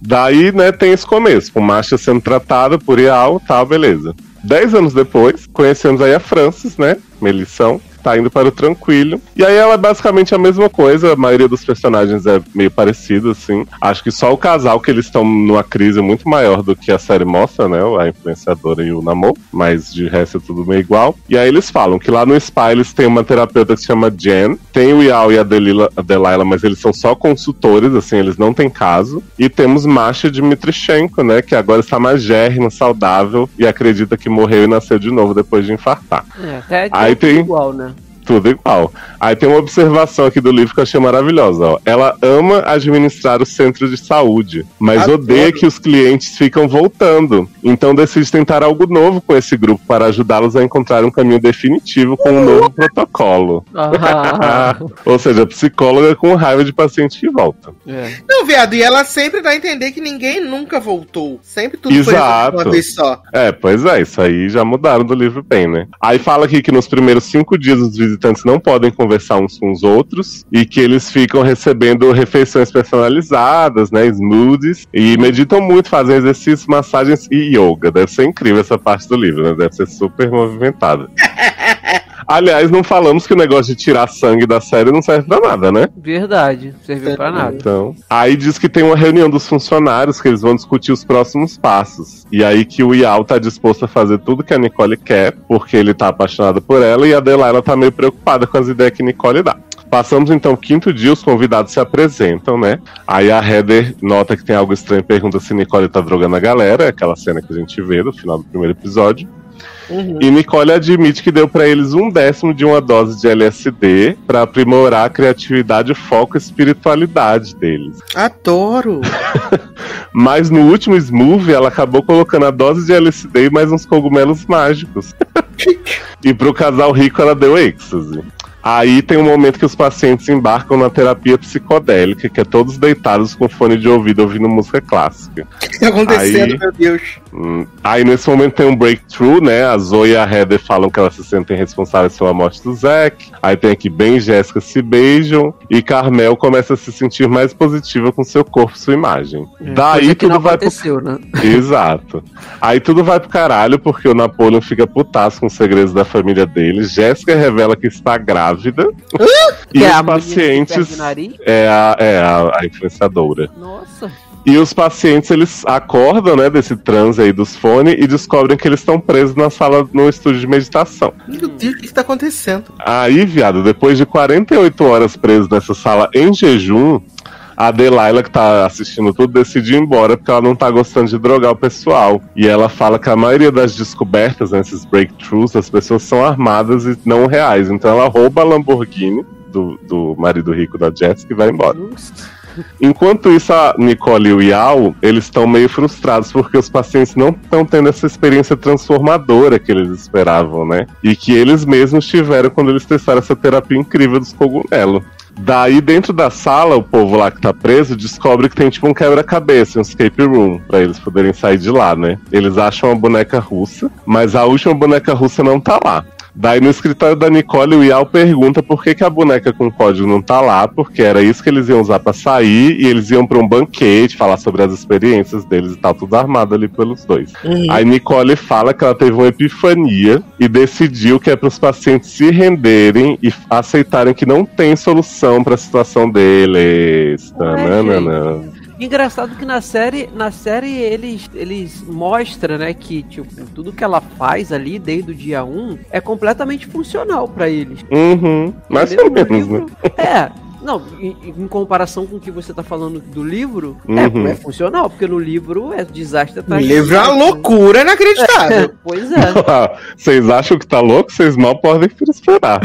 Daí, né, tem esse começo, com Masha sendo tratada por Ial, tal, beleza. Dez anos depois, conhecemos aí a Francis, né, Melissão, tá indo para o Tranquilo. E aí ela é basicamente a mesma coisa, a maioria dos personagens é meio parecido, assim. Acho que só o casal que eles estão numa crise muito maior do que a série mostra, né, a influenciadora e o namoro, mas de resto é tudo meio igual. E aí eles falam que lá no spa eles têm uma terapeuta que se chama Jen, tem o Yao e a, Delila, a Delilah, mas eles são só consultores, assim, eles não têm caso. E temos Masha Dmitrichenko, né, que agora está magérrima, saudável e acredita que morreu e nasceu de novo depois de infartar. É, até Aí tem- igual, né? Tudo igual. Aí tem uma observação aqui do livro que eu achei maravilhosa. Ó. Ela ama administrar o centro de saúde, mas Adoro. odeia que os clientes ficam voltando. Então decide tentar algo novo com esse grupo para ajudá-los a encontrar um caminho definitivo com um novo protocolo. Ah, Ou seja, psicóloga com raiva de paciente que volta. é. Não, viado, e ela sempre dá a entender que ninguém nunca voltou. Sempre tudo foi Exato. uma vez só. É, pois é, isso aí já mudaram do livro bem, né? Aí fala aqui que nos primeiros cinco dias os visitantes não podem conversar uns com os outros e que eles ficam recebendo refeições personalizadas, né? Smoothies e meditam muito, fazem exercícios, massagens e yoga. Deve ser incrível essa parte do livro, né? Deve ser super movimentada. Aliás, não falamos que o negócio de tirar sangue da série não serve pra nada, né? Verdade, serviu pra nada. Então, aí diz que tem uma reunião dos funcionários que eles vão discutir os próximos passos. E aí que o Yao tá disposto a fazer tudo que a Nicole quer, porque ele tá apaixonado por ela e a Delilah tá meio preocupada com as ideias que Nicole dá. Passamos então o quinto dia, os convidados se apresentam, né? Aí a Heather nota que tem algo estranho e pergunta se Nicole tá drogando a galera, aquela cena que a gente vê no final do primeiro episódio. E Nicole admite que deu pra eles um décimo de uma dose de LSD pra aprimorar a criatividade, foco e espiritualidade deles. Adoro. Mas no último smoothie, ela acabou colocando a dose de LSD e mais uns cogumelos mágicos. e pro casal rico, ela deu êxtase. Aí tem um momento que os pacientes embarcam na terapia psicodélica, que é todos deitados com fone de ouvido ouvindo música clássica. O que tá acontecendo, Aí- meu Deus? Hum, Aí nesse momento tem um breakthrough, né? A Zoe e a Heather falam que elas se sentem responsáveis pela morte do Zack. Aí tem aqui Ben e Jéssica se beijam. E Carmel começa a se sentir mais positiva com seu corpo e sua imagem. Daí Coisa que tudo não vai pro né? Exato. Aí tudo vai pro caralho, porque o Napoleon fica putaço com os segredos da família dele. Jéssica revela que está grávida. E Que é os pacientes. É a, é a, a influenciadora. Nossa. E os pacientes, eles acordam, né, desse transe aí dos fones e descobrem que eles estão presos na sala, no estúdio de meditação. Meu Deus, o que, que tá acontecendo? Aí, viado, depois de 48 horas presos nessa sala em jejum, a Delilah, que tá assistindo tudo, decide ir embora porque ela não tá gostando de drogar o pessoal. E ela fala que a maioria das descobertas, né, esses breakthroughs, as pessoas são armadas e não reais. Então ela rouba a Lamborghini do, do marido rico da Jessica e vai embora. Nossa. Enquanto isso, a Nicole e o Yao, eles estão meio frustrados porque os pacientes não estão tendo essa experiência transformadora que eles esperavam, né? E que eles mesmos tiveram quando eles testaram essa terapia incrível dos cogumelos. Daí, dentro da sala, o povo lá que tá preso descobre que tem tipo um quebra-cabeça, um escape room, pra eles poderem sair de lá, né? Eles acham uma boneca russa, mas a última boneca russa não tá lá. Daí no escritório da Nicole, o Yao pergunta por que, que a boneca com código não tá lá, porque era isso que eles iam usar pra sair, e eles iam pra um banquete, falar sobre as experiências deles e tal, tudo armado ali pelos dois. Aí Nicole fala que ela teve uma epifania e decidiu que é para os pacientes se renderem e aceitarem que não tem solução para a situação deles. Tananana. Engraçado que na série, na série eles, eles mostram, né, que tipo, tudo que ela faz ali desde o dia 1 é completamente funcional pra eles. Uhum, mais ou No menos, né? livro- É. Não, em, em comparação com o que você tá falando do livro, Uhum. é, é funcional, porque no livro é desastre O atrás de livro é uma loucura É, inacreditável. pois é. Vocês acham que tá louco? Vocês mal podem esperar.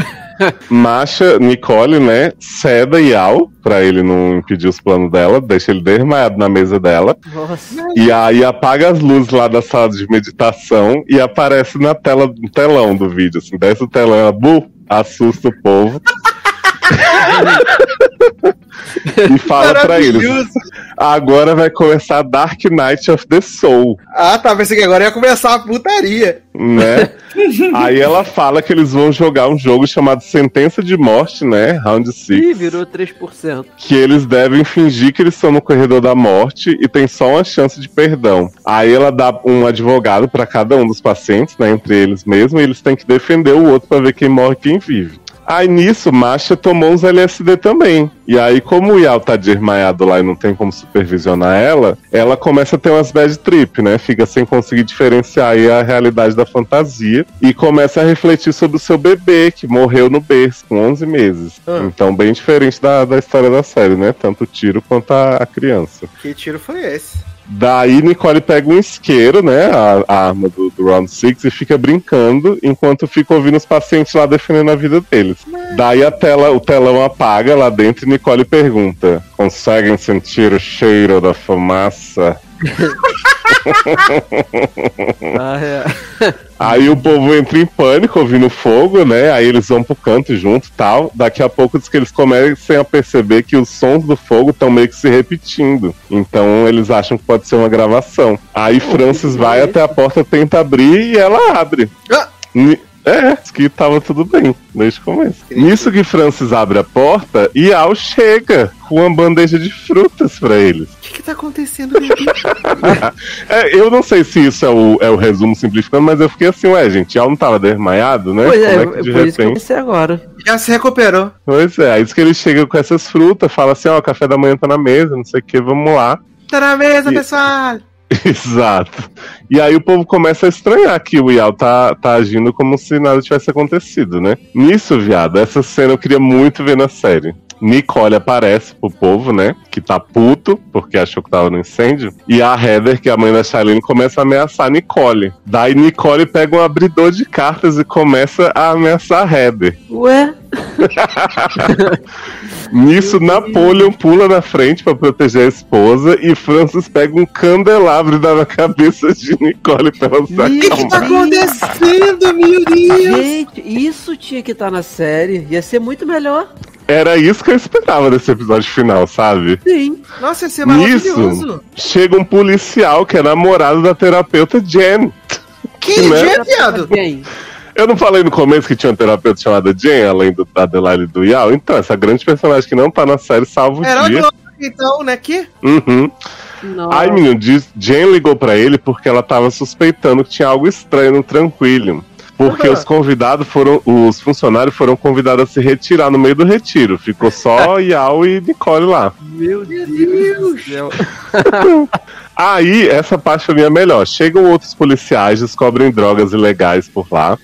Masha, Nicole, né, ceda Yao pra ele não impedir os planos dela, deixa ele desmaiado na mesa dela. Nossa. E aí apaga as luzes lá da sala de meditação e aparece na tela, no telão do vídeo, assim, desce o telão, ela, bu, assusta o povo. e fala pra eles, agora vai começar Dark Knight of the Soul, Ah, tá. Pensei que agora ia começar a putaria. né? aí ela fala que eles vão jogar um jogo chamado Sentença de Morte, né? Round Ih, 6. virou 3%. que eles devem fingir que eles estão no corredor da morte e tem só uma chance de perdão. Aí ela dá um advogado pra cada um dos pacientes, né, entre eles mesmos, e eles têm que defender o outro pra ver quem morre e quem vive. Aí nisso, Masha tomou uns LSD também. E aí, como o Yao tá desmaiado lá e não tem como supervisionar ela, ela começa a ter umas bad trip, né? Fica sem conseguir diferenciar aí a realidade da fantasia e começa a refletir sobre o seu bebê, que morreu no berço com 11 meses. Ah. Então, bem diferente da, da história da série, né? Tanto o tiro quanto a, a criança. Que tiro foi esse? Daí Nicole pega um isqueiro, né? A, a arma do, do Round Six e fica brincando enquanto fica ouvindo os pacientes lá defendendo a vida deles. Daí a tela, o telão apaga lá dentro e Nicole pergunta: Conseguem sentir o cheiro da fumaça? Ah, é. Aí o povo entra em pânico ouvindo fogo, né? Aí eles vão pro canto junto e tal. Daqui a pouco diz que eles começam a perceber que os sons do fogo estão meio que se repetindo. Então eles acham que pode ser uma gravação. Aí Francis vai até a porta, tenta abrir e ela abre. Ah! É, que tava tudo bem desde o começo. Nisso que Francis abre a porta e Al chega com uma bandeja de frutas pra eles. O que, que tá acontecendo? É, eu não sei se isso é o, é o resumo simplificando, mas eu fiquei assim, ué, gente, Al não tava desmaiado, né? Pois é, Como é que por de isso que eu repente. pensei agora. Já se recuperou. Pois é, aí diz que ele chega com essas frutas, fala assim, ó, o café da manhã tá na mesa, não sei o que, vamos lá. Tá na mesa, E- pessoal. Exato. E aí o povo começa a estranhar que o Ial tá, tá agindo como se nada tivesse acontecido, né? Nisso, viado, essa cena eu queria muito ver na série. Nicole aparece pro povo, né? Que tá puto, porque achou que tava no incêndio. E a Heather, que é a mãe da Charlene, começa a ameaçar a Nicole. Daí Nicole pega um abridor de cartas e começa a ameaçar a Heather. Ué? Nisso, Napoleon pula na frente pra proteger a esposa e Francis pega um candelabro e dá na cabeça de Nicole pra ela se O que, que tá acalmar. acontecendo, meu Deus? Gente, isso tinha que estar na série. Ia ser muito melhor. Era isso que eu esperava desse episódio final, sabe? Sim. Nossa, ia ser Nisso, maravilhoso. chega um policial que é namorado da terapeuta Jen. Que Né? dia, viado? Eu não falei no começo que tinha uma terapeuta chamada Jen, além do, da Adelaide e do Yao? Então, essa grande personagem que não tá na série salva o Era o dia. Globo, então, né? Que? Uhum. nossa. Ai, menino, diz- Jen ligou pra ele porque ela tava suspeitando que tinha algo estranho no Tranquilium. Porque Aham. os convidados foram. Os funcionários foram convidados a se retirar no meio do retiro. Ficou só Yao e Nicole lá. Meu Deus do céu. Aí, essa parte mim é melhor. Chegam outros policiais, descobrem drogas ilegais por lá.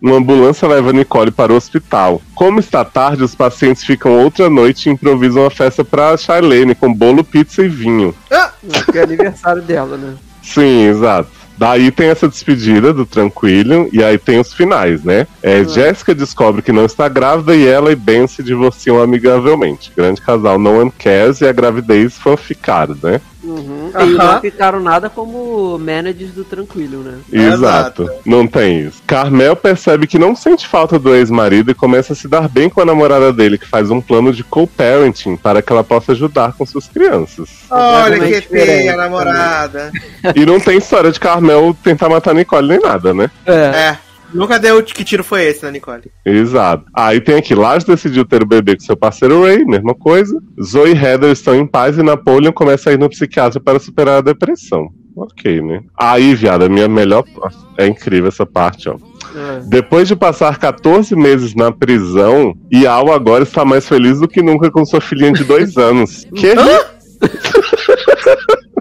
Uma ambulância leva Nicole para o hospital. Como está tarde, os pacientes ficam outra noite e improvisam uma festa para Charlene com bolo, pizza e vinho. Ah, é aniversário dela, né? Sim, exato. Daí tem essa despedida do Tranquilium e aí tem os finais, né? É, Jéssica descobre que não está grávida e ela e Ben se divorciam amigavelmente. Grande casal, no one cares e a gravidez fanficada, né? Uhum. E não ficaram nada como managers do Tranquilo, né? Exato. Não tem isso. Carmel percebe que não sente falta do ex-marido e começa a se dar bem com a namorada dele, que faz um plano de co-parenting para que ela possa ajudar com suas crianças. olha que feia, diferente namorada. e não tem história de Carmel tentar matar Nicole nem nada, né? É. É. Nunca deu que tiro foi esse, né, Nicole? Exato. Aí tem aqui, Lars decidiu ter o bebê com seu parceiro Ray, mesma coisa. Zoe e Heather estão em paz e Napoleon começa a ir no psiquiatra para superar a depressão. Ok, né? Aí, viado, a minha melhor. É incrível essa parte, ó. É. Depois de passar 14 meses na prisão, Yao agora está mais feliz do que nunca com sua filhinha de dois anos. Que?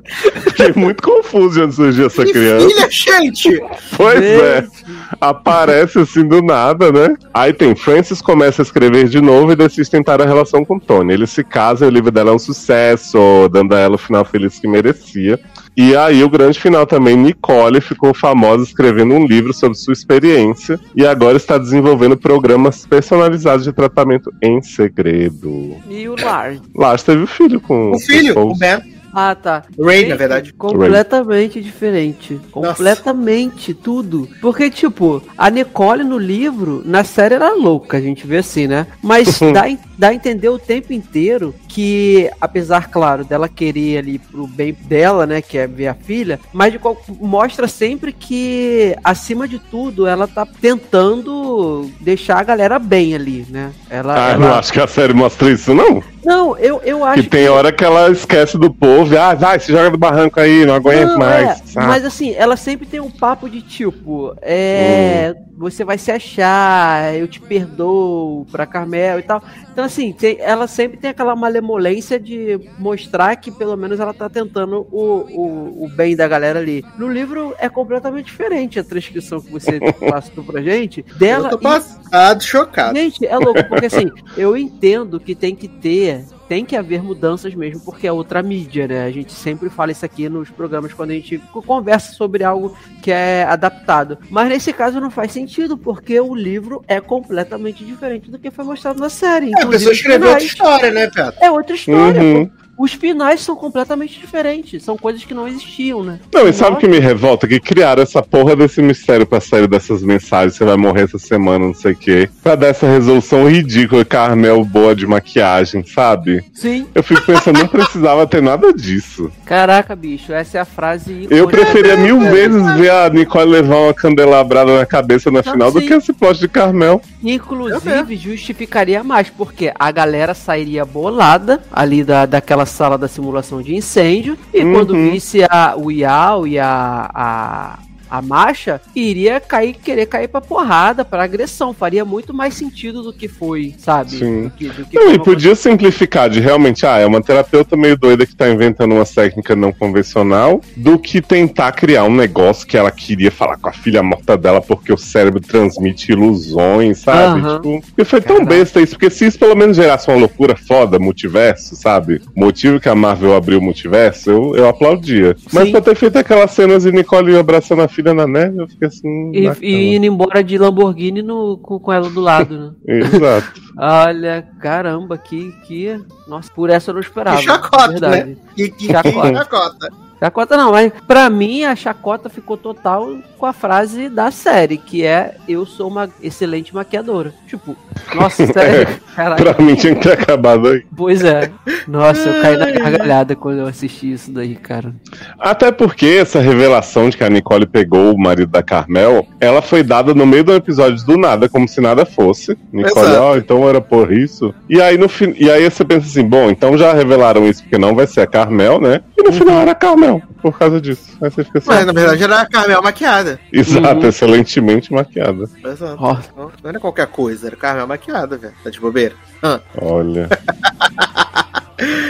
Fiquei muito confuso de onde surgiu essa Que criança. filha, gente! Pois é. Gente. Aparece assim do nada, né? Aí tem Francis começa a escrever de novo e decide tentar a relação com Tony. Ele se casa e o livro dela é um sucesso, dando a ela o final feliz que merecia. E aí o grande final também, Nicole ficou famosa escrevendo um livro sobre sua experiência e agora está desenvolvendo programas personalizados de tratamento em segredo. E o Lars. Lars teve o filho com O filho, com o Ben. Ah, tá. Ray, na verdade. Completamente diferente. Completamente tudo. Porque, tipo, a Nicole no livro, na série era louca, a gente vê assim, né? Mas dá, dá a entender o tempo inteiro que, apesar, claro, dela querer ali pro bem dela, né? Que é ver a filha, mas de qual, mostra sempre que, acima de tudo, ela tá tentando deixar a galera bem ali, né? Ela. Ah, eu ela- não acho que a série mostra isso, não. Não, eu, eu acho Que tem hora que ela esquece do povo e, ah, vai, se joga do barranco aí, não aguento Não, mais. é, sabe? mas assim, ela sempre tem um papo de tipo, é. Hum. Você vai se achar, eu te perdoo pra Carmel e tal. Então, assim, tem- ela sempre tem aquela malemolência de mostrar que pelo menos ela tá tentando o, o, o bem da galera ali. No livro é completamente diferente a transcrição que você passou pra gente. Dela. Eu tô pass- Chocado, chocado. Gente, é louco, porque assim, eu entendo que tem que ter, tem que haver mudanças mesmo, porque é outra mídia, né? A gente sempre fala isso aqui nos programas quando a gente conversa sobre algo que é adaptado. Mas nesse caso não faz sentido, porque o livro é completamente diferente do que foi mostrado na série. É, a pessoa escreveu outra história, né, Pedro? É outra história. Uhum. Os finais são completamente diferentes. São coisas que não existiam, né? Não, e sabe o que me revolta? Que criaram essa porra desse mistério pra série dessas mensagens, você vai morrer essa semana, não sei o quê. Pra dar essa resolução ridícula, Carmel boa de maquiagem, sabe? Sim. Eu fico pensando, não precisava ter nada disso. Caraca, bicho, essa é a frase. Eu preferia mil vezes ver a Nicole levar uma candelabrada na cabeça na Não, final do sim. que esse plot de Carmel. Inclusive, justificaria mais, porque a galera sairia bolada ali da, daquela sala da simulação de incêndio, e Uhum. quando visse a, o Yao e a, a, a Masha, iria cair, querer cair pra porrada, pra agressão. Faria muito mais sentido do que foi, sabe? Sim. Do que, do que Não, e podia simplificar de realmente, ah, é uma terapeuta meio doida que tá inventando uma técnica não convencional, do que tentar criar um negócio que ela queria falar com a filha morta dela porque o cérebro transmite ilusões, sabe? Aham. Tipo, porque foi tão Caraca. besta isso, porque se isso pelo menos gerasse uma loucura foda, multiverso, sabe? O motivo que a Marvel abriu o multiverso, eu, eu aplaudia. Mas Sim. pra ter feito aquelas cenas de Nicole abraçando a filha na neve, eu fiquei assim. E, e indo embora de Lamborghini no, com, com ela do lado, né? Exato. Olha, caramba, que, que. Nossa, por essa eu não esperava. Que chacota, verdade. Que, que, Chacota. que chacota. Chacota não, mas pra mim a chacota ficou total com a frase da série, que é eu sou uma excelente maquiadora. Tipo, nossa, sério, caralho. pra mim tinha que ter acabado aí. Pois é. Nossa, eu caí na gargalhada quando eu assisti isso daí, cara. Até porque essa revelação de que a Nicole pegou o marido da Carmel, ela foi dada no meio do episódio do nada, como se nada fosse. Nicole, ó, então era por isso. E aí no fim, e aí você pensa assim, bom, então já revelaram isso porque não vai ser a Carmel, né? E no final era a Carmel, por causa disso. Aí você fica assim, Mas na verdade era a Carmel maquiada. exato, Uhum. excelentemente maquiada. Exato. Ó, Não era qualquer coisa, era Carmel maquiada, velho. Tá de bobeira. Ah. Olha.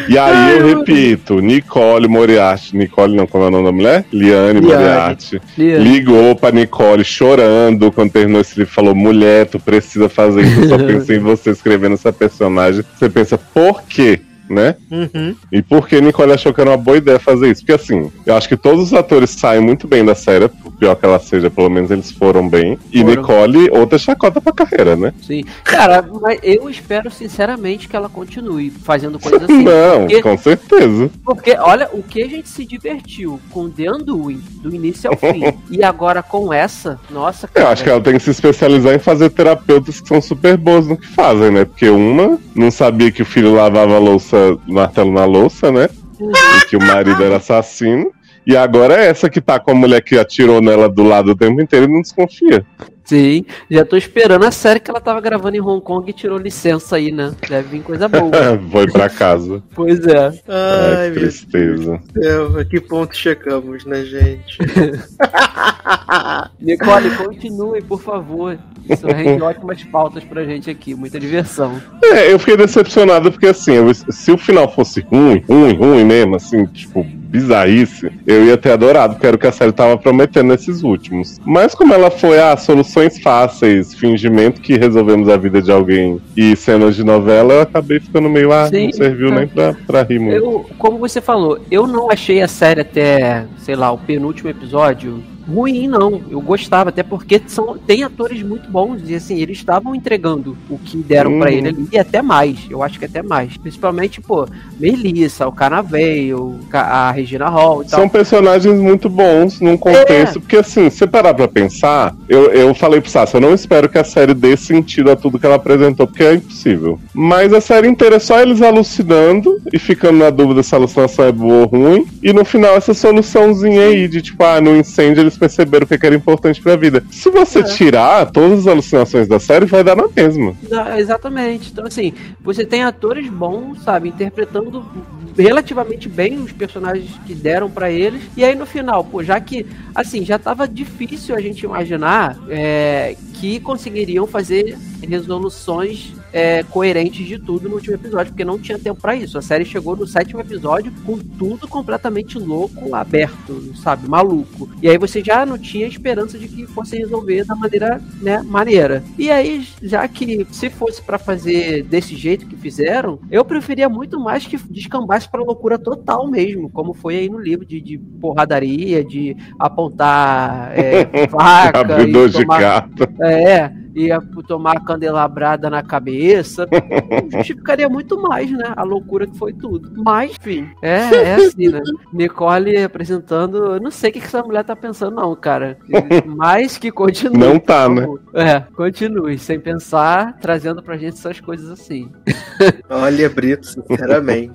E aí eu repito, Nicole Moriarty, Nicole não, como é o nome da mulher? Liane Liane. Moriarty. Liane. ligou pra Nicole chorando quando terminou esse livro. Falou: mulher, tu precisa fazer isso. Eu só pensei em você escrevendo essa personagem. Você pensa, por quê? Né? Uhum. E por que Nicole achou que era uma boa ideia fazer isso? Porque assim, eu acho que todos os atores saem muito bem da série, por pior que ela seja, pelo menos eles foram bem. E Foram. Nicole, outra chacota pra carreira, né? sim. Cara, mas eu espero sinceramente que ela continue fazendo coisas assim. Não, porque- com certeza. Porque, olha, o que a gente se divertiu com The Undoing, do início ao fim, e agora com essa, nossa, Eu cara. acho que ela tem que se especializar em fazer terapeutas que são super boas no que fazem, né? Porque uma não sabia que o filho lavava a martelo na louça, né? E que o marido era assassino. E agora é essa que tá com a mulher que atirou nela do lado o tempo inteiro e não desconfia. Sim, já tô esperando a série que ela tava gravando em Hong Kong e tirou licença aí, né? Deve vir coisa boa. Foi pra casa. pois é. Ai, Ai, que meu tristeza. Deus, a que ponto chegamos, né, gente? Nicole, continue, por favor. Isso rende ótimas pautas pra gente aqui, muita diversão. É, eu fiquei decepcionado porque assim, eu- se o final fosse ruim, ruim, ruim mesmo, assim, tipo, bizarrice, eu ia ter adorado, porque era o que a série tava prometendo nesses últimos. Mas como ela foi, ah, soluções fáceis, fingimento que resolvemos a vida de alguém e cenas de novela, eu acabei ficando meio, ah, Sim. não serviu nem pra, pra rir muito. Eu, como você falou, eu não achei a série até, sei lá, o penúltimo episódio ruim, não. Eu gostava, até porque são, tem atores muito bons e assim, eles estavam entregando o que deram pra Uhum. ele ali, e até mais. Eu acho que até mais. Principalmente, pô, Melissa, o Canavei, o Ca- a Regina Hall e tal. São personagens muito bons num contexto, porque assim, se parar pra pensar, eu, eu falei pro Sassi, eu não espero que a série dê sentido a tudo que ela apresentou, porque é impossível. Mas a série inteira é só eles alucinando e ficando na dúvida se a alucinação é boa ou ruim, e no final essa soluçãozinha aí de tipo, ah, no incêndio eles perceberam o que que era importante pra vida. Se você É. tirar todas as alucinações da série, vai dar na mesma. Exatamente. Então, assim, você tem atores bons, sabe, interpretando relativamente bem os personagens que deram pra eles. E aí no final, pô, já que, assim, já tava difícil a gente imaginar é, que conseguiriam fazer resoluções é, coerentes de tudo no último episódio, porque não tinha tempo pra isso. A série chegou no sétimo episódio com tudo completamente louco, aberto, sabe, maluco. E aí você já não tinha esperança de que fosse resolver da maneira, né, maneira. E aí, já que se fosse pra fazer desse jeito que fizeram, eu preferia muito mais que descambasse pra loucura total mesmo, como foi aí no livro de, de porradaria, de apontar é, faca Abridor de tomar, gato. é, ia tomar candelabrada na cabeça. Justificaria muito mais, né? A loucura que foi tudo. Mas, enfim, é, é assim, né? Nicole apresentando. Eu não sei o que essa mulher tá pensando, não, cara. Mas que continue. Não tá, né? É, continue, sem pensar, trazendo pra gente essas coisas assim. Olha, Brito, sinceramente.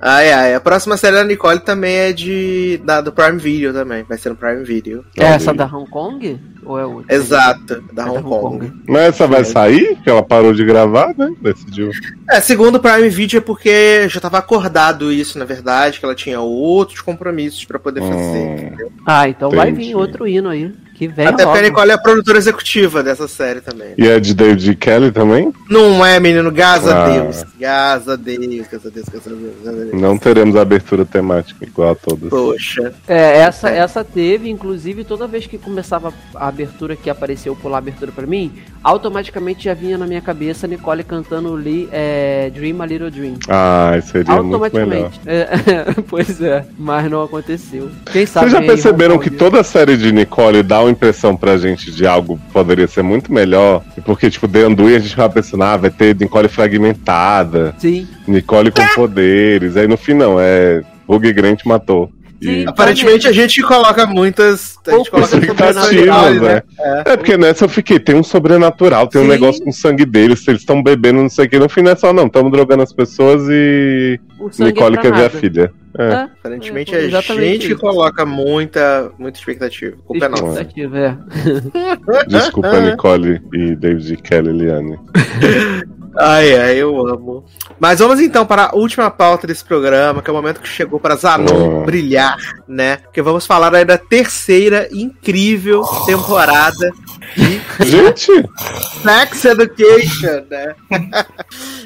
ai, ai. A próxima série da Nicole também é de. Da, do Prime Video também. Vai ser no Prime Video. É essa da Hong Kong? Ou é outra? Exato, da É Hong Kong. Mas essa vai sair? Que ela parou de gravar, né? Decidiu. É, segundo o Prime Video é porque já tava acordado isso, na verdade, que ela tinha outros compromissos pra poder fazer. Hum. entendeu? Ah, então vai Entendi. vir outro hino aí. Que vem Até porque a logo. Nicole é a produtora executiva dessa série também. E é de David Kelly também? Não é, menino? Graças a Ah. Deus. Graças a Deus, graças a Deus, graças a Deus. graças a Deus. Não teremos abertura temática igual a todas. Poxa. É, essa, essa teve, inclusive, toda vez que começava a abertura que apareceu pular a abertura pra mim, automaticamente já vinha na minha cabeça Nicole cantando Lee, é, Dream a Little Dream. Ai, seria muito melhor. Automaticamente. É, pois é, mas não aconteceu. Quem sabe Vocês já perceberam que toda a série de Nicole dá uma impressão pra gente de algo que poderia ser muito melhor? Porque, tipo, The Anduin a gente vai pensando, ah, vai ter Nicole fragmentada, Sim. Nicole com poderes. Aí no fim, não, é Hugh Grant matou. E Sim. Aparentemente a gente coloca muitas. A gente coloca expectativas, né? É porque nessa eu fiquei, tem um sobrenatural, tem um Sim. negócio com o sangue deles, eles estão bebendo, não sei o que. No fim não é só, não, estamos drogando as pessoas e Nicole é quer ver a filha. É. É, Aparentemente é, é a exatamente gente isso. coloca muita, muita expectativa. Culpa é nossa. Expectativa, é. Desculpa, Nicole e David Kelly Liane. Ai, ai, eu amo. Mas vamos então para a última pauta desse programa, que é o momento que chegou para Zanon Oh. brilhar, né? Que vamos falar aí da terceira incrível temporada Gente, Sex Education, né?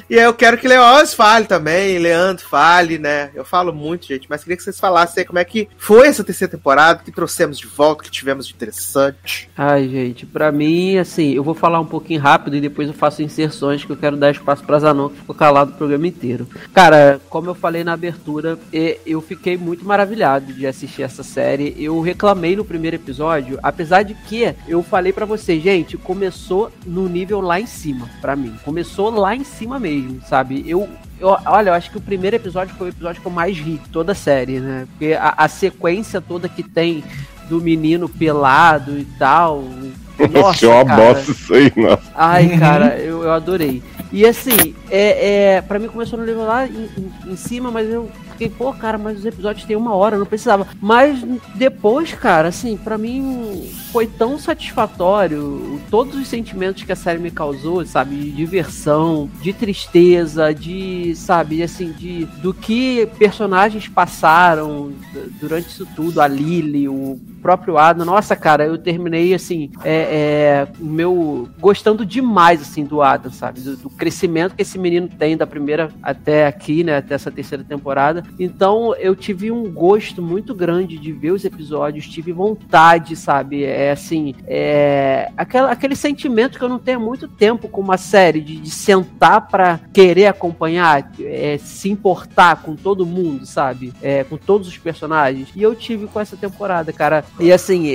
e aí eu quero que Leoz fale também, Leandro fale, né? Eu falo muito, gente, mas queria que vocês falassem aí como é que foi essa terceira temporada, o que trouxemos de volta, que tivemos de interessante. Ai, gente, pra mim, assim, eu vou falar um pouquinho rápido e depois eu faço inserções que eu quero dar espaço pra Zanon, que ficou calado o programa inteiro. Cara, como eu falei na abertura, eu fiquei muito maravilhado de assistir essa série. Eu reclamei no primeiro episódio, apesar de que eu falei pra você, gente, começou no nível lá em cima, pra mim. Começou lá em cima mesmo, sabe? Eu eu- olha, eu acho que o primeiro episódio foi o episódio que eu mais ri de toda a série, né? Porque a, a sequência toda que tem do menino pelado e tal. Nossa, uma cara. bosta isso aí, nossa. Ai, cara, eu, eu adorei. E assim, é, é, pra mim começou no nível lá em, em- em cima, mas eu fiquei, pô, cara, mas os episódios têm uma hora, não precisava. Mas depois, cara, assim, pra mim foi tão satisfatório todos os sentimentos que a série me causou, sabe? De diversão, de tristeza, de, sabe, assim, de do que personagens passaram durante isso tudo, a Lily, o próprio Adam. Nossa, cara, eu terminei assim, é, é, meu gostando demais assim do Adam, sabe? Do, do crescimento que esse menino tem da primeira até aqui, né? Até essa terceira temporada. Então eu tive um gosto muito grande de ver os episódios, tive vontade, sabe? É assim, é aquela, aquele sentimento que eu não tenho há muito tempo com uma série de, de sentar pra querer acompanhar, é, se importar com todo mundo, sabe? É, com todos os personagens. E eu tive com essa temporada, cara. E assim,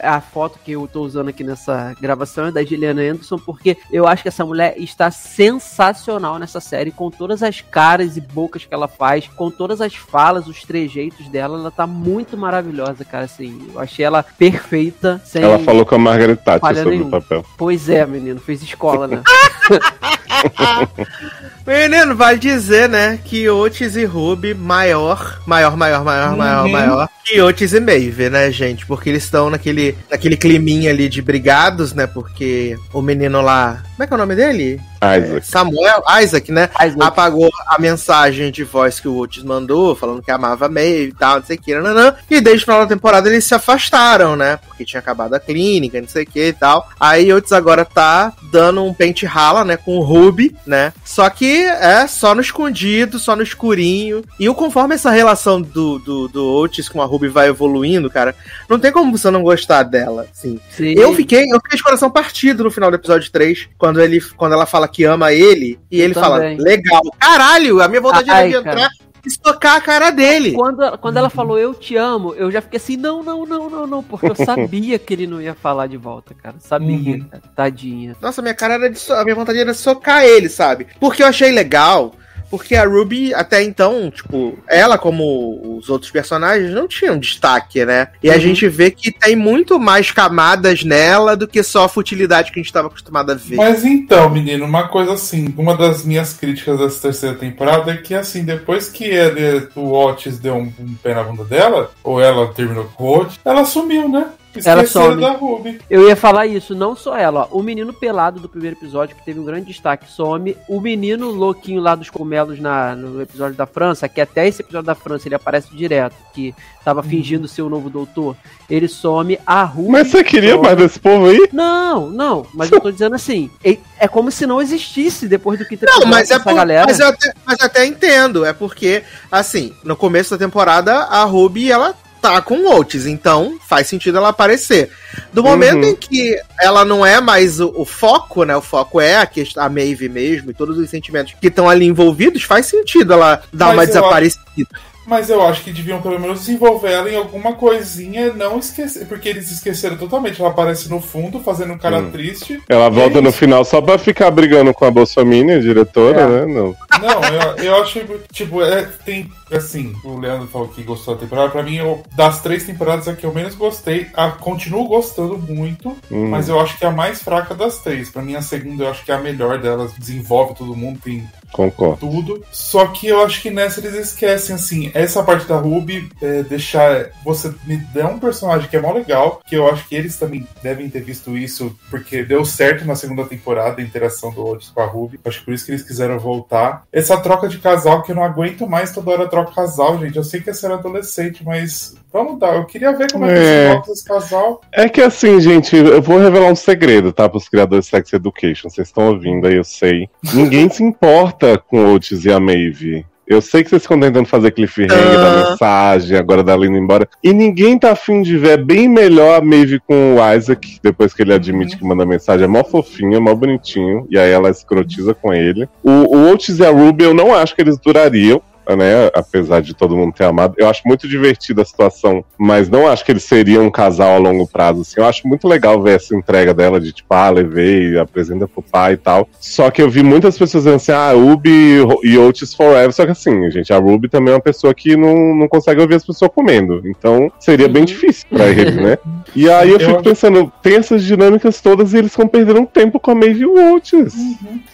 a, a foto que eu tô usando aqui nessa gravação é da Gilliana Anderson, porque eu acho que essa mulher está sensacional nessa série, com todas as caras e bocas que ela faz, com todas as falas, os trejeitos dela, ela tá muito maravilhosa, cara, assim, eu achei ela perfeita, sem... Ela falou com a Margaret Thatcher sobre nenhuma. o papel. Pois é, menino, fez escola, né? Menino, vale dizer, né, que Otis e Ruby maior, maior, maior, maior, maior, Uhum. maior que Otis e Maeve, né, gente? Porque eles estão naquele, naquele climinha ali de brigados, né? Porque o menino lá Como é que é o nome dele? Isaac. Samuel Isaac, né? Isaac. Apagou a mensagem de voz que o Otis mandou, falando que amava Maeve e tal, não sei o que, nananã. E desde o final da temporada eles se afastaram, né? Porque tinha acabado a clínica, não sei o que e tal. Aí Otis agora tá dando um pente rala, né? Com o Ruby, né? Só que é só no escondido, só no escurinho. E o conforme essa relação do, do, do Otis com a Ruby vai evoluindo, cara, não tem como você não gostar dela, assim. Sim. Eu fiquei, eu fiquei de coração partido no final do episódio 3, quando, ele, quando ela fala que ama ele, e Eu ele fala, também. legal. Caralho, a minha vontade Ai, era de entrar estocar a cara dele. Quando, quando ela falou eu te amo, eu já fiquei assim, não, não, não, não, não, porque eu sabia que ele não ia falar de volta, cara. Sabia, Uhum. cara. Tadinha. Nossa, minha cara era de so- a minha vontade era de socar ele, sabe? Porque eu achei legal. Porque a Ruby, até então, tipo, ela, como os outros personagens, não tinham destaque, né? E a Uhum. gente vê que tem muito mais camadas nela do que só a futilidade que a gente estava acostumado a ver. Mas então, menino, uma coisa assim, uma das minhas críticas dessa terceira temporada é que, assim, depois que ele, o Otis deu um, um pé na bunda dela, ou ela terminou com o Otis, ela sumiu, né? Ela Esqueceram some. da Ruby. Eu ia falar isso, não só ela, ó. O menino pelado do primeiro episódio, que teve um grande destaque, some. O menino louquinho lá dos cogumelos na, no episódio da França, que até esse episódio da França ele aparece direto, que tava fingindo ser o novo doutor. Ele some, a Ruby. Mas você queria some. mais desse povo aí? Não, não, mas eu tô dizendo assim, é, é como se não existisse depois do que Não, mas é por, galera. mas, eu até, mas eu até entendo. É porque, assim, no começo da temporada, a Ruby, ela tá com o Otis, então faz sentido ela aparecer. Do momento Uhum. em que ela não é mais o, o foco, né? O foco é a, questão, a Maeve mesmo e todos os sentimentos que estão ali envolvidos, faz sentido ela dar Mas uma desaparecida. Mas eu acho que deviam pelo menos desenvolver ela em alguma coisinha, não esquecer. Porque eles esqueceram totalmente. Ela aparece no fundo, fazendo um cara Hum. triste. Ela volta É no final só pra ficar brigando com a Bolsonaro, a diretora, É. né? Não. Não, eu, eu achei. Tipo, é, tem. Assim, o Leandro falou que gostou da temporada. Pra mim, eu, das três temporadas, a que eu menos gostei. A, continuo gostando muito, Hum. mas eu acho que é a mais fraca das três. Pra mim, a segunda eu acho que é a melhor delas. Desenvolve todo mundo, tem Concordo. tudo. Só que eu acho que nessa eles esquecem, assim, essa parte da Ruby, é, deixar. Você me dá um personagem que é mó legal, que eu acho que eles também devem ter visto isso, porque deu certo na segunda temporada a interação do Otis com a Ruby. Acho que por isso que eles quiseram voltar. Essa troca de casal, que eu não aguento mais toda hora troca casal, gente. Eu sei que essa era adolescente, mas vamos dar. Eu queria ver como é, que É. se volta esse casal. É que assim, gente, eu vou revelar um segredo, tá? Pros criadores de Sex Education. Vocês estão ouvindo aí, eu sei. Ninguém se importa com o Otis e a Maeve. Eu sei que vocês ficam tentando fazer cliffhanger da Ah. mensagem, agora da indo embora. E ninguém tá afim de ver. É bem melhor a Maeve com o Isaac, depois que ele admite que manda mensagem. É mó fofinho, é mó bonitinho. E aí ela escrotiza com ele. O, o Otis e a Ruby, eu não acho que eles durariam. Né, apesar de todo mundo ter amado, eu acho muito divertida a situação, mas não acho que eles seriam um casal a longo prazo. Assim. Eu acho muito legal ver essa entrega dela de tipo, ah, levei, apresenta pro pai e tal. Só que eu vi muitas pessoas dizendo assim, ah, Ruby e Otis forever. Só que assim, gente, a Ruby também é uma pessoa que não, não consegue ouvir as pessoas comendo. Então seria bem difícil pra ele, né? E aí eu fico pensando, tem essas dinâmicas todas e eles estão perdendo tempo com a Maeve Otis.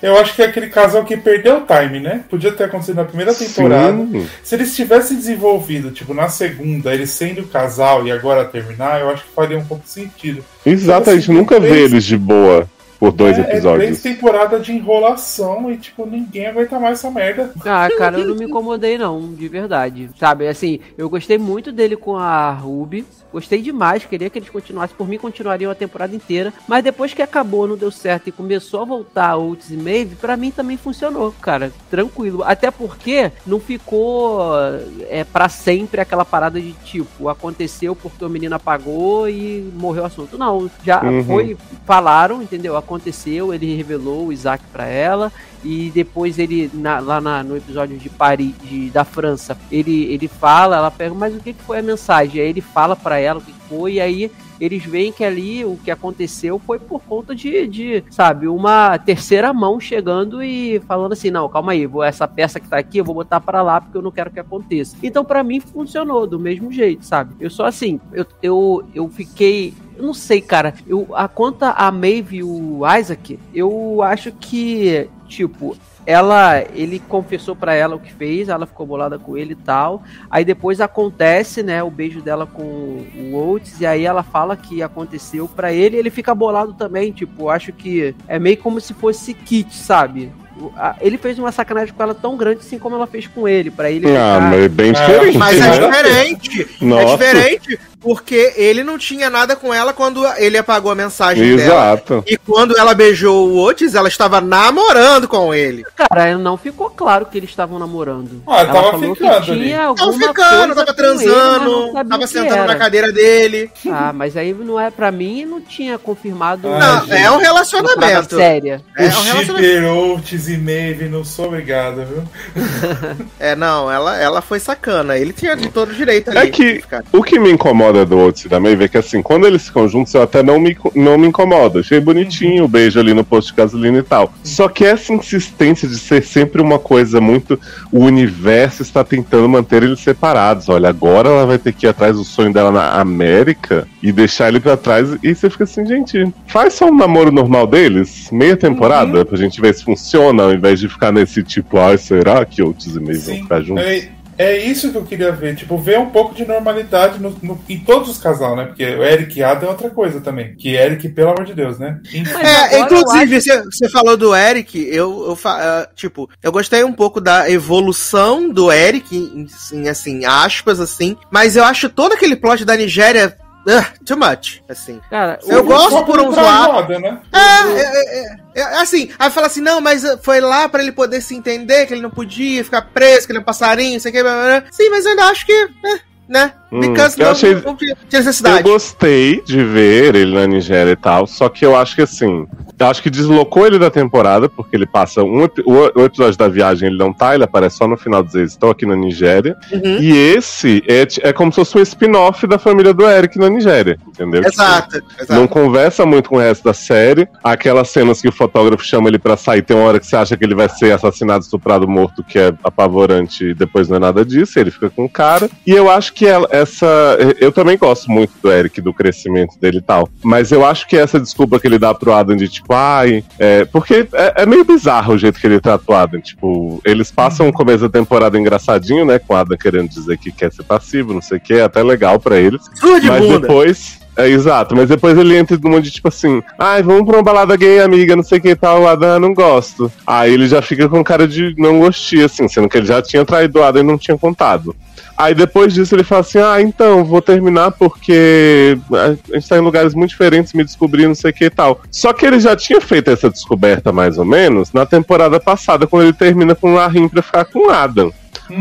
Eu acho que é aquele casal que perdeu o time, né? Podia ter acontecido na primeira temporada. Sim. Se eles tivessem desenvolvido, tipo, na segunda, eles sendo casal e agora terminar, eu acho que faria um pouco de sentido. Exato, a gente Assim, nunca vê eles de boa por dois é, É episódios. três temporadas de enrolação e, tipo, ninguém aguenta mais essa merda. Ah, cara, eu não me incomodei não, de verdade. Sabe, assim, eu gostei muito dele com a Ruby. Gostei demais, queria que eles continuassem. Por mim, continuariam a temporada inteira. Mas depois que acabou, não deu certo e começou a voltar Otis e Maeve, pra mim também funcionou, cara. Tranquilo. Até porque não ficou é, para sempre aquela parada de tipo, aconteceu porque o menino apagou e morreu o assunto. Não, já Uhum. foi, falaram, entendeu? Aconteceu, ele revelou o Isaac pra ela e depois ele na- lá na- no episódio de Paris de- da França ele ele fala ela pega mas o que, que foi a mensagem? Aí ele fala pra ela o que foi e aí eles veem que ali o que aconteceu foi por conta de, de sabe uma terceira mão chegando e falando assim não calma aí vou essa peça que tá aqui eu vou botar pra lá porque eu não quero que aconteça. Então pra mim funcionou do mesmo jeito sabe? Eu só assim eu eu, eu fiquei eu não sei, cara. Eu, a conta a Maeve e o Isaac, eu acho que tipo, ela, ele confessou pra ela o que fez, ela ficou bolada com ele e tal. Aí depois acontece, né, o beijo dela com o Oates e aí ela fala que aconteceu pra ele, e ele fica bolado também, tipo, acho que é meio como se fosse kit, sabe? Ele fez uma sacanagem com ela tão grande assim como ela fez com ele, pra ele Ah, ficar- mas é bem Ah, diferente. Mas é né? diferente. É diferente porque ele não tinha nada com ela quando ele apagou a mensagem dela. Exato. E quando ela beijou o Otis, ela estava namorando com ele. Cara, não ficou claro que eles estavam namorando. Ah, ela tava falou ficando que tinha alguma ficando, tava ele, transando, sabia tava que sentando era. na cadeira dele. Ah, mas aí não é pra mim não tinha confirmado. Ah, Não, gente. é um relacionamento. séria. É o um relacionamento. Oates e Maeve, não sou obrigado, viu? É, não, ela, ela foi sacana. Ele tinha de todo direito ali. É que Cara. o que me incomoda do Otis e da Maeve é que assim, quando eles ficam juntos, eu até não me, não me incomoda. Achei bonitinho o beijo ali no posto de gasolina e tal. Só que essa insistência de ser sempre uma coisa muito. O universo está tentando manter eles separados. Olha, agora ela vai ter que ir atrás do sonho dela na América e deixar ele pra trás. E você fica assim, gente, faz só um namoro normal deles, meia temporada, pra gente ver se funciona, ao invés de ficar nesse tipo, ai, será que Otis e Maeve vão ficar juntos? é, é isso que eu queria ver. Tipo, ver um pouco de normalidade no, no- em todos os casal, né? Porque o Eric e Adam é outra coisa também. Que Eric, pelo amor de Deus, né? É, inclusive, eu você, você falou do Eric, eu, eu ah, tipo, eu gostei um pouco da evolução do Eric, em, em, assim, aspas, assim, mas eu acho todo aquele plot da Nigéria ah, too much, assim. Cara, Eu gosto por uns lados. né? É, é, é, é, assim, aí fala assim, não, mas uh, foi lá pra ele poder se entender, que ele não podia ficar preso, que ele é um passarinho, sei o que, blá, blá, blá. Sim, mas eu ainda acho que, é, né, because eu não, achei- não tinha tinha Eu necessidade. gostei de ver ele na Nigéria e tal, só que eu acho que assim, eu acho que deslocou ele da temporada, porque ele passa um o, o episódio da viagem, ele não tá, ele aparece só no final dizer, estou aqui na Nigéria. Uhum. E esse é, é como se fosse um spin-off da família do Eric na Nigéria, entendeu? Exato, Tipo, exato. Não conversa muito com o resto da série. Aquelas cenas que o fotógrafo chama ele pra sair, tem uma hora que você acha que ele vai ser assassinado, estuprado, morto, que é apavorante, e depois não é nada disso, ele fica com o cara. E eu acho que ela- essa. Eu também gosto muito do Eric, do crescimento dele e tal. Mas eu acho que essa desculpa que ele dá pro Adam de tipo, ai. É, porque é, é meio bizarro o jeito que ele trata o Adam. Tipo, eles passam o começo da temporada engraçadinho, né? Com o Adam querendo dizer que quer ser passivo, não sei o que, é até legal pra eles. De Mas bunda. depois. É, exato, mas depois ele entra numa de tipo assim, ai, vamos pra uma balada gay, amiga, não sei o que tal, o Adam, não gosto. Aí ele já fica com cara de não gostia, assim, sendo que ele já tinha traído o Adam e não tinha contado. Aí depois disso ele fala assim, ah, então, vou terminar porque a gente tá em lugares muito diferentes, me descobri, não sei o que e tal. Só que ele já tinha feito essa descoberta, mais ou menos, na temporada passada, quando ele termina com o Rahim pra ficar com o Adam.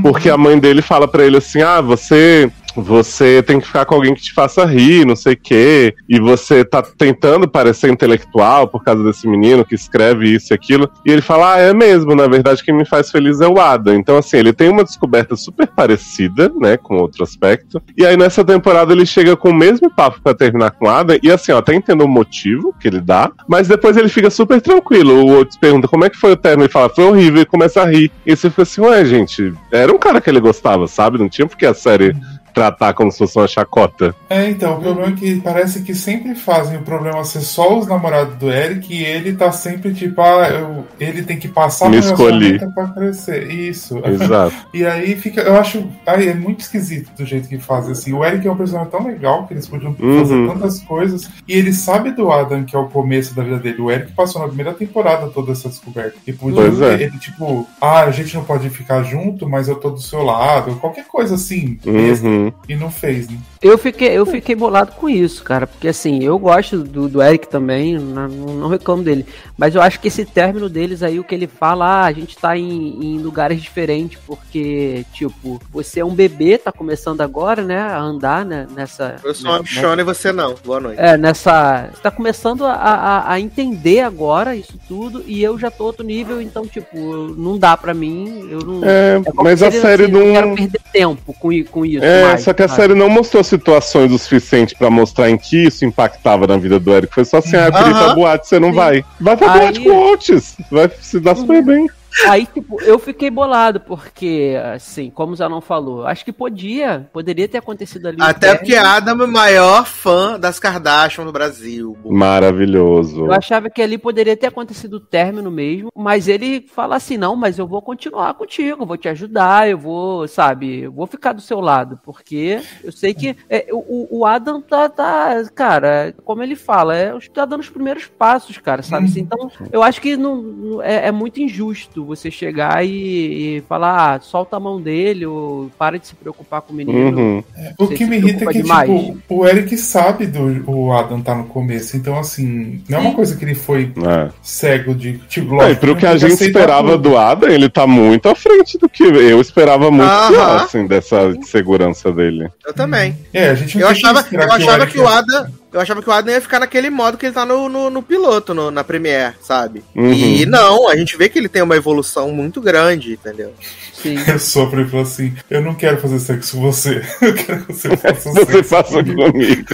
Porque a mãe dele fala pra ele assim: ah, você. Você tem que ficar com alguém que te faça rir, não sei o quê. E você tá tentando parecer intelectual por causa desse menino que escreve isso e aquilo. E ele fala: Ah, é mesmo, na verdade, quem me faz feliz é o Adam. Então, assim, ele tem uma descoberta super parecida, né, com outro aspecto. E aí, nessa temporada, ele chega com o mesmo papo pra terminar com o Adam. E assim, ó, até entendo o motivo que ele dá. Mas depois ele fica super tranquilo. O outro pergunta como é que foi o término. Ele fala: Foi horrível. E começa a rir. E você fica assim: Ué, gente, era um cara que ele gostava, sabe? Não tinha porque a série tratar como se fosse uma chacota. É, então, o problema é que parece que sempre fazem o problema ser só os namorados do Eric e ele tá sempre tipo, ah, eu- ele tem que passar Me escolhi. pra crescer. Isso. Exato. E aí fica, eu acho, ai, é muito esquisito do jeito que fazem assim. O Eric é um personagem tão legal que eles podiam Uhum. fazer tantas coisas. E ele sabe do Adam, que é o começo da vida dele. O Eric passou na primeira temporada toda essa descoberta. E podia Pois é. ele, tipo, ah, a gente não pode ficar junto, mas eu tô do seu lado. Qualquer coisa assim. besta. Uhum. E não fez, né? Eu fiquei, eu fiquei bolado com isso, cara, porque assim, eu gosto do, do Eric também, não, não reclamo dele, mas eu acho que esse término deles aí, o que ele fala, ah, a gente tá em, em lugares diferentes, porque, tipo, você é um bebê, tá começando agora, né, a andar né, nessa... Eu sou uma nessa- bichona e você não. Boa noite. É, nessa. Você tá começando a, a, a entender agora isso tudo, e eu já tô outro nível, então, tipo, não dá pra mim, eu não. É, como mas a série assim, não quero não. perder tempo com, com isso. É, mais, só que a sabe? série não mostrou situações o suficiente pra mostrar em que isso impactava na vida do Eric. Foi só assim, ah, eu queria ir pra Aham. boate, você não Sim. vai. Vai pra Aí- boate com o Otis. Vai se dar super bem. Aí, tipo, eu fiquei bolado, porque, assim, como o Zanon falou, acho que podia, poderia ter acontecido ali. Até porque Adam é o maior fã das Kardashian no Brasil. Maravilhoso. Eu achava que ali poderia ter acontecido o término mesmo, mas ele fala assim: não, mas eu vou continuar contigo, vou te ajudar, eu vou, sabe, eu vou ficar do seu lado, porque eu sei que é, o, o Adam tá, tá, cara, como ele fala, é, tá dando os primeiros passos, cara, sabe? assim, então, eu acho que não, não- é, é muito injusto você chegar e, e falar, ah, solta a mão dele, ou para de se preocupar com o menino. Uhum. O Você que me irrita é que, demais. tipo, o Eric sabe do o Adam tá no começo, então assim, não é uma coisa que ele foi É. cego de. Tipo, e lógico, pro ele que a tem gente esperava tudo. do Adam, ele tá muito à frente do que eu esperava muito Aham. pior, assim, dessa segurança dele. Eu também. É, a gente Eu que achava, eu achava Eric- que o Adam. Eu achava que o Adam ia ficar naquele modo que ele tá no, no, no piloto, no- na Premiere, sabe? Uhum. E não, a gente vê que ele tem uma evolução muito grande, entendeu? Sim. Eu sopro e falo assim: Eu não quero fazer sexo com você. Eu quero que você faça Você sexo. faça comigo.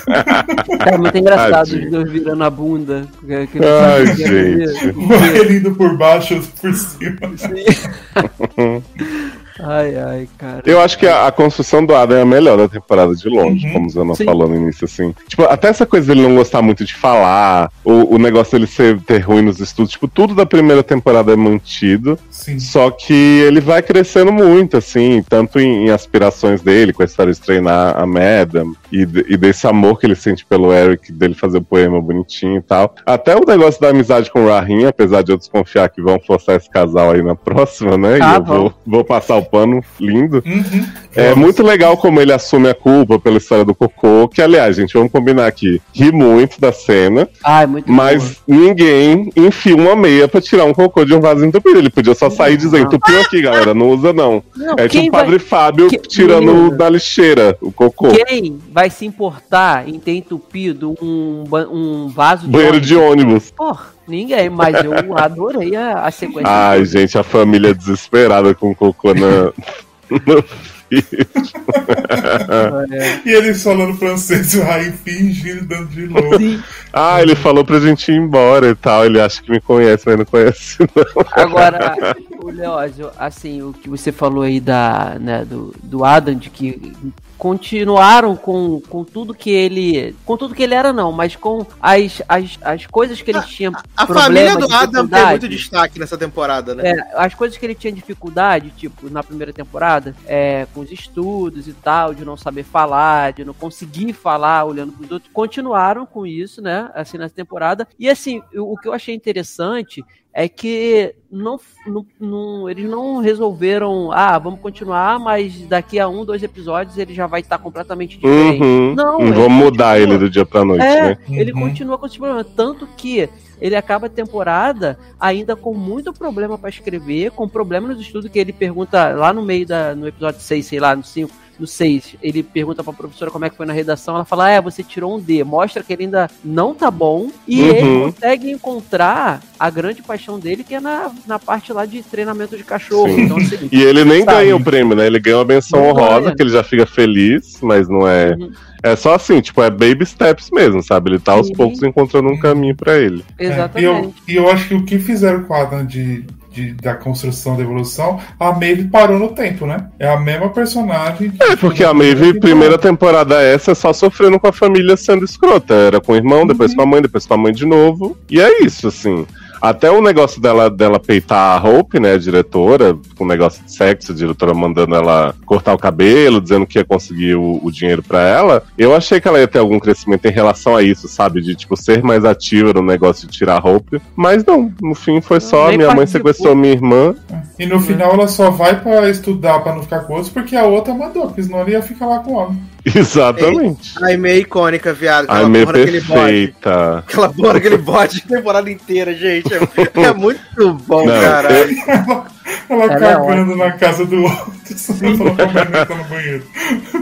É muito engraçado Tadinho. os dois virando a bunda. que- que Ai, gente. Vai ele indo por baixo, outro por cima. Ai, ai, cara. Eu acho que a, a construção do Adam é a melhor da temporada de longe, Uhum. como o Zana falou no início, assim. Tipo, até essa coisa dele não gostar muito de falar, o, o negócio dele ser, ter ruim nos estudos, tipo, tudo da primeira temporada é mantido, Sim. só que ele vai crescendo muito, assim, tanto em, em aspirações dele, com a história de treinar a Madam, e, e desse amor que ele sente pelo Eric, dele fazer o poema bonitinho e tal. Até o negócio da amizade com o Rahim, apesar de eu desconfiar que vão forçar esse casal aí na próxima, né? Ah, e eu vou, vou passar o pano lindo. Uhum. É muito legal como ele assume a culpa pela história do cocô, que aliás, gente, vamos combinar aqui, ri muito da cena, Ai, muito boa. mas ninguém enfia uma meia pra tirar um cocô de um vaso entupido. Ele podia só sair dizendo, entupiu aqui, galera, não usa não. Não, é tipo o Padre Fábio que- tirando Menina. da lixeira o cocô. Quem vai se importar em ter entupido um, um vaso de Banheiro óleo? de ônibus. Porra, ninguém, mas eu adorei a, a sequência. Ai, gente, a família desesperada com cocô na... E eles falando francês e o Raí fingindo dando de louco. sim. Ah, ele falou pra gente ir embora e tal. Ele acha que me conhece, mas não conhece, não. Agora, o Leózio, assim, o que você falou aí da, né, do, do Adam, de que continuaram com, com tudo que ele. Com tudo que ele era, não, mas com as, as, as coisas que ele tinha. A família do Adam tem muito destaque nessa temporada, né? É, as coisas que ele tinha dificuldade, tipo, na primeira temporada, é, com os estudos e tal, de não saber falar, de não conseguir falar olhando pros outros, continuaram com isso, né, assim, nessa temporada. E, assim, o, o que eu achei interessante é que não, não, não- eles não resolveram, ah, vamos continuar, mas daqui a um, dois episódios ele já vai estar completamente diferente. Uhum. Não, vamos mudar ele do dia pra noite, É, né? ele Uhum. continua com esse problema. Tanto que ele acaba a temporada ainda com muito problema pra escrever, com problema nos estudos, que ele pergunta lá no meio da. no episódio 6, sei lá, no 5. No 6, ele pergunta pra professora como é que foi na redação. Ela fala: É, você tirou um D. Mostra que ele ainda não tá bom. E Uhum. ele consegue encontrar a grande paixão dele, que é na, na parte lá de treinamento de cachorro. Então, assim, E ele nem Sabe? ganha o prêmio, né? Ele ganha uma menção Não honrosa, ganha. que ele já fica feliz, mas não é. Uhum. É só assim, tipo, é baby steps mesmo, sabe? Ele tá aos Sim. poucos encontrando um caminho pra ele. É, e, eu, exatamente. e eu acho que o que fizeram com o Adam de, de- da construção da evolução, a Maeve parou no tempo, né? É a mesma personagem. É, porque a Maeve, primeira temporada essa, é só sofrendo com a família sendo escrota. Era com o irmão, depois com a mãe, depois com a mãe de novo. E é isso, assim. Até o negócio dela, dela peitar a Hope, né, a diretora, com o negócio de sexo, a diretora mandando ela cortar o cabelo, dizendo que ia conseguir o, o dinheiro pra ela. Eu achei que ela ia ter algum crescimento em relação a isso, sabe? De, tipo, ser mais ativa no negócio de tirar a Hope. Mas não, no fim foi só minha mãe sequestrou minha irmã. E no final ela só vai pra estudar pra não ficar com outros, porque a outra mandou, porque senão ele ia ficar lá com o homem. Exatamente. A meio icônica, viado. Aquela meio bode. perfeita. Aquela porra daquele bode a temporada inteira, gente. É, é muito bom, Não, cara. Ela Ela é cagando na casa do outro, tá no banheiro.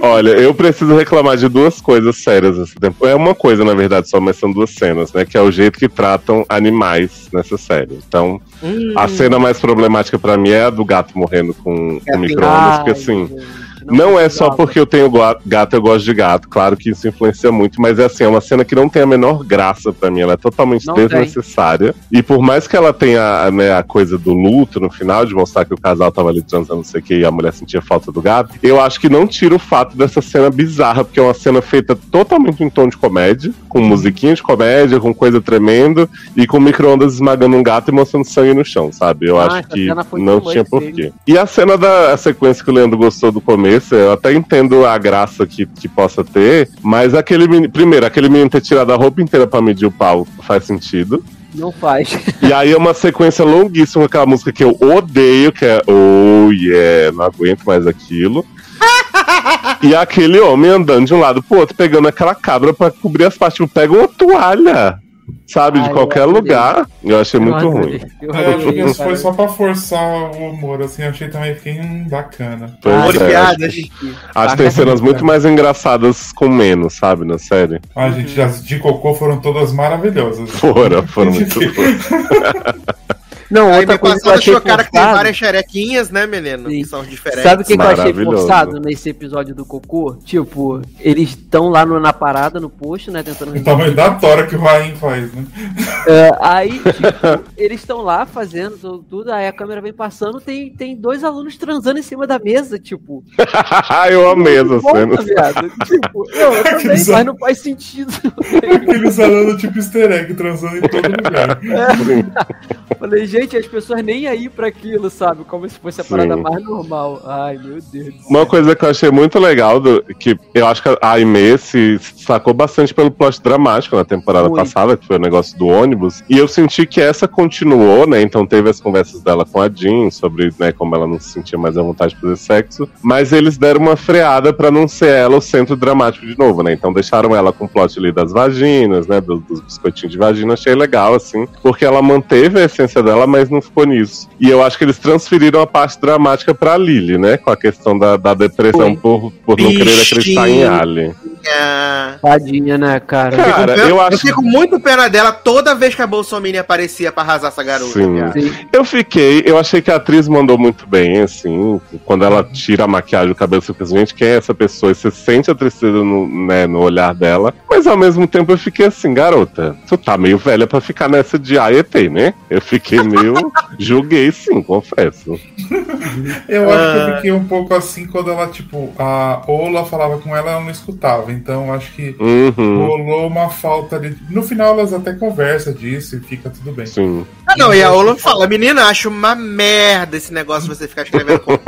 Olha, eu preciso reclamar de duas coisas sérias nesse tempo. É uma coisa, na verdade, só, mas são duas cenas, né? Que é o jeito que tratam animais nessa série. Então, Hum, a cena mais problemática pra mim é a do gato morrendo com, com Gatinho. micro-ondas, porque assim. Não é só porque eu tenho gato, eu gosto de gato. Claro que isso influencia muito, mas é assim, é uma cena que não tem a menor graça pra mim. Ela é totalmente Não tem. desnecessária. E por mais que ela tenha né, a coisa do luto no final, de mostrar que o casal tava ali transando, não sei o que, e a mulher sentia falta do gato, eu acho que não tira o fato dessa cena bizarra, porque é uma cena feita totalmente em tom de comédia, com musiquinha de comédia, com coisa tremendo, e com micro-ondas esmagando um gato e mostrando sangue no chão, sabe? Eu Ah, acho que não tinha porquê. E a cena da a sequência que o Leandro gostou do começo, eu até entendo a graça que, que possa ter, mas aquele menino, primeiro, aquele menino ter tirado a roupa inteira pra medir o pau faz sentido. Não faz. E aí é uma sequência longuíssima com aquela música que eu odeio, que é Oh yeah, não aguento mais aquilo. e aquele homem andando de um lado pro outro, pegando aquela cabra pra cobrir as partes. Tipo, pega uma toalha, sabe, de Ai, qualquer eu lugar. Eu achei muito Eu ruim. adorei, Eu É, eu isso cara. foi só pra forçar o humor, assim, eu achei também fiquei hum, bacana. Pois e é, acho, piadas. acho que tem cenas muito mais engraçadas com menos, sabe, na série. Ah, gente, as de cocô foram todas maravilhosas. Foram, foram muito Não, Aí outra me coisa que eu passando achei achou cara que tem forçado- várias xerequinhas, né, menino? Sim. Que são diferentes. Sabe o que, que eu achei forçado nesse episódio do Cocô? Tipo, eles estão lá no- na parada, no posto, né? Tentando O tamanho da tora que o Ryan faz, né? É, aí, tipo, eles estão lá fazendo tudo, tudo, aí a câmera vem passando, tem, tem dois alunos transando em cima da mesa, tipo. eu amei essa cena. viado. Tipo, eu, eu também, Aqueles- mas não faz sentido. Aqueles alunos tipo easter egg transando em todo lugar. Falei, gente, as pessoas nem aí pra aquilo, sabe? Como se fosse a parada Sim. mais normal. Ai, meu Deus. Uma coisa que eu achei muito legal, do, que eu acho que a Aimee se sacou bastante pelo plot dramático na temporada Muito. passada, que foi o negócio do ônibus. E eu senti que essa continuou, né? Então teve as conversas dela com a Jean sobre né, como ela não se sentia mais à vontade de fazer sexo. Mas eles deram uma freada pra não ser ela o centro dramático de novo, né? Então deixaram ela com o plot ali das vaginas, né? Dos, dos biscoitinhos de vagina. Achei legal, assim, porque ela manteve a essência dela, mas não ficou nisso. E eu acho que eles transferiram a parte dramática pra Lily, né? Com a questão da, da depressão Foi. por, por não querer acreditar em. Ali. Ah, Tadinha, né, cara? Cara, eu, eu acho- fico muito pena dela toda vez que a Bolsonaro aparecia pra arrasar essa garota. Sim. Sim. Eu fiquei, eu achei que a atriz mandou muito bem, assim, quando ela tira a maquiagem do cabelo, você pensa, gente, quem é essa pessoa? E você sente a tristeza no, né, no olhar dela, mas ao mesmo tempo eu fiquei assim, garota, tu tá meio velha pra ficar nessa de AET, né? Eu fiquei meio, julguei sim, confesso. Eu acho que Ah. eu fiquei um pouco assim quando ela, tipo, a Ola falava com ela, ela não escutava. Então eu acho que Uhum, rolou uma falta ali. No final elas até conversam disso e fica tudo bem. sim. Ah, não, e a Ola fala, menina, acho uma merda esse negócio de você ficar escrevendo como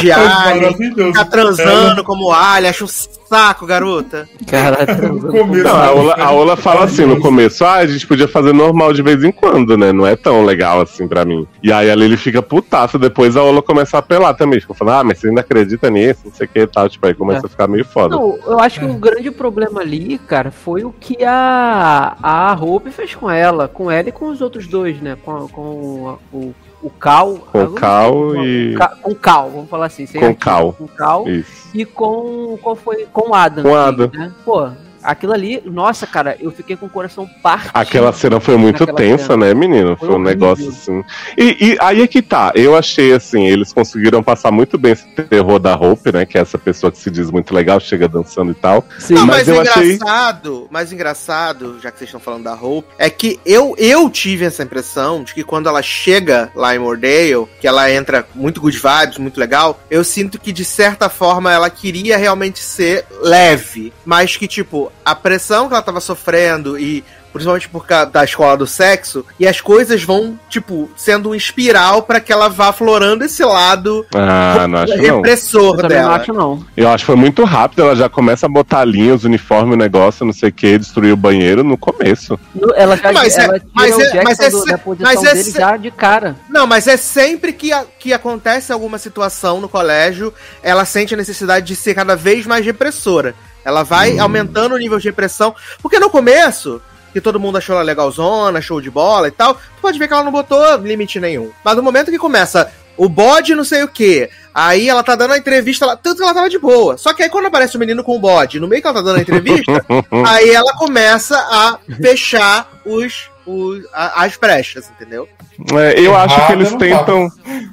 de É ficar transando como alien, acho um saco, garota. Cara, No começo, Não, a Ola, a Ola fala assim no começo, ah, a gente podia fazer normal de vez em quando, né? Não é tão legal assim pra mim. E aí a Lily fica putaça, depois a Ola começa a apelar também. Fica falando, ah, mas você ainda acredita nisso, não sei o que e tal. Tipo, aí começa É. a ficar meio foda. Não, eu acho que o grande problema ali, cara, foi o que a, a Hope fez com ela, com ela e com os outros dois, né? Com, com o, o Cal. Com o Cal e- Com o Cal, vamos falar assim. Com o. Cal. Com Cal Isso. e com. Qual foi? Com o Adam. Com o Adam. Né? Pô, aquilo ali, nossa, cara, eu fiquei com o coração partido. Aquela cena foi muito tensa, cena. né, menino? Foi, Foi um negócio assim. E, e aí é que tá. Eu achei assim, eles conseguiram passar muito bem esse terror da Hope, né? Que é essa pessoa que se diz muito legal, chega dançando e tal. Sim. Não, Mas mas, eu o achei- engraçado, mais engraçado, já que vocês estão falando da Hope, é que eu, eu tive essa impressão de que quando ela chega lá em Mordale, que ela entra muito good vibes, muito legal, eu sinto que de certa forma ela queria realmente ser leve, mas que tipo, a pressão que ela tava sofrendo e principalmente por causa da escola do sexo, e as coisas vão, tipo, sendo um espiral pra que ela vá aflorando esse lado Ah, não acho não. repressor eu também não dela. acho, não. Eu acho que foi muito rápido, ela já começa a botar linhas, uniforme, o negócio, não sei o que, destruir o banheiro no começo. Ela já Mas é- ela tira mas o é- mas é do- se- mas é se- já de cara. Não, mas é sempre que, a- que acontece alguma situação no colégio, ela sente a necessidade de ser cada vez mais repressora. Ela vai aumentando o nível de repressão. Porque no começo, que todo mundo achou ela legalzona, show de bola e tal, tu pode ver que ela não botou limite nenhum. Mas no momento que começa o bode não sei o que, aí ela tá dando a entrevista, lá, tanto que ela tava de boa. Só que aí quando aparece o menino com o bode, no meio que ela tá dando a entrevista, aí ela começa a fechar os, os, a- as brechas, entendeu? É, eu acho que eles tentam.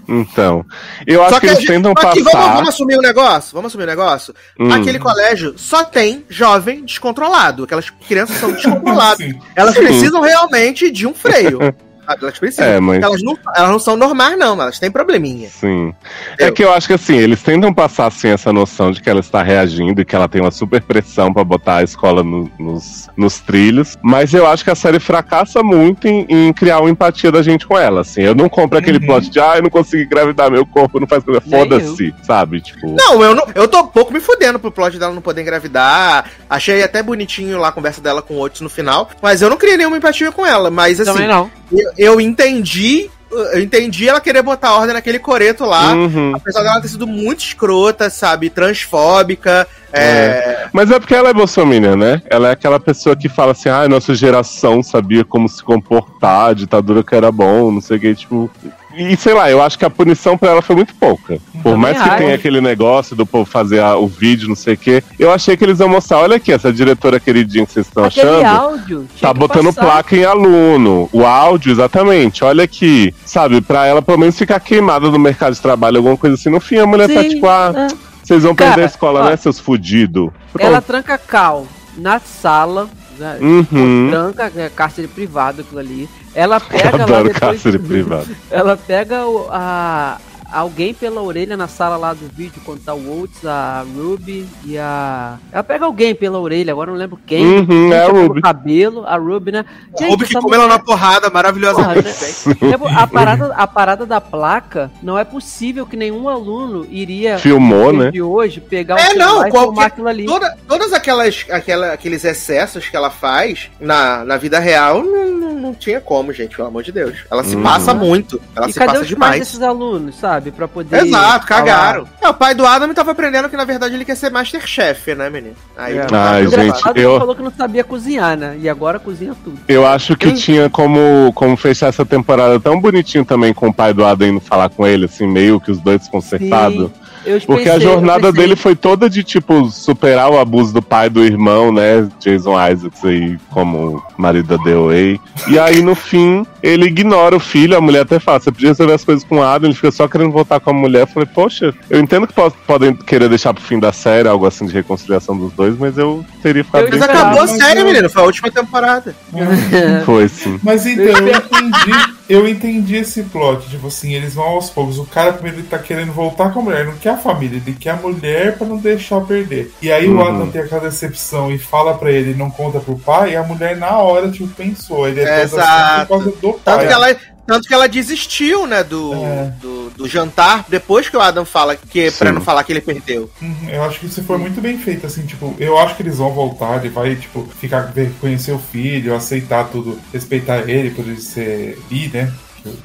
Então, eu acho Só que, que, a eles tentam passar. vamos, vamos assumir um negócio? Vamos assumir um negócio? Hum. Aquele colégio só tem jovem descontrolado. Aquelas crianças são descontroladas. Elas Sim. precisam realmente de um freio. sabe? Elas precisam. É, mas- elas, não, elas não são normais, não. Elas têm probleminha. Sim. Eu- É que eu acho que assim, eles tentam passar assim, essa noção de que ela está reagindo e que ela tem uma super pressão pra botar a escola no- nos, nos trilhos. Mas eu acho que a série fracassa muito em, em criar uma empatia da gente com ela. Assim, eu não compro aquele Uhum. plot de ah, eu não consegui engravidar, meu corpo não faz coisa. Foda-se, sabe? Tipo. Não, eu, não, eu tô um pouco me fudendo pro plot dela não poder engravidar. Achei até bonitinho lá a conversa dela com o Otis no final. Mas eu não criei nenhuma empatia com ela. Mas assim, Também não. Eu, eu entendi. Eu entendi ela querer botar ordem naquele coreto lá. Uhum. Apesar dela ter sido muito escrota, sabe? Transfóbica. É. Mas é porque ela é bolsominion, né? Ela é aquela pessoa que fala assim, ah, nossa geração sabia como se comportar, a ditadura que era bom, não sei o que, tipo. E sei lá, eu acho que a punição pra ela foi muito pouca. Por Também mais que acho. tenha aquele negócio do povo fazer a- o vídeo, não sei o que, eu achei que eles iam mostrar, olha aqui, essa diretora queridinha que vocês estão Aquele achando. áudio. Tá botando passar. placa em aluno. O áudio, exatamente. Olha aqui. Sabe, pra ela pelo menos ficar queimada no mercado de trabalho, alguma coisa assim. No fim, a mulher tá Sim, tipo, ah, é. vocês vão perder Cara, a escola, ó, né, seus fudidos? Ela tranca Cal na sala. Né? Uhum. Tranca, é cárcere privado aquilo ali. Ela pega lá depois. cárcere privado. Ela pega o- a, alguém pela orelha na sala lá do vídeo, quando tá o Oates, a Ruby e a. Ela pega alguém pela orelha, agora não lembro quem. Uhum, é a Ruby. cabelo, a Ruby, né? Gente, Ruby que come ela mulher- na porrada maravilhosamente Porra, bem. É, a, parada, a parada da placa, não é possível que nenhum aluno iria Filmou, né? de hoje pegar o É, não, e qualquer- filmar aquilo ali. Toda, todas aquelas, aquela, aqueles excessos que ela faz na, na vida real não, não, não tinha como, gente, pelo amor de Deus. Ela se Uhum. passa muito. Ela e se cadê passa os pais demais. desses alunos, sabe? Pra poder. Exato, falar. cagaram. É, o pai do Adam tava aprendendo que na verdade ele quer ser Masterchef, né, menino? Aí, É. Ai, O gente, é eu- falou que não sabia cozinhar, né? E agora cozinha tudo. Eu acho que Hum. tinha como, como fechar essa temporada tão bonitinho também com o pai do Adam indo falar com ele, assim, meio que os dois desconcertados. Eu Porque pensei- a jornada pensei- dele foi toda de, tipo, superar o abuso do pai do irmão, né? Jason Isaacs aí, como marido da DOA. E aí, no fim, ele ignora o filho, a mulher até fala, você podia resolver as coisas com o Adam, ele fica só querendo voltar com a mulher. Eu falei, poxa, eu entendo que po- podem querer deixar pro fim da série, algo assim de reconciliação dos dois, mas eu teria ficado Eu bem Mas acabou a série, menino. Foi a última temporada. Foi, sim. Mas então, eu entendi, eu entendi esse plot, tipo assim, eles vão aos poucos. O cara primeiro ele tá querendo voltar com a mulher, não quer a família, ele quer a mulher pra não deixar perder. E aí o Uhum. Adam tem aquela decepção e fala pra ele, não conta pro pai, e a mulher na hora, tipo, pensou. Ele é toda assim Exato. por causa do Tanto pai. que ela, tanto que ela desistiu, né, do, É. do, do jantar, depois que o Adam fala que, pra Sim. não falar que ele perdeu. Uhum, eu acho que isso foi muito bem feito, assim, tipo, eu acho que eles vão voltar, ele vai, tipo, ficar, conhecer o filho, aceitar tudo, respeitar ele por ele ser bi, né?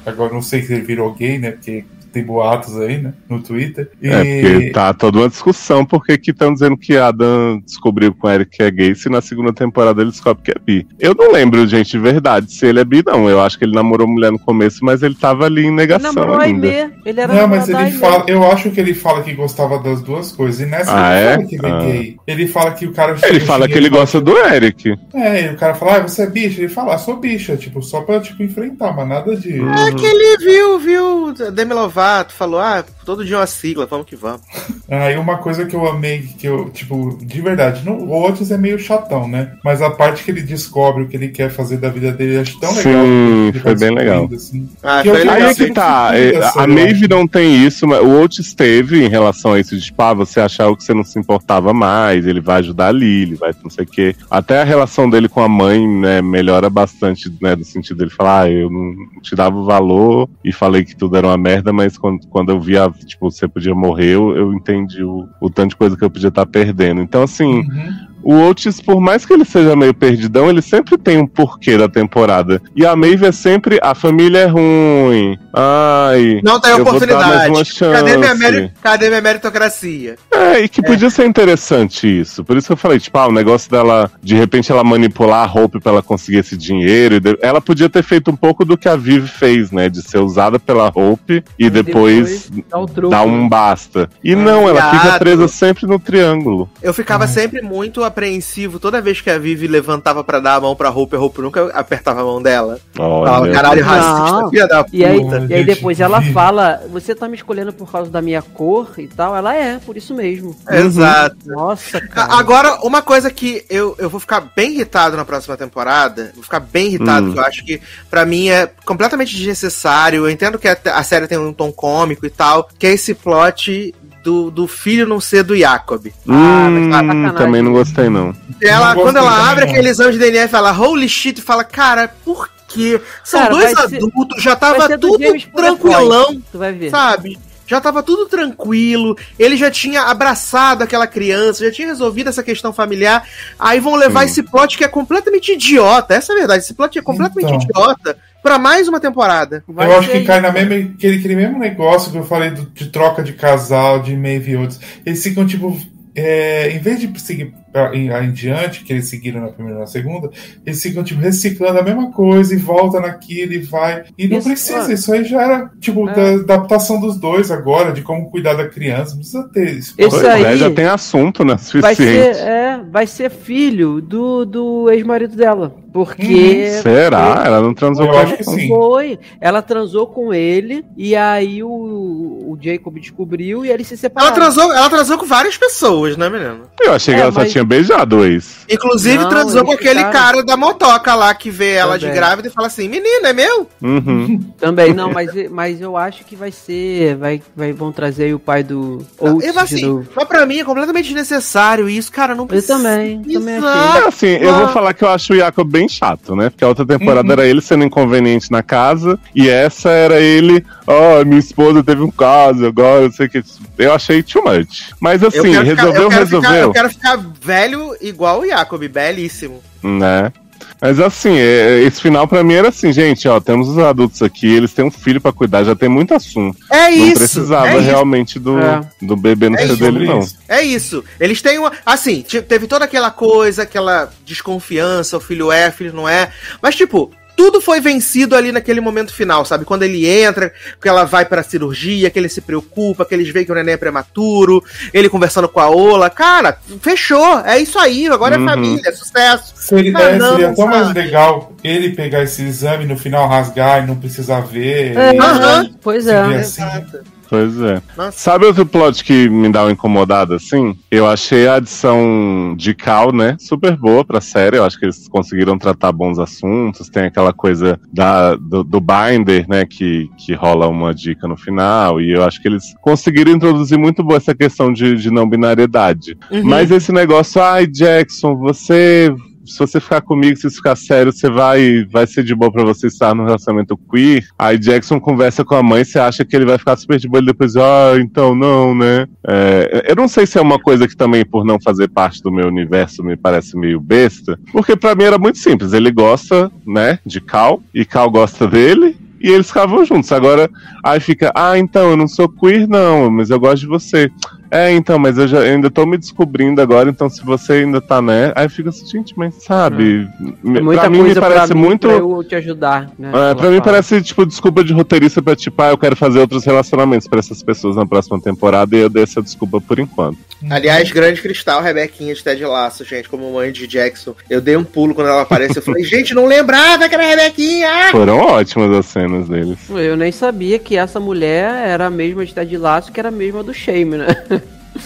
Agora não sei se ele virou gay, né? Porque tem boatos aí, né? No Twitter. E... É, porque tá toda uma discussão, porque que estão dizendo que Adam descobriu com o Eric que é gay, se na segunda temporada ele descobre que é bi. Eu não lembro, gente, de verdade, se ele é bi, não. Eu acho que ele namorou mulher no começo, mas ele tava ali em Ele negação namorou ainda. Aimee. Ele era Não, mas ele fala, eu acho que ele fala que gostava das duas coisas. E nessa Ah, ele é? fala que ele é Ah. gay. Ele fala que o cara Ele fala que ele gosta do Eric. É, e o cara fala, ah, você é bicha? Ele fala, ah, sou bicha, tipo, só pra tipo, enfrentar, mas nada de. É que ele viu, viu, Demi Lovato, falou, ah, todo dia é uma sigla, vamos que vamos. Aí uma coisa que eu amei, que eu, tipo, de verdade, no, o Otis é meio chatão, né? Mas a parte que ele descobre o que ele quer fazer da vida dele, eu acho tão legal. Sim, foi bem legal. assim. Ah, foi vi Aí legal. é que tá. é, A Maeve não tem isso, mas o Otis teve em relação a isso de tipo, ah, você achava que você não se importava mais, ele vai ajudar ali, ele vai não sei o quê. Até a relação dele com a mãe, né, melhora bastante, né, no sentido dele falar, ah, eu não te dava o valor e falei que tudo era uma merda, mas quando, quando eu via, tipo, você podia morrer, eu, eu entendi o, o tanto de coisa que eu podia estar perdendo. Então, assim, Uhum. O Otis, por mais que ele seja meio perdidão, ele sempre tem um porquê da temporada. E a Maeve é sempre, a família é ruim, ai... Não tem eu vou dar mais oportunidade. uma chance. Cadê minha, meri- Cadê minha meritocracia? É, e que podia ser interessante isso. Por isso que eu falei, tipo, ah, o negócio dela, de repente ela manipular a Hope pra ela conseguir esse dinheiro. e de- Ela podia ter feito um pouco do que a Viv fez, né? De ser usada pela Hope e depois, dá dar um né? basta. E não, ela Viado. fica presa sempre no triângulo. Eu ficava sempre muito apreensivo toda vez que a Vivi levantava pra dar a mão pra Hope, a Hope nunca apertava a mão dela. Olha. Falava, caralho, racista, filha da puta. E aí, Puta, e aí depois ela fala, você tá me escolhendo por causa da minha cor e tal? Ela é, por isso mesmo. Exato. Nossa, A- cara. Agora, uma coisa que eu, eu vou ficar bem irritado na próxima temporada, vou ficar bem irritado, Hum. que eu acho que pra mim é completamente desnecessário. Eu entendo que a, a série tem um tom cômico e tal, que é esse plot do, do filho não ser do Jacob. Ah, mas tá Hum, também não gostei, não. Ela, Não quando ela abre não. aquele exame de DNA e fala holy shit, e fala, cara, por quê? São Cara, dois vai ser- adultos, já tava tudo tranquilão. Tu vai ver. sabe? Já tava tudo tranquilo, ele já tinha abraçado aquela criança, já tinha resolvido essa questão familiar. Aí vão levar Sim. esse plot que é completamente idiota. Essa é a verdade, esse plot é completamente Então. idiota pra mais uma temporada. Vai eu acho que cai na mesma, aquele, aquele mesmo negócio que eu falei do- de troca de casal, de Maeve e outros. Eles ficam, tipo, é, em vez de seguir em, em diante, que eles seguiram na primeira e na segunda, eles ficam, tipo, reciclando a mesma coisa e volta naquilo e vai. E não Isso, precisa, ah. isso aí já era, tipo, É. da adaptação dos dois agora, de como cuidar da criança. Não precisa ter isso. Pois aí já tem assunto, né? vai Suficiente. ser, é, vai ser filho do, do ex-marido dela. Porque. Será? Ela não transou Eu com acho ele, que sim. Foi. Ela transou com ele e aí o, o Jacob descobriu e eles se Ela separaram. transou, ela transou com várias pessoas, né, menino? Eu achei que É, ela só mas- tinha beijado o ex. Inclusive Não, transou com aquele ficaram. cara da motoca lá que vê ela de Também. grávida e fala assim: menina, é meu? Uhum. Também, não, mas, mas eu acho que vai ser. Vai, vai, vão trazer aí o pai do. Eu, de assim, novo. mas pra mim é completamente desnecessário isso, cara. Não Eu precisa. também, também achei. É, assim, eu Ah. vou falar que eu acho o Jacob bem chato, né? Porque a outra temporada Uhum. era ele sendo inconveniente na casa, e essa era ele, ó, minha esposa teve um caso, agora eu sei que. Eu achei too much. Mas Eu assim, ficar- resolveu, eu quero ficar- resolveu. eu quero ficar velho igual o Jacob, belíssimo. Né? Mas assim, é- esse final pra mim era assim, gente, ó, temos os adultos aqui, eles têm um filho pra cuidar, já tem muito assunto. É não isso. precisava é isso. realmente do, É. do bebê no É isso, dele, não. É isso. Eles têm uma. Assim, teve toda aquela coisa, aquela desconfiança, o filho é, filho não é. Mas, tipo. Tudo foi vencido ali naquele momento final, sabe? Quando ele entra, que ela vai pra cirurgia, que ele se preocupa, que eles veem que o neném é prematuro, ele conversando com a Ola. Cara, fechou. É isso aí. Agora Uhum. é família, é sucesso. Seria, Ah, é, não, seria tão sabe? mais legal ele pegar esse exame e no final rasgar e não precisar ver. É, e- Aham. Pois Seria é. assim. Pois é. Nossa. Sabe outro plot que me dá uma incomodada assim? Eu achei a adição de Cal, né? Super boa pra série. Eu acho que eles conseguiram tratar bons assuntos. Tem aquela coisa da, do, do Binder, né? Que, que rola uma dica no final. E eu acho que eles conseguiram introduzir muito boa essa questão de, de não binariedade. Uhum. Mas esse negócio, ai, Jackson, você. Se você ficar comigo, se ficar sério, você vai, vai ser de boa pra você estar no relacionamento queer. Aí Jackson conversa com a mãe, você acha que ele vai ficar super de boa e depois, ah, então não, né? É, eu não sei se é uma coisa que também, por não fazer parte do meu universo, me parece meio besta. Porque pra mim era muito simples. Ele gosta, né, de Cal, e Cal gosta dele. E eles ficavam juntos. Agora, aí fica, ah, então, eu não sou queer, não, mas eu gosto de você. É, então, mas eu, já, eu ainda tô me descobrindo agora, então se você ainda tá, né? Aí fica assim, gente, mas sabe? É muita pra mim me coisa parece pra mim, muito. pra eu te ajudar, né? É, pra mim fala. parece, tipo, desculpa de roteirista pra, tipo, ah, eu quero fazer outros relacionamentos pra essas pessoas na próxima temporada e eu dei essa desculpa por enquanto. Aliás, grande cristal, Rebequinha de Ted Laço, gente, como mãe de Jackson. Eu dei um pulo quando ela apareceu. Eu falei, gente, não lembrava que era a Rebequinha! Foram ótimas as cenas deles. Eu nem sabia que essa mulher era a mesma de Ted Laço que era a mesma do Shame, né?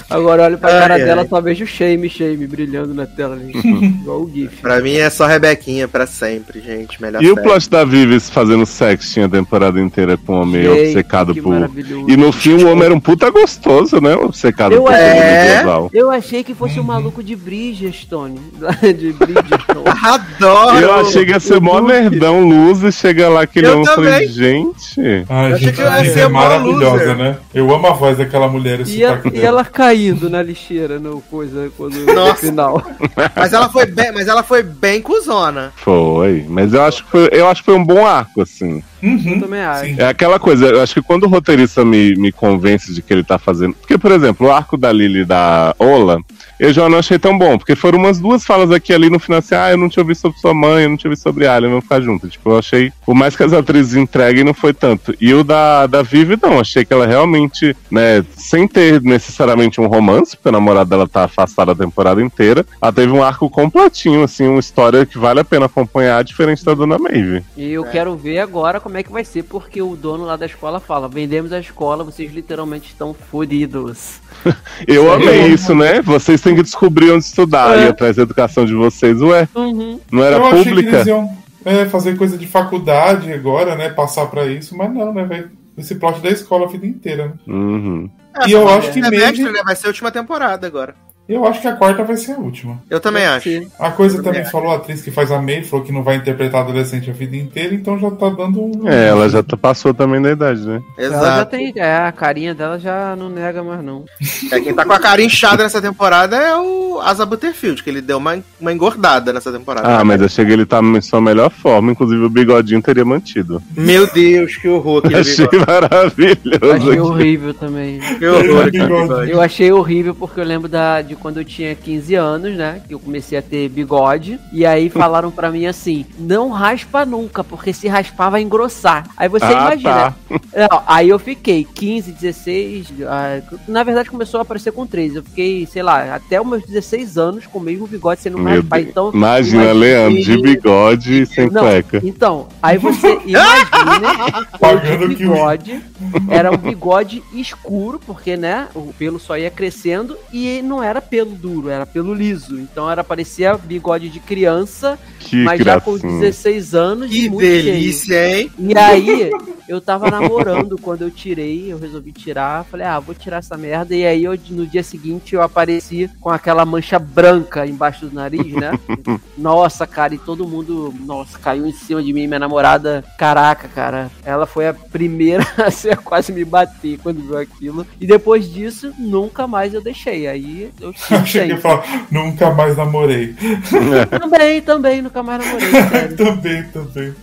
Agora olho pra Ai, cara ai. dela, só vejo Shame, Shame brilhando na tela ali. igual o GIF. Pra mim é só Rebequinha pra sempre, gente. Melhor E o série. plot da Vives fazendo sexting a temporada inteira com o homem Gente, obcecado que por. E no fim o homem era um puta gostoso, né? Obcecado Eu por é. Eu achei que fosse o maluco de Bridgestone. de Bridgestone. Adoro! Eu achei que ia ser mó nerdão luz e chega lá aquele Eu homem e falei, também. gente. Ai, Eu achei gente, que eu ia ser é maravilhosa, loser. né? Eu amo a voz daquela mulher. esse E sotaque e ela caindo na lixeira no coisa quando no final. Mas ela foi bem, mas ela foi bem cuzona. Foi, mas eu acho que foi, eu acho que foi um bom arco, assim. Uhum, Eu também acho. sim. É aquela coisa, eu acho que quando o roteirista me, me convence de que ele tá fazendo. Porque, por exemplo, o arco da Lily e da Ola eu já não achei tão bom, porque foram umas duas falas aqui e ali no final assim, ah, eu não te ouvi sobre sua mãe, eu não te ouvi sobre Alien, vamos ficar junto. Tipo, eu achei, por mais que as atrizes entreguem, não foi tanto. E o da, da Vivi, não, achei que ela realmente, né, sem ter necessariamente um romance, porque a namorada dela tá afastada a temporada inteira, ela teve um arco completinho, assim, uma história que vale a pena acompanhar, diferente da Dona Maeve. E eu quero ver agora como é que vai ser, porque o dono lá da escola fala: vendemos a escola, vocês literalmente estão fodidos. Eu amei isso, né? Vocês têm que descobrir onde estudar, É. ir atrás da educação de vocês, ué. Uhum. Não era eu achei que pública? eles iam é, fazer coisa de faculdade agora, né? Passar pra isso, mas não, né, velho? Esse plot da escola a vida inteira, né? Uhum. E eu acho que semestre, Maeve- né? Vai ser a última temporada agora. Eu acho que a quarta vai ser a última. Eu também acho. A coisa Também também falou, a atriz que faz a May, falou que não vai interpretar adolescente a vida inteira, então já tá dando um. É, ela já tá- passou também da idade, né? Ela já Exato. tem. É, a carinha dela já não nega mais, não. É, quem tá com a cara inchada nessa temporada é o Asa Butterfield, que ele deu uma, uma engordada nessa temporada. Ah, mas eu cheguei ele tá em sua melhor forma, inclusive o bigodinho teria mantido. Meu Deus, que horror aquele Achei bigode. maravilhoso. Achei aqui. horrível também. Que horror bigode. Eu achei horrível porque eu lembro da, de quando eu tinha 15 anos, né? Que eu comecei a ter bigode. E aí falaram pra mim assim: não raspa nunca, porque se raspar vai engrossar. Aí você Ah, imagina. tá. Não, aí eu fiquei 15, 16. ah, na verdade começou a aparecer com 13. Eu fiquei, sei lá, até os meus 16 anos com o mesmo bigode sendo raspar. Deus. Então, Imagina, Leandro, de bigode e sem Não, cueca. Então, aí você imagina o- bigode era um bigode escuro, porque né, o pelo só ia crescendo e não era pelo duro, era pelo liso. Então era parecia bigode de criança, Que mas já com gracinha. 16 anos Que e muito cheio. delícia, hein? E aí, eu tava namorando quando eu tirei, eu resolvi tirar, falei, ah, vou tirar essa merda. E aí, eu, no dia seguinte, eu apareci com aquela mancha branca embaixo do nariz, né? nossa, cara, e todo mundo, nossa, caiu em cima de mim, minha namorada. Caraca, cara, ela foi a primeira a ser quase me bater quando viu aquilo. E depois disso, nunca mais eu deixei. Aí eu Achei que ia falar, nunca mais namorei. Também, também, nunca mais namorei, sério. também, também.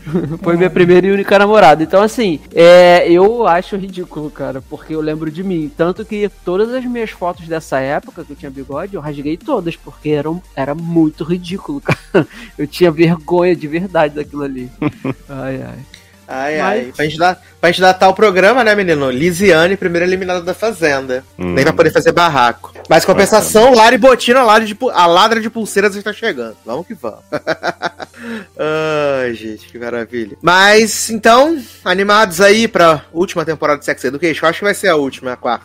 Foi minha primeira e única namorada. Então, assim, é, eu acho ridículo, cara, porque eu lembro de mim. Tanto que todas as minhas fotos dessa época que eu tinha bigode, eu rasguei todas, porque eram, era muito ridículo, cara. Eu tinha vergonha de verdade daquilo ali. Ai, ai. Ai, Mas- ai. Pra gente, dar, pra gente datar o programa, né, menino? Lisiane, primeira eliminada da Fazenda. Hum. Nem vai poder fazer barraco. Mas compensação, Lari Botina, Lari de, a ladra de pulseiras está chegando. Vamos que vamos. Ai, gente, que maravilha. Mas, então, animados aí pra última temporada de Sex Education. Acho que vai ser a última, a quarta.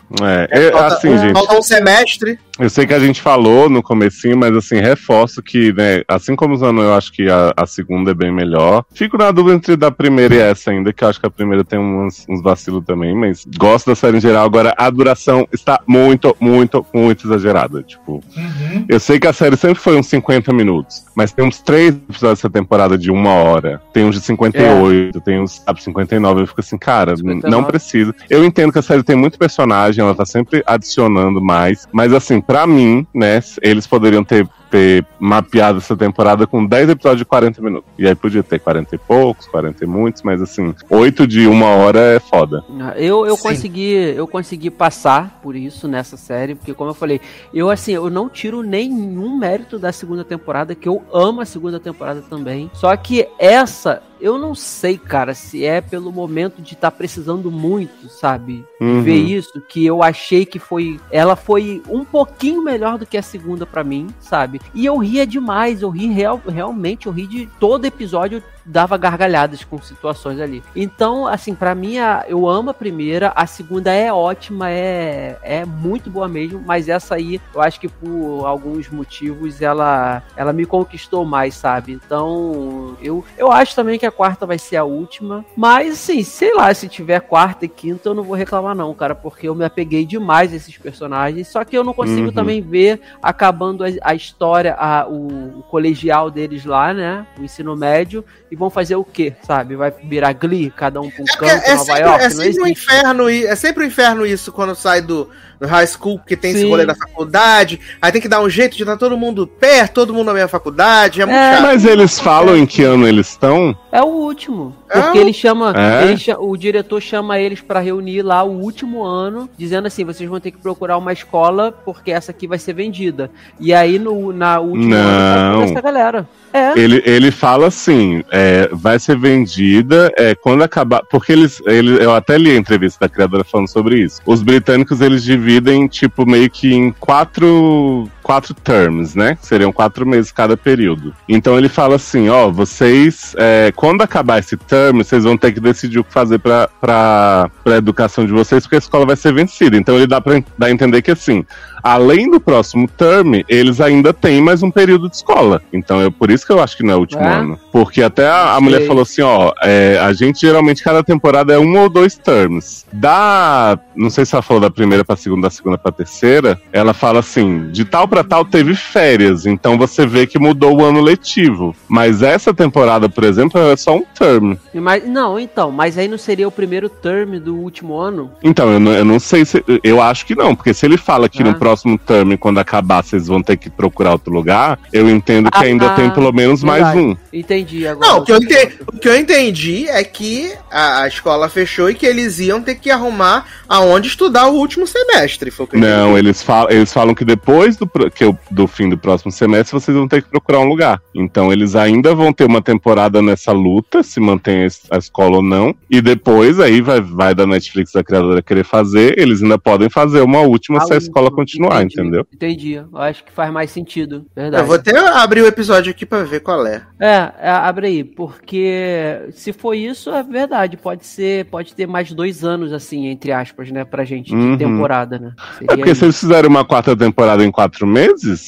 É, é, Falta- assim, gente. Falta um semestre. Eu sei que a gente falou no comecinho, mas assim, reforço que, né, assim como os anos, eu acho que a, a segunda é bem melhor. Fico na dúvida entre da primeira e essa ainda, que eu acho que a primeira tem uns, uns vacilos também, mas gosto da série em geral. Agora, a duração está muito, muito, muito exagerada. Tipo, Uhum. eu sei que a série sempre foi uns 50 minutos, mas tem uns três episódios dessa temporada de uma hora. Tem uns de 58, tem uns, sabe, 59. Eu fico assim, cara, n- 59. não precisa. Eu entendo que a série tem muito personagem, ela tá sempre adicionando mais, mas assim, pra mim, né, eles poderiam ter, ter mapeado essa temporada com 10 episódios de 40 minutos. E aí podia ter 40 e poucos, 40 e muitos, mas assim, 8 de uma hora é foda. Eu, eu Sim. consegui eu consegui passar por isso nessa série, porque como eu falei, eu assim, eu não tiro nenhum mérito da segunda temporada, que eu amo a segunda temporada também. Só que essa, eu não sei, cara, se é pelo momento de estar precisando muito, sabe? Uhum. Ver isso, que eu achei que foi. Ela foi um pouquinho melhor do que a segunda pra mim, sabe? E eu ria demais, eu ri real, realmente, eu ri de todo episódio dava gargalhadas com situações ali. Então, assim, pra mim, eu amo a primeira, a segunda é ótima, é, é muito boa mesmo, mas essa aí, eu acho que por alguns motivos ela, ela me conquistou mais, sabe? Então, eu, eu acho também que a quarta vai ser a última, mas, assim, sei lá, se tiver quarta e quinta, eu não vou reclamar não, cara, porque eu me apeguei demais a esses personagens, só que eu não consigo Uhum. também ver acabando a, a história, a- o, o colegial deles lá, né? O ensino médio, e vão fazer o quê, sabe? Vai virar Glee, cada um pra um É, canto, é Nova sempre, York? é não sempre um inferno, é sempre um inferno isso quando sai do, do high school, que tem esse Sim. rolê da faculdade, aí tem que dar um jeito de estar todo mundo perto, todo mundo na mesma faculdade, é muito É. chato. Mas eles falam em que ano eles estão? É o último. É Porque o- ele chama. É? ele o diretor chama eles pra reunir lá o último ano, dizendo assim: vocês vão ter que procurar uma escola, porque essa aqui vai ser vendida. E aí, no na último ano, tá Não. toda essa galera. É. Ele, ele fala assim: é, vai ser vendida é, quando acabar. Porque eles, ele, eu até li a entrevista da criadora falando sobre isso. Os britânicos eles dividem, tipo, meio que em quatro, quatro terms, né? Seriam quatro meses cada período. Então ele fala assim: ó, vocês, é, quando acabar esse term, vocês vão ter que decidir o que fazer pra, pra, pra educação de vocês, porque a escola vai ser vencida. Então ele dá pra dar a entender que assim. Além do próximo term, eles ainda têm mais um período de escola. Então é por isso que eu acho que não é o último ano. Porque até a, a mulher falou assim: ó, é, a gente geralmente cada temporada é um ou dois terms. Da. Não sei se ela falou da primeira pra segunda, da segunda pra terceira. Ela fala assim: de tal pra tal teve férias. Então você vê que mudou o ano letivo. Mas essa temporada, por exemplo, é só um term. Mas, não, então, mas aí não seria o primeiro term do último ano? Então, eu não, eu não sei se. Eu acho que não, porque se ele fala que Ah. no próximo term, quando acabar, vocês vão ter que procurar outro lugar, eu entendo que Ah, ainda ah, tem pelo menos mais verdade. um. Entendi agora. Não, o que, eu entendi, o que eu entendi é que a, a escola fechou e que eles iam ter que arrumar aonde estudar o último semestre. Foi o que eu Não, entendi. eles falam, eles falam que depois do, que eu- do fim do próximo semestre vocês vão ter que procurar um lugar. Então eles ainda vão ter uma temporada nessa luta, se mantém a es- a escola ou não. E depois aí vai, vai da Netflix da criadora querer fazer, eles ainda podem fazer uma última Ah, se a escola continuar, Entendi, entendeu? Entendi. Eu acho que faz mais sentido. Verdade. Eu vou até abrir o episódio aqui pra ver qual é. É, é, abre aí, porque se for isso, é verdade. Pode ser, pode ter mais dois anos, assim, entre aspas, né, pra gente, de Uhum. temporada, né? É Seria porque isso. se eles fizerem uma quarta temporada em quatro meses,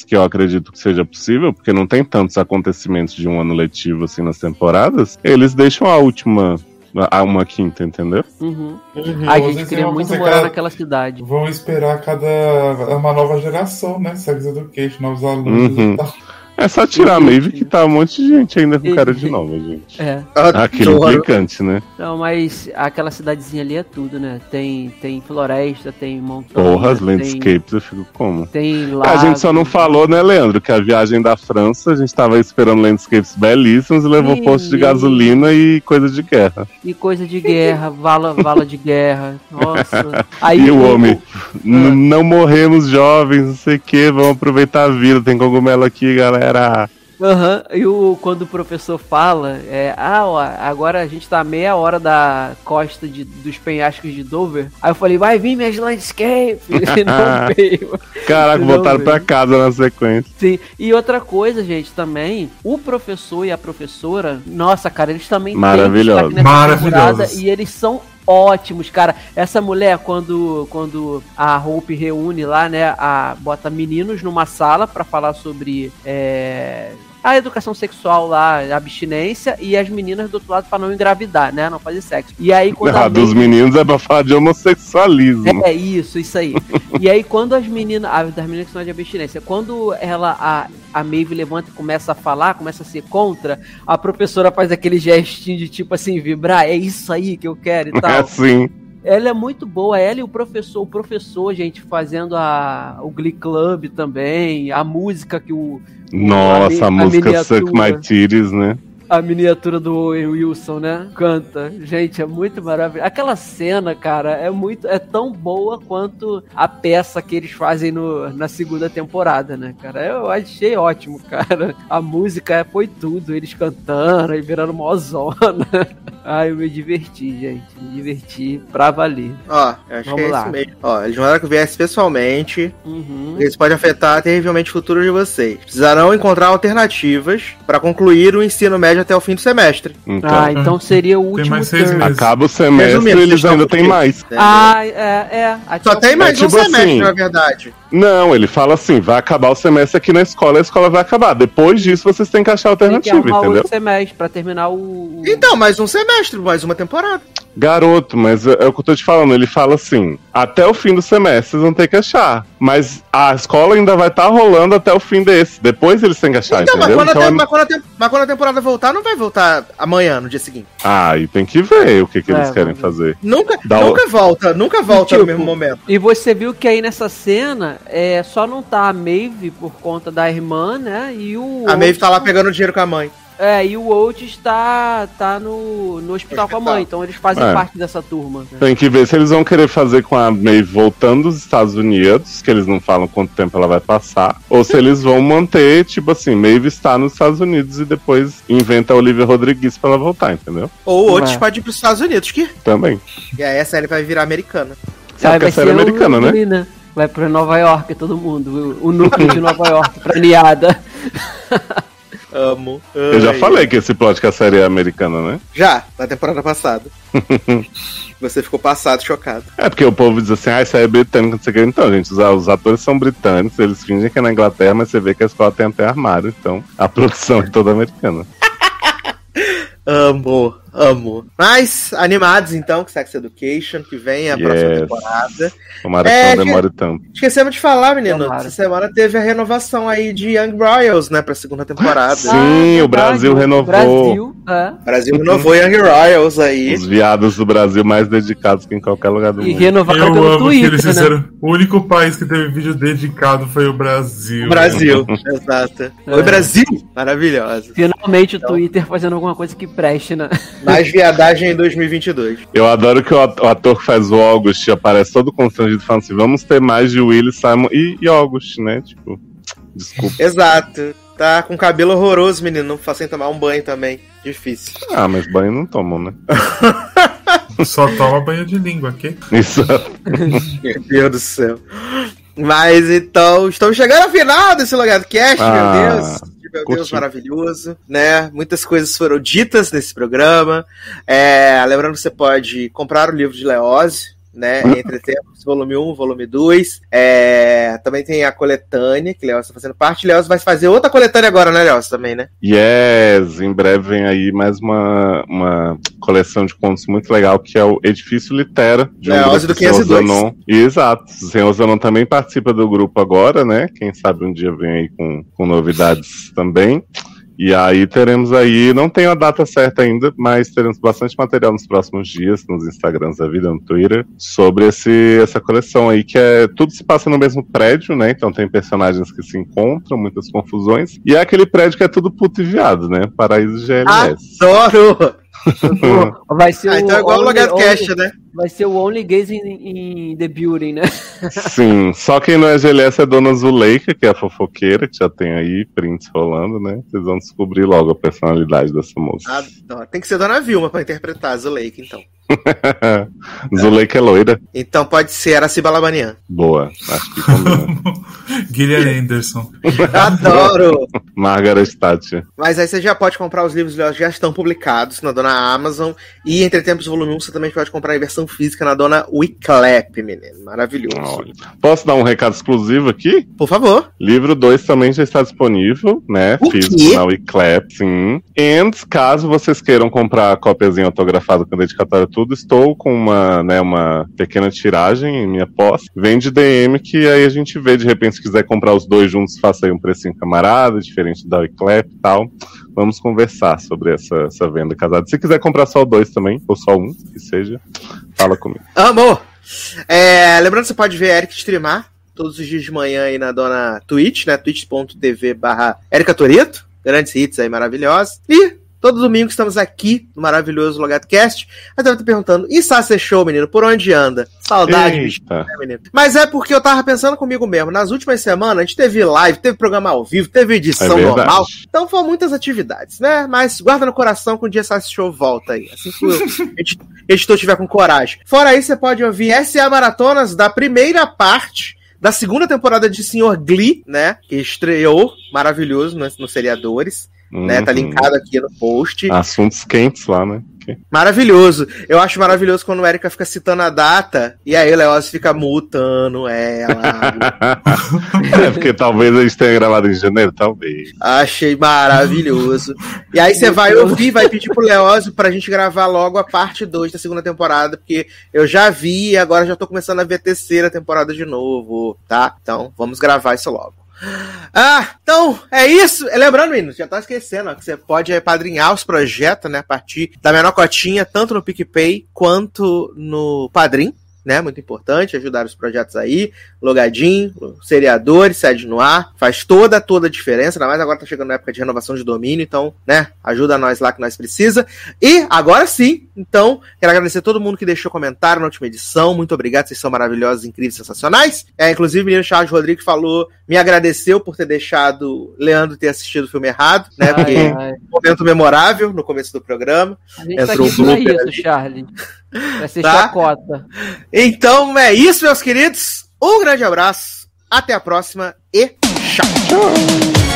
que eu acredito que seja possível, porque não tem tantos acontecimentos de um ano letivo assim nas temporadas, eles deixam a última, a uma quinta, entendeu? Uhum. Uhum. A gente queria muito morar cada- naquela cidade. Vão esperar cada. uma nova geração, né? Sex Education, novos alunos Uhum. e tal. É só tirar a. Maeve que tá um monte de gente ainda com cara de nova, gente. É. Aquele Adoro. implicante, né? Não, mas aquela cidadezinha ali é tudo, né? Tem, tem floresta, tem montanha. Porra, as tem, landscapes eu fico como? tem A lago. gente só não falou, né, Leandro, que a viagem da França, a gente tava esperando landscapes belíssimos e levou Ih, posto de gasolina e coisa de guerra. E coisa de guerra, vala, vala de guerra. Nossa. Aí E o homem, N- não morremos jovens, não sei o que, vamos aproveitar a vida, tem cogumelo aqui, galera. Aham, e o, quando o professor fala, é, ah, ó, agora a gente tá a meia hora da costa de, dos penhascos de Dover. Aí eu falei, vai vir minhas. E não veio. Caraca, Não, voltaram pra casa na sequência. Sim. E outra coisa, gente, também, o professor e a professora, nossa, cara, eles também têm nessa Maravilhosos. temporada E eles são ótimos, cara. Essa mulher, quando, quando a Hope reúne lá, né, a, bota meninos numa sala pra falar sobre é, a educação sexual lá, a abstinência, e as meninas do outro lado pra não engravidar, né, não fazer sexo. E aí quando Ah, a dos meninos é pra falar de homossexualismo. é isso, isso aí. e aí, quando as meninas. ah, Das meninas que são de abstinência, quando ela, a, a Maeve levanta e começa a falar, começa a ser contra, a professora faz aquele gestinho de tipo assim, vibrar, é isso aí que eu quero e É tal. assim. Ela é muito boa, ela e o professor, o professor, gente, fazendo a, o Glee Club também, a música que o. Nossa, a, a música Suck. My Titties, né? A miniatura do Owen Wilson, né? Canta. Gente, é muito maravilhoso. Aquela cena, cara, é muito. É tão boa quanto a peça que eles fazem no, na segunda temporada, né, cara? Eu achei ótimo, cara. A música foi tudo. Eles cantando e virando mozona. Ai, eu me diverti, gente. Me diverti pra valer. Ó, eu acho Vamos que é lá. isso mesmo. Ó, eles mandaram que viesse pessoalmente. Uhum. Isso pode afetar terrivelmente o futuro de vocês. Precisarão encontrar alternativas para concluir o ensino médio até o fim do semestre. Então, Ah, então seria o último mais seis meses. acaba o semestre Resumindo, eles ainda têm mais. Ah, é, é. Até Só o tem fim. mais É um tipo semestre, assim. na verdade. Não, ele fala assim: vai acabar o semestre aqui na escola, a escola vai acabar. Depois disso, vocês têm que achar Tem que alternativa, entendeu? outro semestre pra terminar o. Então, mais um semestre. semestre, mais uma temporada. Garoto, mas é, é o que eu tô te falando. Ele fala assim: até o fim do semestre vocês vão ter que achar. Mas a escola ainda vai estar rolando até o fim desse. Depois eles têm que achar, então, mas entendeu? quando, a Então, é- mas quando a tem- mas quando a temporada voltar, não vai voltar amanhã, no dia seguinte. Ah, e tem que ver o que, que eles É, querem vamos fazer. Nunca, Dá nunca volta, nunca volta no Tipo, mesmo momento. E você viu que aí nessa cena é, só não tá a Maeve por conta da irmã, né? E o. A Maeve tá lá pegando dinheiro com a mãe. É, e o Oates tá, tá no, no hospital com a mãe, então eles fazem É. parte dessa turma. né? Tem que ver se eles vão querer fazer com a Maeve voltando dos Estados Unidos, que eles não falam quanto tempo ela vai passar, ou se eles vão manter, tipo assim, Maeve está nos Estados Unidos e depois inventa a Olivia Rodrigues pra ela voltar, entendeu? Ou outros É. pode ir pros Estados Unidos, que Também. e aí a série vai virar americana. Porque a série é o- americana, né? ali, Vai pra Nova York, todo mundo. O, o núcleo de Nova York, pra Amo. Eu já Ai. falei que esse plot que a série é americana, né? Já, na temporada passada. Você ficou passado, chocado. É porque o povo diz assim, ah, isso aí é britânico, não sei o que. Então, gente, os, os atores são britânicos, eles fingem que é na Inglaterra, mas você vê que a escola tem até armário, então a produção é toda americana. Amo, amo. Mas, animados então, com Sex Education, que vem a próxima Yes. temporada. Tomara É, que não demore tanto. Esquecemos de falar, menino. Tomara. Essa semana teve a renovação aí de Young Royals, né, pra segunda temporada. Sim, Ah, o verdade, Brasil o renovou. Brasil, é. O Brasil renovou Young Royals aí. Os viados do Brasil mais dedicados que em qualquer lugar do E mundo. renovaram Eu pelo amo que Twitter, eles né? O único país que teve vídeo dedicado foi o Brasil. Brasil, exato. Oi, É. Brasil! Maravilhosa. Finalmente Então. o Twitter fazendo alguma coisa que preste, né? Mais viadagem em 2022. Eu adoro que o at- o ator que faz o August aparece todo constrangido falando assim: vamos ter mais de Willis, Simon e, e August, né? Tipo, desculpa. Exato. Tá com cabelo horroroso, menino. Não faz sem tomar um banho também. Difícil. Ah, mas banho não tomam, né? Só toma banho de língua aqui. Isso. Meu Deus do céu. Mas então, estamos chegando ao final desse Logado Cast, Ah, meu Deus. Meu Deus, maravilhoso, né? Muitas coisas foram ditas nesse programa. É, lembrando que você pode comprar o livro de Leose, né? Entre Tempos, volume 1, volume 2. É, também tem a coletânea, que Leose está fazendo parte. Leose vai fazer outra coletânea agora, né, Leose? Também, né? Yes, em breve vem aí mais uma, uma coleção de contos muito legal que é o Edifício Litera, de um É, do o Senhor 502. Zanon. Exato, o Senhor Zanon também participa do grupo agora, né? Quem sabe um dia vem aí com, com novidades também. E aí teremos aí, não tenho a data certa ainda, mas teremos bastante material nos próximos dias, nos Instagrams da vida, no Twitter, sobre esse, essa coleção aí, que é tudo se passa no mesmo prédio, né? Então tem personagens que se encontram, muitas confusões. E é aquele prédio que é tudo puto e viado, né? Paraíso GLS. Adoro! Vai ser Ah, então é igual o only- Logado Cast, né? Vai ser o Only Gays in, in the Building, né? Sim, só quem não é GLS é Dona Zuleika, que é a fofoqueira, que já tem aí prints rolando, né? Vocês vão descobrir logo a personalidade dessa moça. Adoro. Tem que ser Dona Vilma pra interpretar a Zuleika, então. Zuleika é loira. Então pode ser a Ciba Labanian. Boa, acho que combina. Guilherme Anderson. Adoro! Margaret Thatcher. Mas aí você já pode comprar os livros já estão publicados na dona Amazon. E Entre Tempos Volume 1 você também pode comprar em versão física na dona Wiclap, menino. Maravilhoso. Olha. Posso dar um recado exclusivo aqui? Por favor. Livro 2 também já está disponível, né? O Físico quê? na Wiclap, sim. E caso vocês queiram comprar a cópiazinha autografada com dedicatória e tudo, estou com uma, né, uma pequena tiragem em minha posse. Vende DM que aí a gente vê, de repente, se quiser comprar os dois juntos, faça aí um precinho camarada, diferente da Wiclap e tal. Vamos conversar sobre essa, essa venda casada. Se quiser comprar só dois também, ou só um, que seja, fala comigo. Amor! É, lembrando você pode ver Eric streamar todos os dias de manhã aí na dona Twitch, né? twitch.tv barra Erika Torito. Grandes hits aí maravilhosos. E todo domingo estamos aqui no maravilhoso LogadoCast. Mas deve estar perguntando, e Sasser Show, menino? Por onde anda? Saudade, bicho. Eita. né, menino? Mas é porque eu tava pensando comigo mesmo. Nas últimas semanas, a gente teve live, teve programa ao vivo, teve É edição verdade. normal. Então foram muitas atividades, né? Mas guarda no coração que um dia essa show volta aí. Assim que o edi- editor tiver com coragem. Fora isso, você pode ouvir SA Maratonas da primeira parte da segunda temporada de Senhor Glee, né? Que estreou maravilhoso no, no Seriadores, né? Tá Uhum. linkado aqui no post. Assuntos quentes lá, né? Maravilhoso. Eu acho maravilhoso quando o Erika fica citando a data e aí o Leoz fica mutando ela. é porque talvez a gente tenha gravado em janeiro, talvez. Achei maravilhoso. E aí você vai ouvir, vai pedir pro Leózio pra gente gravar logo a parte 2 da segunda temporada, porque eu já vi e agora já tô começando a ver a terceira temporada de novo, tá? Então, vamos gravar isso logo. Ah, então é isso. Lembrando, meninos, já tá esquecendo ó, que você pode padrinhar os projetos, né? A partir da menor cotinha, tanto no PicPay quanto no Padrim né? Muito importante ajudar os projetos aí. Logadinho, seriadores, sede no ar. Faz toda, toda a diferença. Ainda mais agora tá chegando na época de renovação de domínio. Então, né? Ajuda nós lá que nós precisa. E agora sim, então, quero agradecer a todo mundo que deixou comentário na última edição. Muito obrigado, vocês são maravilhosos, incríveis, sensacionais. É, inclusive, o menino Charles Rodrigues falou, me agradeceu por ter deixado Leandro ter assistido o filme errado, né? Porque Ai, ai. um momento memorável no começo do programa. A gente tá aqui um pra isso, ali. Charlie. Pra ser Tá? chacota. Então é isso, meus queridos. Um grande abraço, até a próxima e tchau.